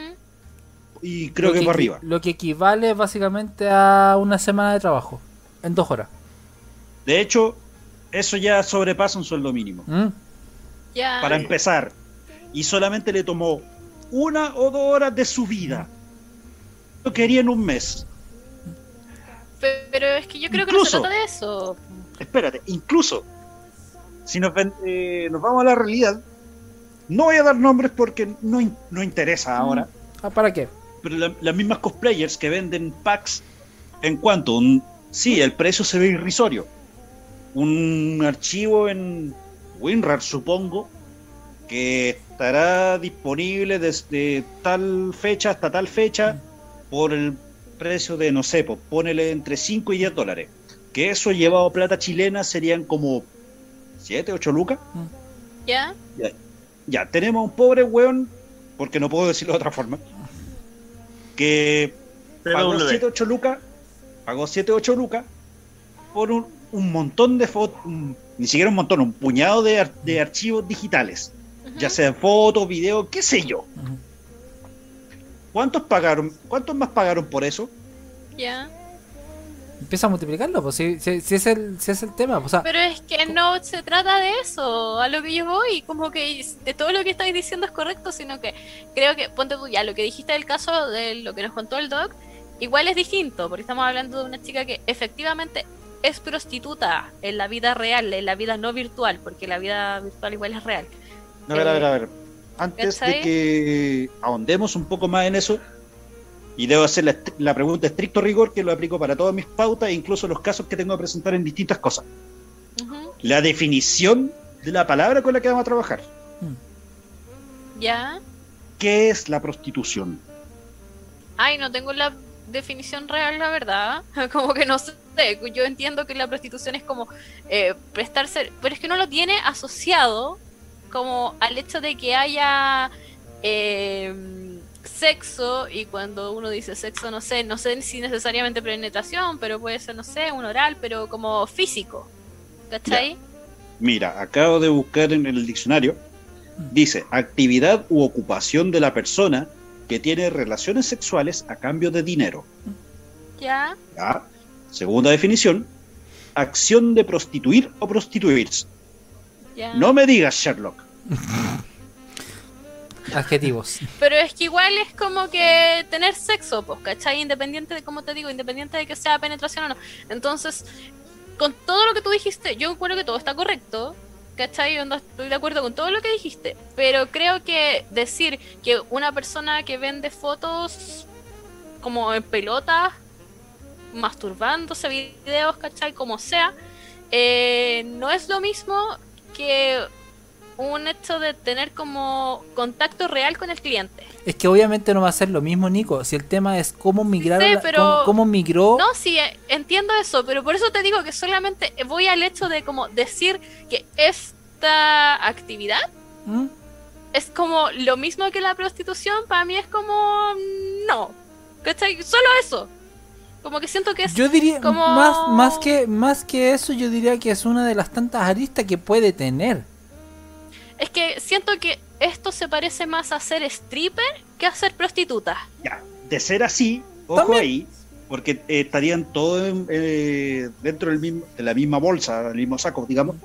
Y creo que, equi- para arriba. Lo que equivale básicamente a una semana de trabajo. En dos horas. De hecho, eso ya sobrepasa un sueldo mínimo. ¿Mm? Para empezar. Y solamente le tomó una o dos horas de su vida. Lo quería en un mes. Pe- Pero es que yo creo que no se trata de eso. Espérate, incluso, si nos, ven- eh, nos vamos a la realidad, no voy a dar nombres porque no, in- no interesa ahora. Ah, ¿Para qué? pero la- las mismas cosplayers que venden packs en cuanto un sí el precio se ve irrisorio un archivo en WinRAR supongo que estará disponible desde tal fecha hasta tal fecha por el precio de no sé pues ponele entre 5 y 10 dólares que eso llevado a plata chilena serían como 7, 8 lucas ¿Ya? ya, tenemos a un pobre weón, porque no puedo decirlo de otra forma, que pagó TW. 7, 8 lucas, pagó 7, 8 lucas por un, un montón de fotos, ni siquiera un montón, un puñado de, ar- de archivos digitales, Ujú. ya sean fotos, videos, qué sé yo. ¿Cuántos pagaron? ¿Cuántos más pagaron por eso? Ya. Empieza a multiplicarlo, pues si, si, si es, el, si es el tema. O sea, Pero es que no se trata de eso, a lo que yo voy, como que de todo lo que estáis diciendo es correcto, sino que creo que, ponte tú ya, lo que dijiste del caso de lo que nos contó el doc, igual es distinto, porque estamos hablando de una chica que efectivamente es prostituta en la vida real, en la vida no virtual, porque la vida virtual igual es real. A ver, a ver, Eh, a ver. Antes de que ahondemos un poco más en eso, y debo hacer la, la pregunta estricto rigor que lo aplico para todas mis pautas e incluso los casos que tengo que presentar en distintas cosas. La definición de la palabra con la que vamos a trabajar. Ya. ¿Qué es la prostitución? Ay, no tengo la definición real, la verdad. Como que no sé. Yo entiendo que la prostitución es como eh, prestarse. Pero es que no lo tiene asociado como al hecho de que haya eh, sexo. Y cuando uno dice sexo, no sé, no sé si necesariamente penetración, pero puede ser, no sé, un oral, pero como físico. ¿Cachai? Mira, acabo de buscar en el diccionario. Dice, actividad u ocupación de la persona que tiene relaciones sexuales a cambio de dinero. Ya. ¿Ya? Segunda definición, acción de prostituir o prostituirse. Ya. No me digas Sherlock. adjetivos. Pero es que igual es como que tener sexo, pues, ¿cachai? Independiente de, como te digo, independiente de que sea penetración o no. Entonces, con todo lo que tú dijiste, yo creo que todo está correcto, ¿cachai? Estoy de acuerdo con todo lo que dijiste. Pero creo que decir que una persona que vende fotos como en pelotas, masturbándose, videos, ¿cachai? Como sea, eh, no es lo mismo que un hecho de tener como contacto real con el cliente. Es que obviamente no va a ser lo mismo, Nico. Si el tema es cómo migrar, Sí, pero- cómo, cómo migró. No, sí, eh, entiendo eso, pero por eso te digo que solamente voy al hecho de como decir que esta actividad ¿Mm? es como lo mismo que la prostitución, para mí es como mm, no. ¿Cachai? Solo eso. Como que siento que es Yo diría, como- más, más, que, más que eso, yo diría que es una de las tantas aristas que puede tener. Es que siento que esto se parece más a ser stripper que a ser prostituta. Ya, de ser así, ojo También. ahí, porque eh, estarían todos en- eh, dentro del mismo, de la misma bolsa, del mismo saco, digamos.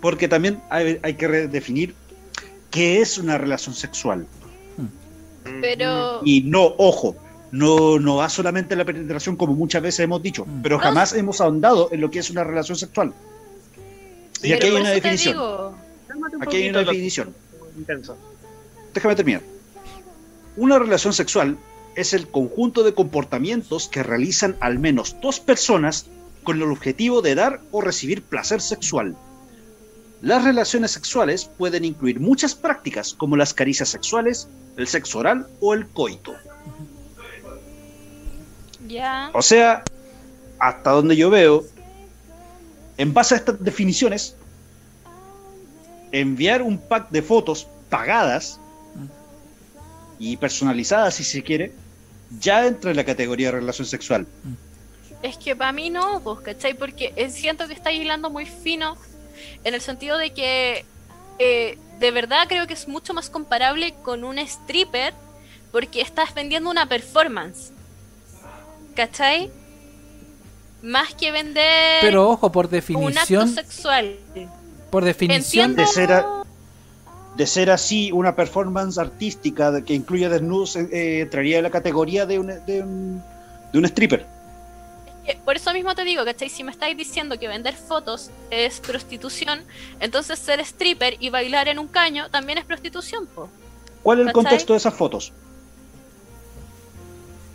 Porque también hay, hay que redefinir qué es una relación sexual. Pero Y no, ojo, no, no va solamente la penetración como muchas veces hemos dicho, Mm. pero No. jamás hemos ahondado en lo que es una relación sexual. Y aquí hay una definición. digo, un Aquí hay una definición. intenso. Déjame terminar. Una relación sexual es el conjunto de comportamientos que realizan al menos dos personas con el objetivo de dar o recibir placer sexual. Las relaciones sexuales pueden incluir muchas prácticas como las caricias sexuales, el sexo oral o el coito. ya. O sea, hasta donde yo veo, en base a estas definiciones, enviar un pack de fotos pagadas y personalizadas, si se quiere, ya entra en la categoría de relación sexual. Es que para mí no, pues, ¿cachai? Porque eh, siento que está hilando muy fino en el sentido de que eh, de verdad creo que es mucho más comparable con un stripper porque estás vendiendo una performance. ¿Cachai? Más que vender Pero ojo, por un acto definición, sexual. Por definición. De ser a- De ser así, una performance artística que incluye desnudos eh, eh, entraría en la categoría de un, de un, de un stripper. Eh, Por eso mismo te digo, ¿cachai? Si me estáis diciendo que vender fotos es prostitución, entonces ser stripper y bailar en un caño también es prostitución, po. ¿Cuál es el ¿Cachai? contexto de esas fotos?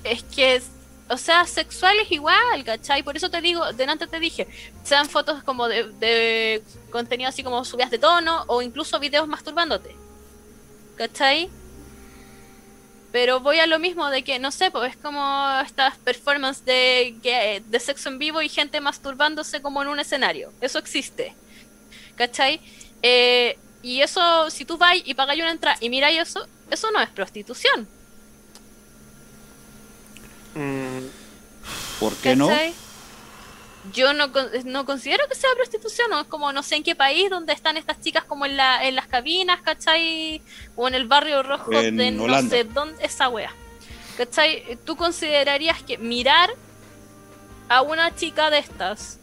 Es que, o sea, sexual es igual, ¿cachai? Por eso te digo, delante te dije, sean fotos como de, contenido así como subidas de tono o incluso videos masturbándote, ¿cachai? Pero voy a lo mismo de que, no sé, pues es como estas performances de, de sexo en vivo y gente masturbándose como en un escenario. Eso existe, ¿cachai? Eh, y eso, si tú vas y pagáis una entrada y miráis eso, eso no es prostitución. Mm, ¿Por qué no? Yo no, con- no considero que sea prostitución, no es como no sé en qué país donde están estas chicas como en, la, en las cabinas, ¿cachai? O en el barrio rojo En de no Holanda. sé dónde, esa wea. ¿Cachai? ¿Tú considerarías que mirar a una chica de estas,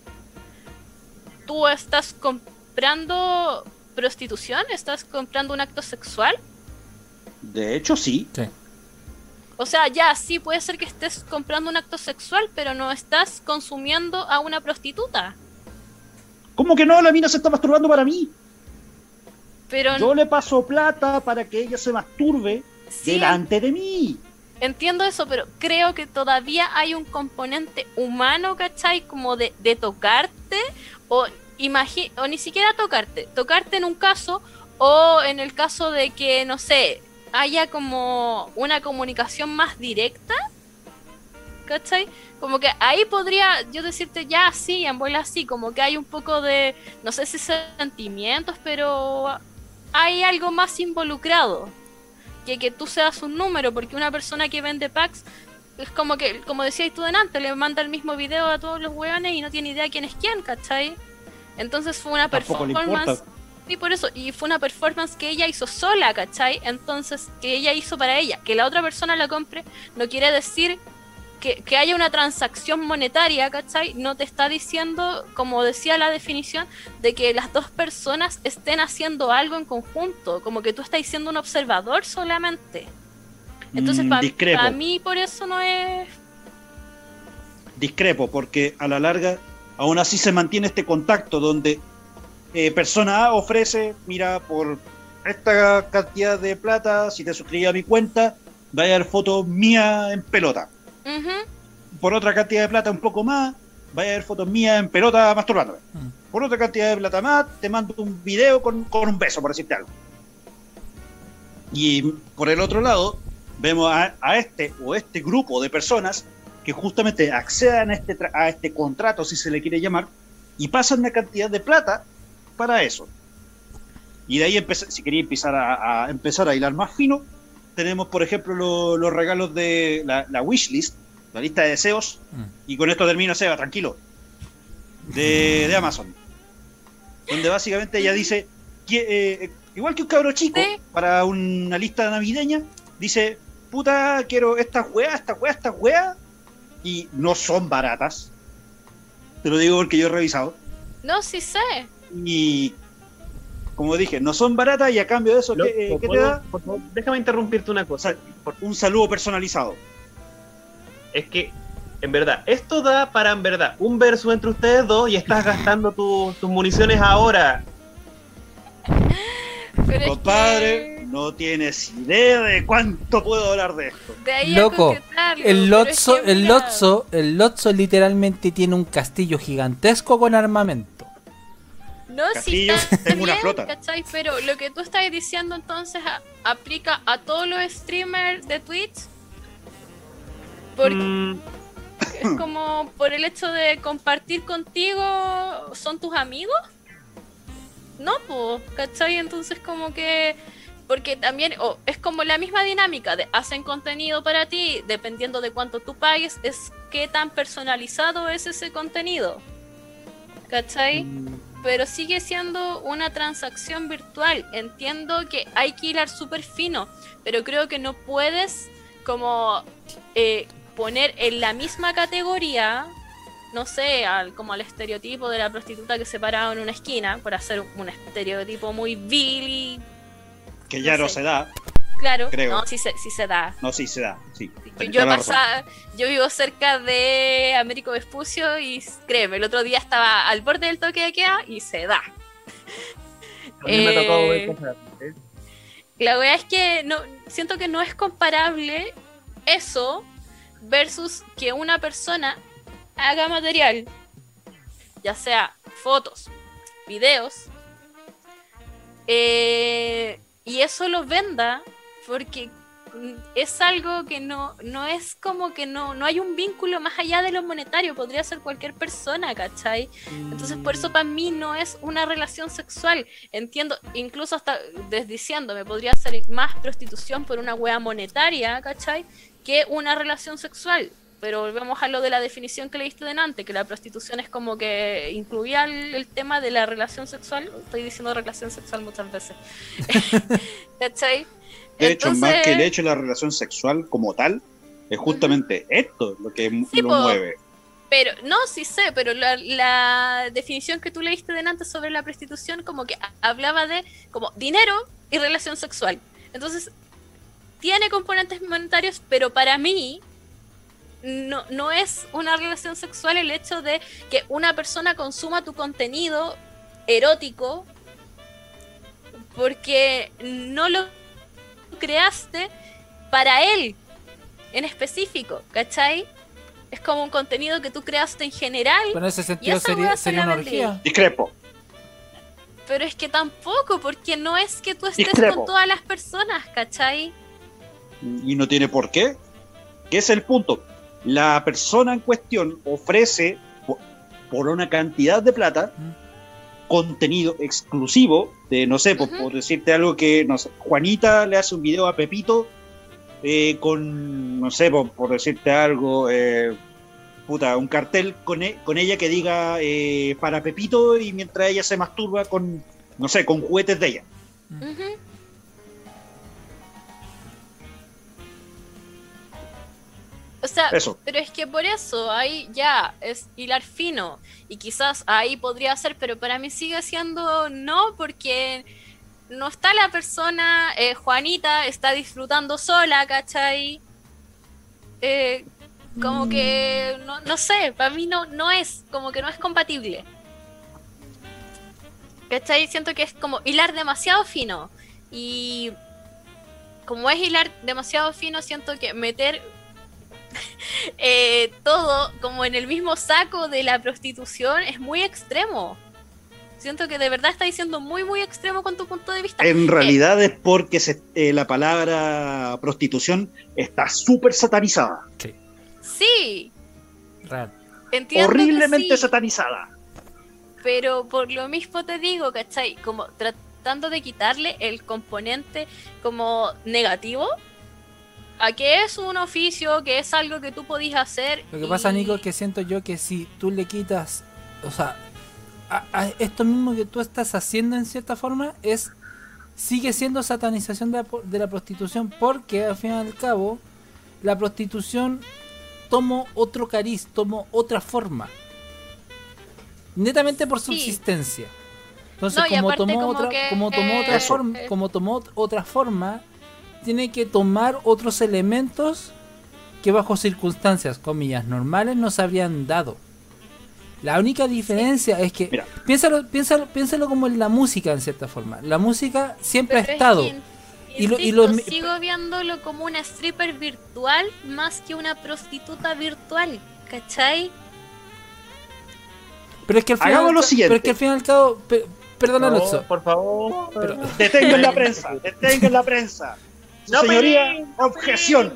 ¿tú estás comprando prostitución? ¿Estás comprando un acto sexual? De hecho, sí. Sí. O sea, ya, sí puede ser que estés comprando un acto sexual, pero no estás consumiendo a una prostituta. ¿Cómo que no? La mina se está masturbando para mí. Pero Yo le paso plata para que ella se masturbe sí, delante de mí. entiendo eso, pero creo que todavía hay un componente humano, ¿cachai? Como de, de tocarte o, o ni siquiera tocarte. Tocarte en un caso o en el caso de que, no sé, haya como una comunicación más directa. ¿Cachai? Como que ahí podría yo decirte ya sí, en bola sí, como que hay un poco de, no sé si sentimientos, pero hay algo más involucrado que que tú seas un número, porque una persona que vende packs es como que, como decías tú delante, le manda el mismo video a todos los weones y no tiene idea quién es quién, ¿cachai? Entonces fue una Tampoco performance. Sí, por eso, y fue una performance que ella hizo sola, ¿cachai? Entonces, que ella hizo para ella, que la otra persona la compre, no quiere decir que, que haya una transacción monetaria, ¿cachai? No te está diciendo, como decía la definición, de que las dos personas estén haciendo algo en conjunto, como que tú estás siendo un observador solamente. Entonces, Mm, para mí, por eso no es. Discrepo, porque a la larga aún así se mantiene este contacto donde eh, persona A ofrece, mira, por esta cantidad de plata, si te suscribes a mi cuenta, va a haber fotos mía en pelota. Por otra cantidad de plata un poco más, va a haber fotos mías en pelota masturbándome. Mm. Por otra cantidad de plata más, te mando un video con, con un beso, por decirte algo. Y por el otro lado, vemos a, a este o este grupo de personas que justamente accedan a este, tra- a este contrato, si se le quiere llamar, y pasan una cantidad de plata para eso. Y de ahí, empeza- si quería empezar a, a empezar a hilar más fino, tenemos, por ejemplo, lo- los regalos de la, la wishlist, la lista de deseos, Mm. y con esto termino, Seba, tranquilo, de, de Amazon. Donde básicamente ella dice, que, eh, igual que un cabro chico, Sí. para una lista navideña, dice, puta, quiero estas weas, estas weas, estas weas, y no son baratas. Te lo digo porque yo he revisado. No, sí sé. Y como dije, no son baratas y a cambio de eso, Loco, ¿qué, eh, qué te ¿puedo- da? por favor, déjame interrumpirte una cosa. un saludo personalizado. Es que, en verdad, esto da para, en verdad, un verso entre ustedes dos y estás gastando tu- tus municiones ahora. Pero es Compadre, que no tienes idea de cuánto puedo hablar de esto. de ahí a Loco, El es Lotso, que el Lotso, el Lotso literalmente tiene un castillo gigantesco con armamento. No, sí Castillo, está tengo una bien, flota. ¿cachai? Pero lo que tú estás diciendo entonces a- aplica a todos los streamers de Twitch. Porque Mm, es como por el hecho de compartir contigo, ¿son tus amigos? No, pues, ¿cachai? Entonces como que... Porque también o es como la misma dinámica de hacen contenido para ti, dependiendo de cuánto tú pagues, es qué tan personalizado es ese contenido. ¿Cachai? Pero sigue siendo una transacción virtual. Entiendo que hay que hilar súper fino, pero creo que no puedes como eh, poner en la misma categoría, no sé, al, como al estereotipo de la prostituta que se paraba en una esquina, por hacer un estereotipo muy vil y Que ya No no sé. se da. Claro, Creo. no, sí se, sí se da. No, sí se da. Sí. Yo, yo yo vivo cerca de Américo Vespucio y créeme, el otro día estaba al borde del toque de queda y se da. a mí me tocó Eh, ver ¿eh? La verdad es que no siento que no es comparable eso versus que una persona haga material, ya sea fotos, videos, eh, y eso lo venda porque mm, es algo que no, no es como que no, no hay un vínculo más allá de lo monetario, podría ser cualquier persona, ¿cachai? Entonces por eso para mí no es una relación sexual. Entiendo, incluso hasta desdiciéndome, podría ser más prostitución por una wea monetaria, ¿cachai? Que una relación sexual. Pero volvemos a lo de la definición que leíste delante, que la prostitución es como que incluía el, el tema de la relación sexual. Estoy diciendo relación sexual muchas veces. ¿Cachai? De hecho, más que el hecho de la relación sexual como tal, es justamente esto lo que Sí, lo po. mueve. Pero, no, sí sé, pero la, la definición que tú leíste delante sobre la prostitución como que ha- hablaba de como dinero y relación sexual. Entonces, tiene componentes monetarios, pero para mí no, no es una relación sexual el hecho de que una persona consuma tu contenido erótico porque no lo creaste para él en específico, ¿cachai? Es como un contenido que tú creaste en general, Pero en ese sentido esa sería, sería una orgía. Discrepo. pero es que tampoco, porque no es que tú estés Discrepo. con todas las personas, ¿cachai? y no tiene por qué. Que es el punto. La persona en cuestión ofrece po- por una cantidad de plata Mm. Contenido exclusivo de, no sé, por, por decirte algo que, no sé, Juanita le hace un video a Pepito eh, con, no sé, por, por decirte algo, eh, puta, un cartel con, e- con ella que diga eh, para Pepito y mientras ella se masturba con, no sé, con juguetes de ella. O sea, Eso. pero es que por eso ahí ya es hilar fino y quizás ahí podría ser, pero para mí sigue siendo no porque no está la persona, eh, Juanita está disfrutando sola, ¿cachai? Eh, como que, no, no sé, para mí no, no es, como que no es compatible. ¿Cachai? Siento que es como hilar demasiado fino. Y como es hilar demasiado fino, siento que meter eh, todo como en el mismo saco de la prostitución es muy extremo. Siento que de verdad está diciendo muy, muy extremo con tu punto de vista. En realidad es porque se- eh, la palabra prostitución está súper satanizada. Sí, Sí, real. entiendo. que horriblemente sí. satanizada. Pero por lo mismo te digo, ¿cachai? Como tratando de quitarle el componente como negativo a que es un oficio, que es algo que tú podías hacer. Lo que pasa, Nico, es que siento yo que si tú le quitas, o sea, a- a esto mismo que tú estás haciendo en cierta forma es sigue siendo satanización de la, de la prostitución porque al fin y al cabo la prostitución tomó otro cariz, tomó otra forma. Netamente por Sí. subsistencia. Entonces, No, como, tomó como otra, que, como tomó otra forma, eh. como tomó otra forma, tiene que tomar otros elementos que bajo circunstancias, comillas, normales no se habrían dado. La única diferencia es que, Mira. piénsalo, piénsalo, piénsalo como en la música en cierta forma. La música siempre Pero ha es estado. que, Y lo- y insisto, lo- sigo viéndolo como una stripper virtual más que una prostituta virtual, ¿cachai? Pero es que al final, Hagamos lo pero siguiente. es que al fin y al cabo, pe- perdona, No, Alonso, por favor. pero- Detengan la prensa, detengan la prensa. No señoría, objeción.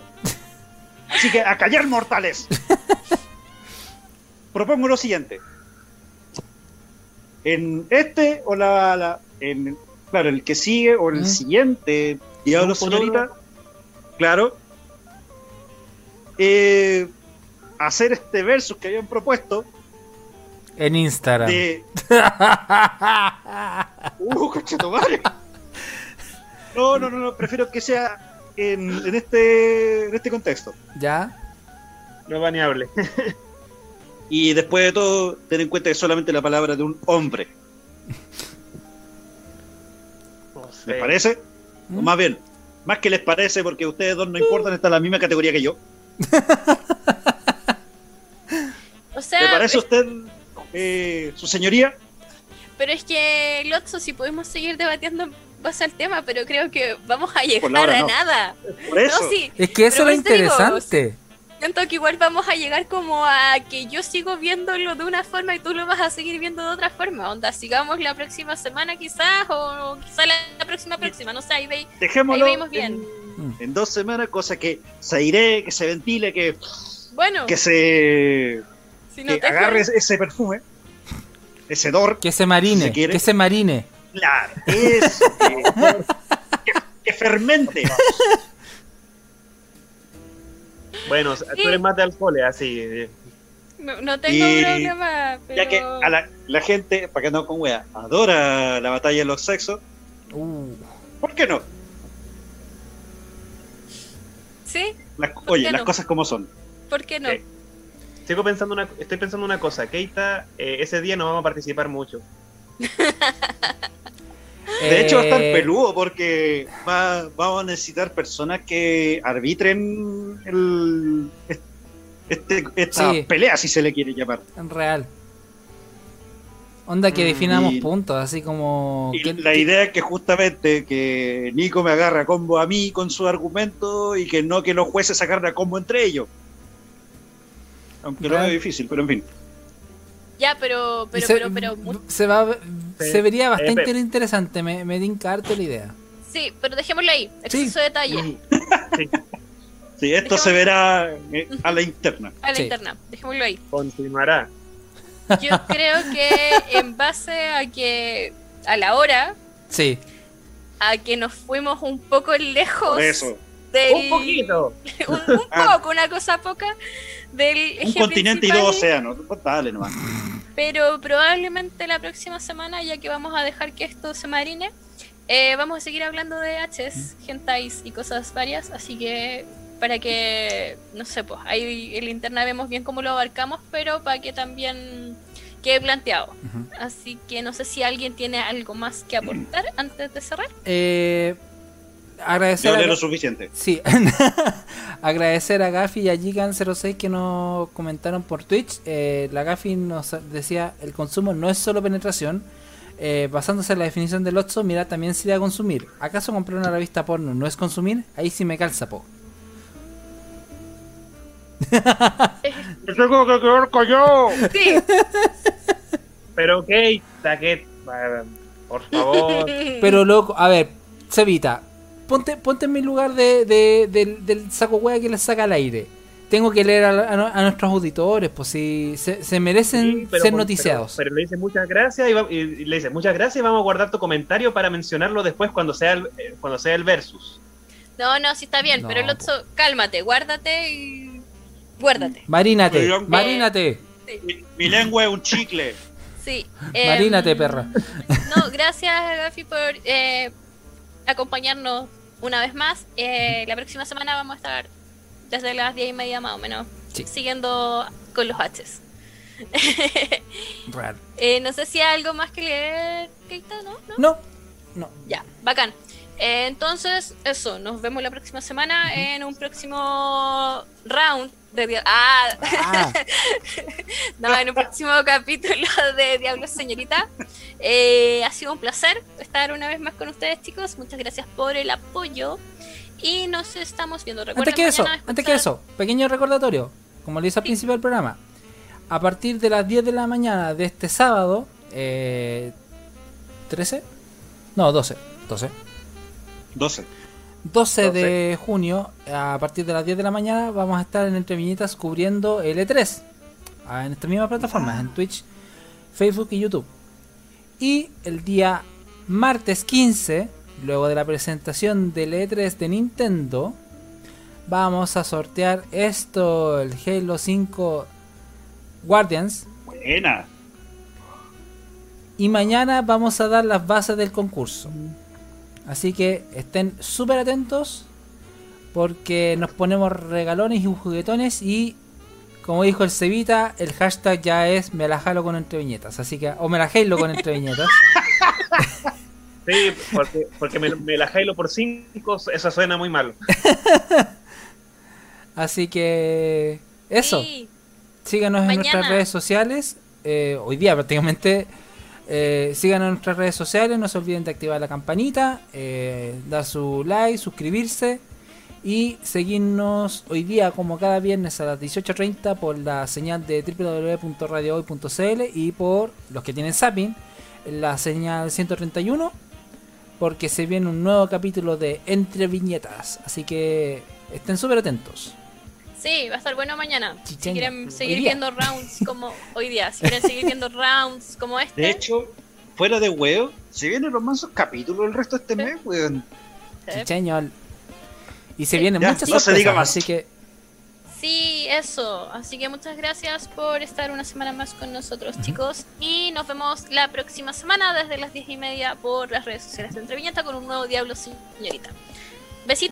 Así que a callar mortales. Propongo lo siguiente. En este o la, la- en claro, el que sigue o el Mm. siguiente Diablo señorita, claro. eh, hacer este versus que habían propuesto en Instagram. de Uh. No, no, no, no, prefiero que sea en, en este, en este contexto. ¿Ya? No baneable. Y después de todo, ten en cuenta que es solamente la palabra de un hombre. No sé. ¿Les parece? O más bien, más que les parece, porque ustedes dos no importan, están en la misma categoría que yo. O sea, ¿Le parece a usted, eh, su señoría? pero es que, Lotso, si podemos seguir debatiendo base al tema, pero creo que vamos a llegar a no. nada. Por eso. No, sí, Es que eso es digo, interesante. siento que igual vamos a llegar como a que yo sigo viéndolo de una forma y tú lo vas a seguir viendo de otra forma. Onda, sigamos la próxima semana quizás o quizás la, la próxima próxima, no sé, ahí veis. Dejémoslo Ahí vemos bien. En, en dos semanas, cosa que se aire, que se ventile, que, Bueno, que se si no que te agarre ese, ese perfume, ese dor. Que se marine, Si se quiere. que se marine. Claro, es que, que fermente. Bueno, o sea, tú eres más de alcohol, así. eh. no, no tengo Y- problema, pero... Ya que a la, la gente, para que no con wea, adora la batalla de los sexos, Uh, ¿por qué no? Sí, Las- oye, las no? cosas como son. ¿por qué no? Sí. sigo pensando una, estoy pensando una cosa, Keita, eh, ese día no vamos a participar mucho. De hecho, va a estar Eh, peludo porque va, vamos a necesitar personas que arbitren el, este, esta Sí. pelea, si se le quiere llamar. En real. Onda que Mm, definamos y- puntos, así como. Y la idea es que justamente que Nico me agarre a combo a mí con su argumento y que no que los jueces agarren a combo entre ellos. Aunque lo Real. veo difícil, pero en fin. Ya, pero, pero, se, pero, pero, se va Sí. se vería bastante Eh, interesante, me, me tinca harto la idea. sí, pero dejémoslo ahí. Sí. Exceso de detalle. Sí, esto se verá eh, a la interna. A la Sí. interna. Dejémoslo ahí. Continuará. Yo creo que en base a que a la hora, Sí, a que nos fuimos un poco lejos Por eso. Del Un poquito. un, un poco, una cosa poca del Un eje continente y dos océanos. Pues Dale nomás. Pero probablemente la próxima semana, ya que vamos a dejar que esto se marine, eh, vamos a seguir hablando de Hs, hentais y cosas varias, así que para que, no sé, pues ahí en la interna vemos bien cómo lo abarcamos, pero para que también quede planteado. Así que no sé si alguien tiene algo más que aportar antes de cerrar. Eh, agradecer Yo a, lo suficiente. sí, agradecer a Gafi y a Gigan06 que nos comentaron por Twitch. Eh, la Gafi nos decía el consumo no es solo penetración. Eh, basándose en la definición del Otso, mira, también sería consumir. ¿Acaso comprar una revista porno no es consumir? Ahí sí me calza, po. tengo que quedar callado. Sí. Pero que. eh, Por favor. Pero loco, a ver, Cevita, ponte, ponte en mi lugar de, de- del, del saco hueá que le saca al aire. Tengo que leer a, a- a nuestros auditores, pues si se, se merecen Sí, pero ser noticiados. Pero, pero le dice muchas gracias y, va- y- le dice muchas gracias y vamos a guardar tu comentario para mencionarlo después cuando sea el, eh, cuando sea el versus. No, no, sí está bien, No, pero el otro, cálmate, guárdate y. Guárdate. Marínate, marínate, Mi, mi lengua es un chicle. Sí. em, marínate, perra. No, gracias Gafi por eh, acompañarnos una vez más. Eh, la próxima semana vamos a estar desde las 10 y media más o menos Sí. siguiendo con los Hs. Eh, no sé si hay algo más que leer, Keita, ¿no? ¿No? No, no. Ya, bacán. Eh, entonces, eso, nos vemos la próxima semana en un próximo round de... dia- Ah, Ah, no, en un próximo capítulo de Diablos Señorita. Eh, ha sido un placer estar una vez más con ustedes, chicos. Muchas gracias por el apoyo. Y nos estamos viendo. antes Recuerden que eso, mañana antes que escuchar- eso, pequeño recordatorio, como le hice al Sí. principio del programa, a partir de las 10 de la mañana de este sábado, eh, 13, no, 12, 12, 12. 12 de junio, a partir de las 10 de la mañana, vamos a estar en Entre Viñetas cubriendo el E3. ah, En estas mismas plataformas, en Twitch, Facebook y YouTube. Y el día martes 15, luego de la presentación del E3 de Nintendo, vamos a sortear esto, el Halo 5 Guardians. Buena. Y mañana vamos a dar las bases del concurso. Así que estén súper atentos porque nos ponemos regalones y juguetones y como dijo el Cevita, el hashtag ya es me la jalo con entre viñetas. Así que, o me la jalo con entre viñetas. Sí, porque, porque me, me la jailo por 5, eso suena muy mal. Así que eso, Sí, síganos en nuestras redes sociales. eh, hoy día prácticamente. Eh, síganos en nuestras redes sociales, no se olviden de activar la campanita, eh, dar su like, suscribirse y seguirnos hoy día como cada viernes a las 18.30 por la señal de www.radiohoy.cl y por los que tienen Zapping, la señal 131 porque se viene un nuevo capítulo de Entre Viñetas, así que estén súper atentos. Sí, va a estar bueno mañana. Si quieren seguir viendo rounds como hoy día, si quieren seguir viendo rounds como este, De hecho, fuera de huevo, se vienen los mansos capítulos el resto de este mes, weón. Chicheñol. Y se vienen Ya, muchas no se sorpresas, diga más. así que Sí, eso. Así que muchas gracias por estar una semana más con nosotros, chicos. Y nos vemos la próxima semana desde las diez y media por las redes sociales de Entreviñeta con un nuevo Diablo Señorita. Besitos.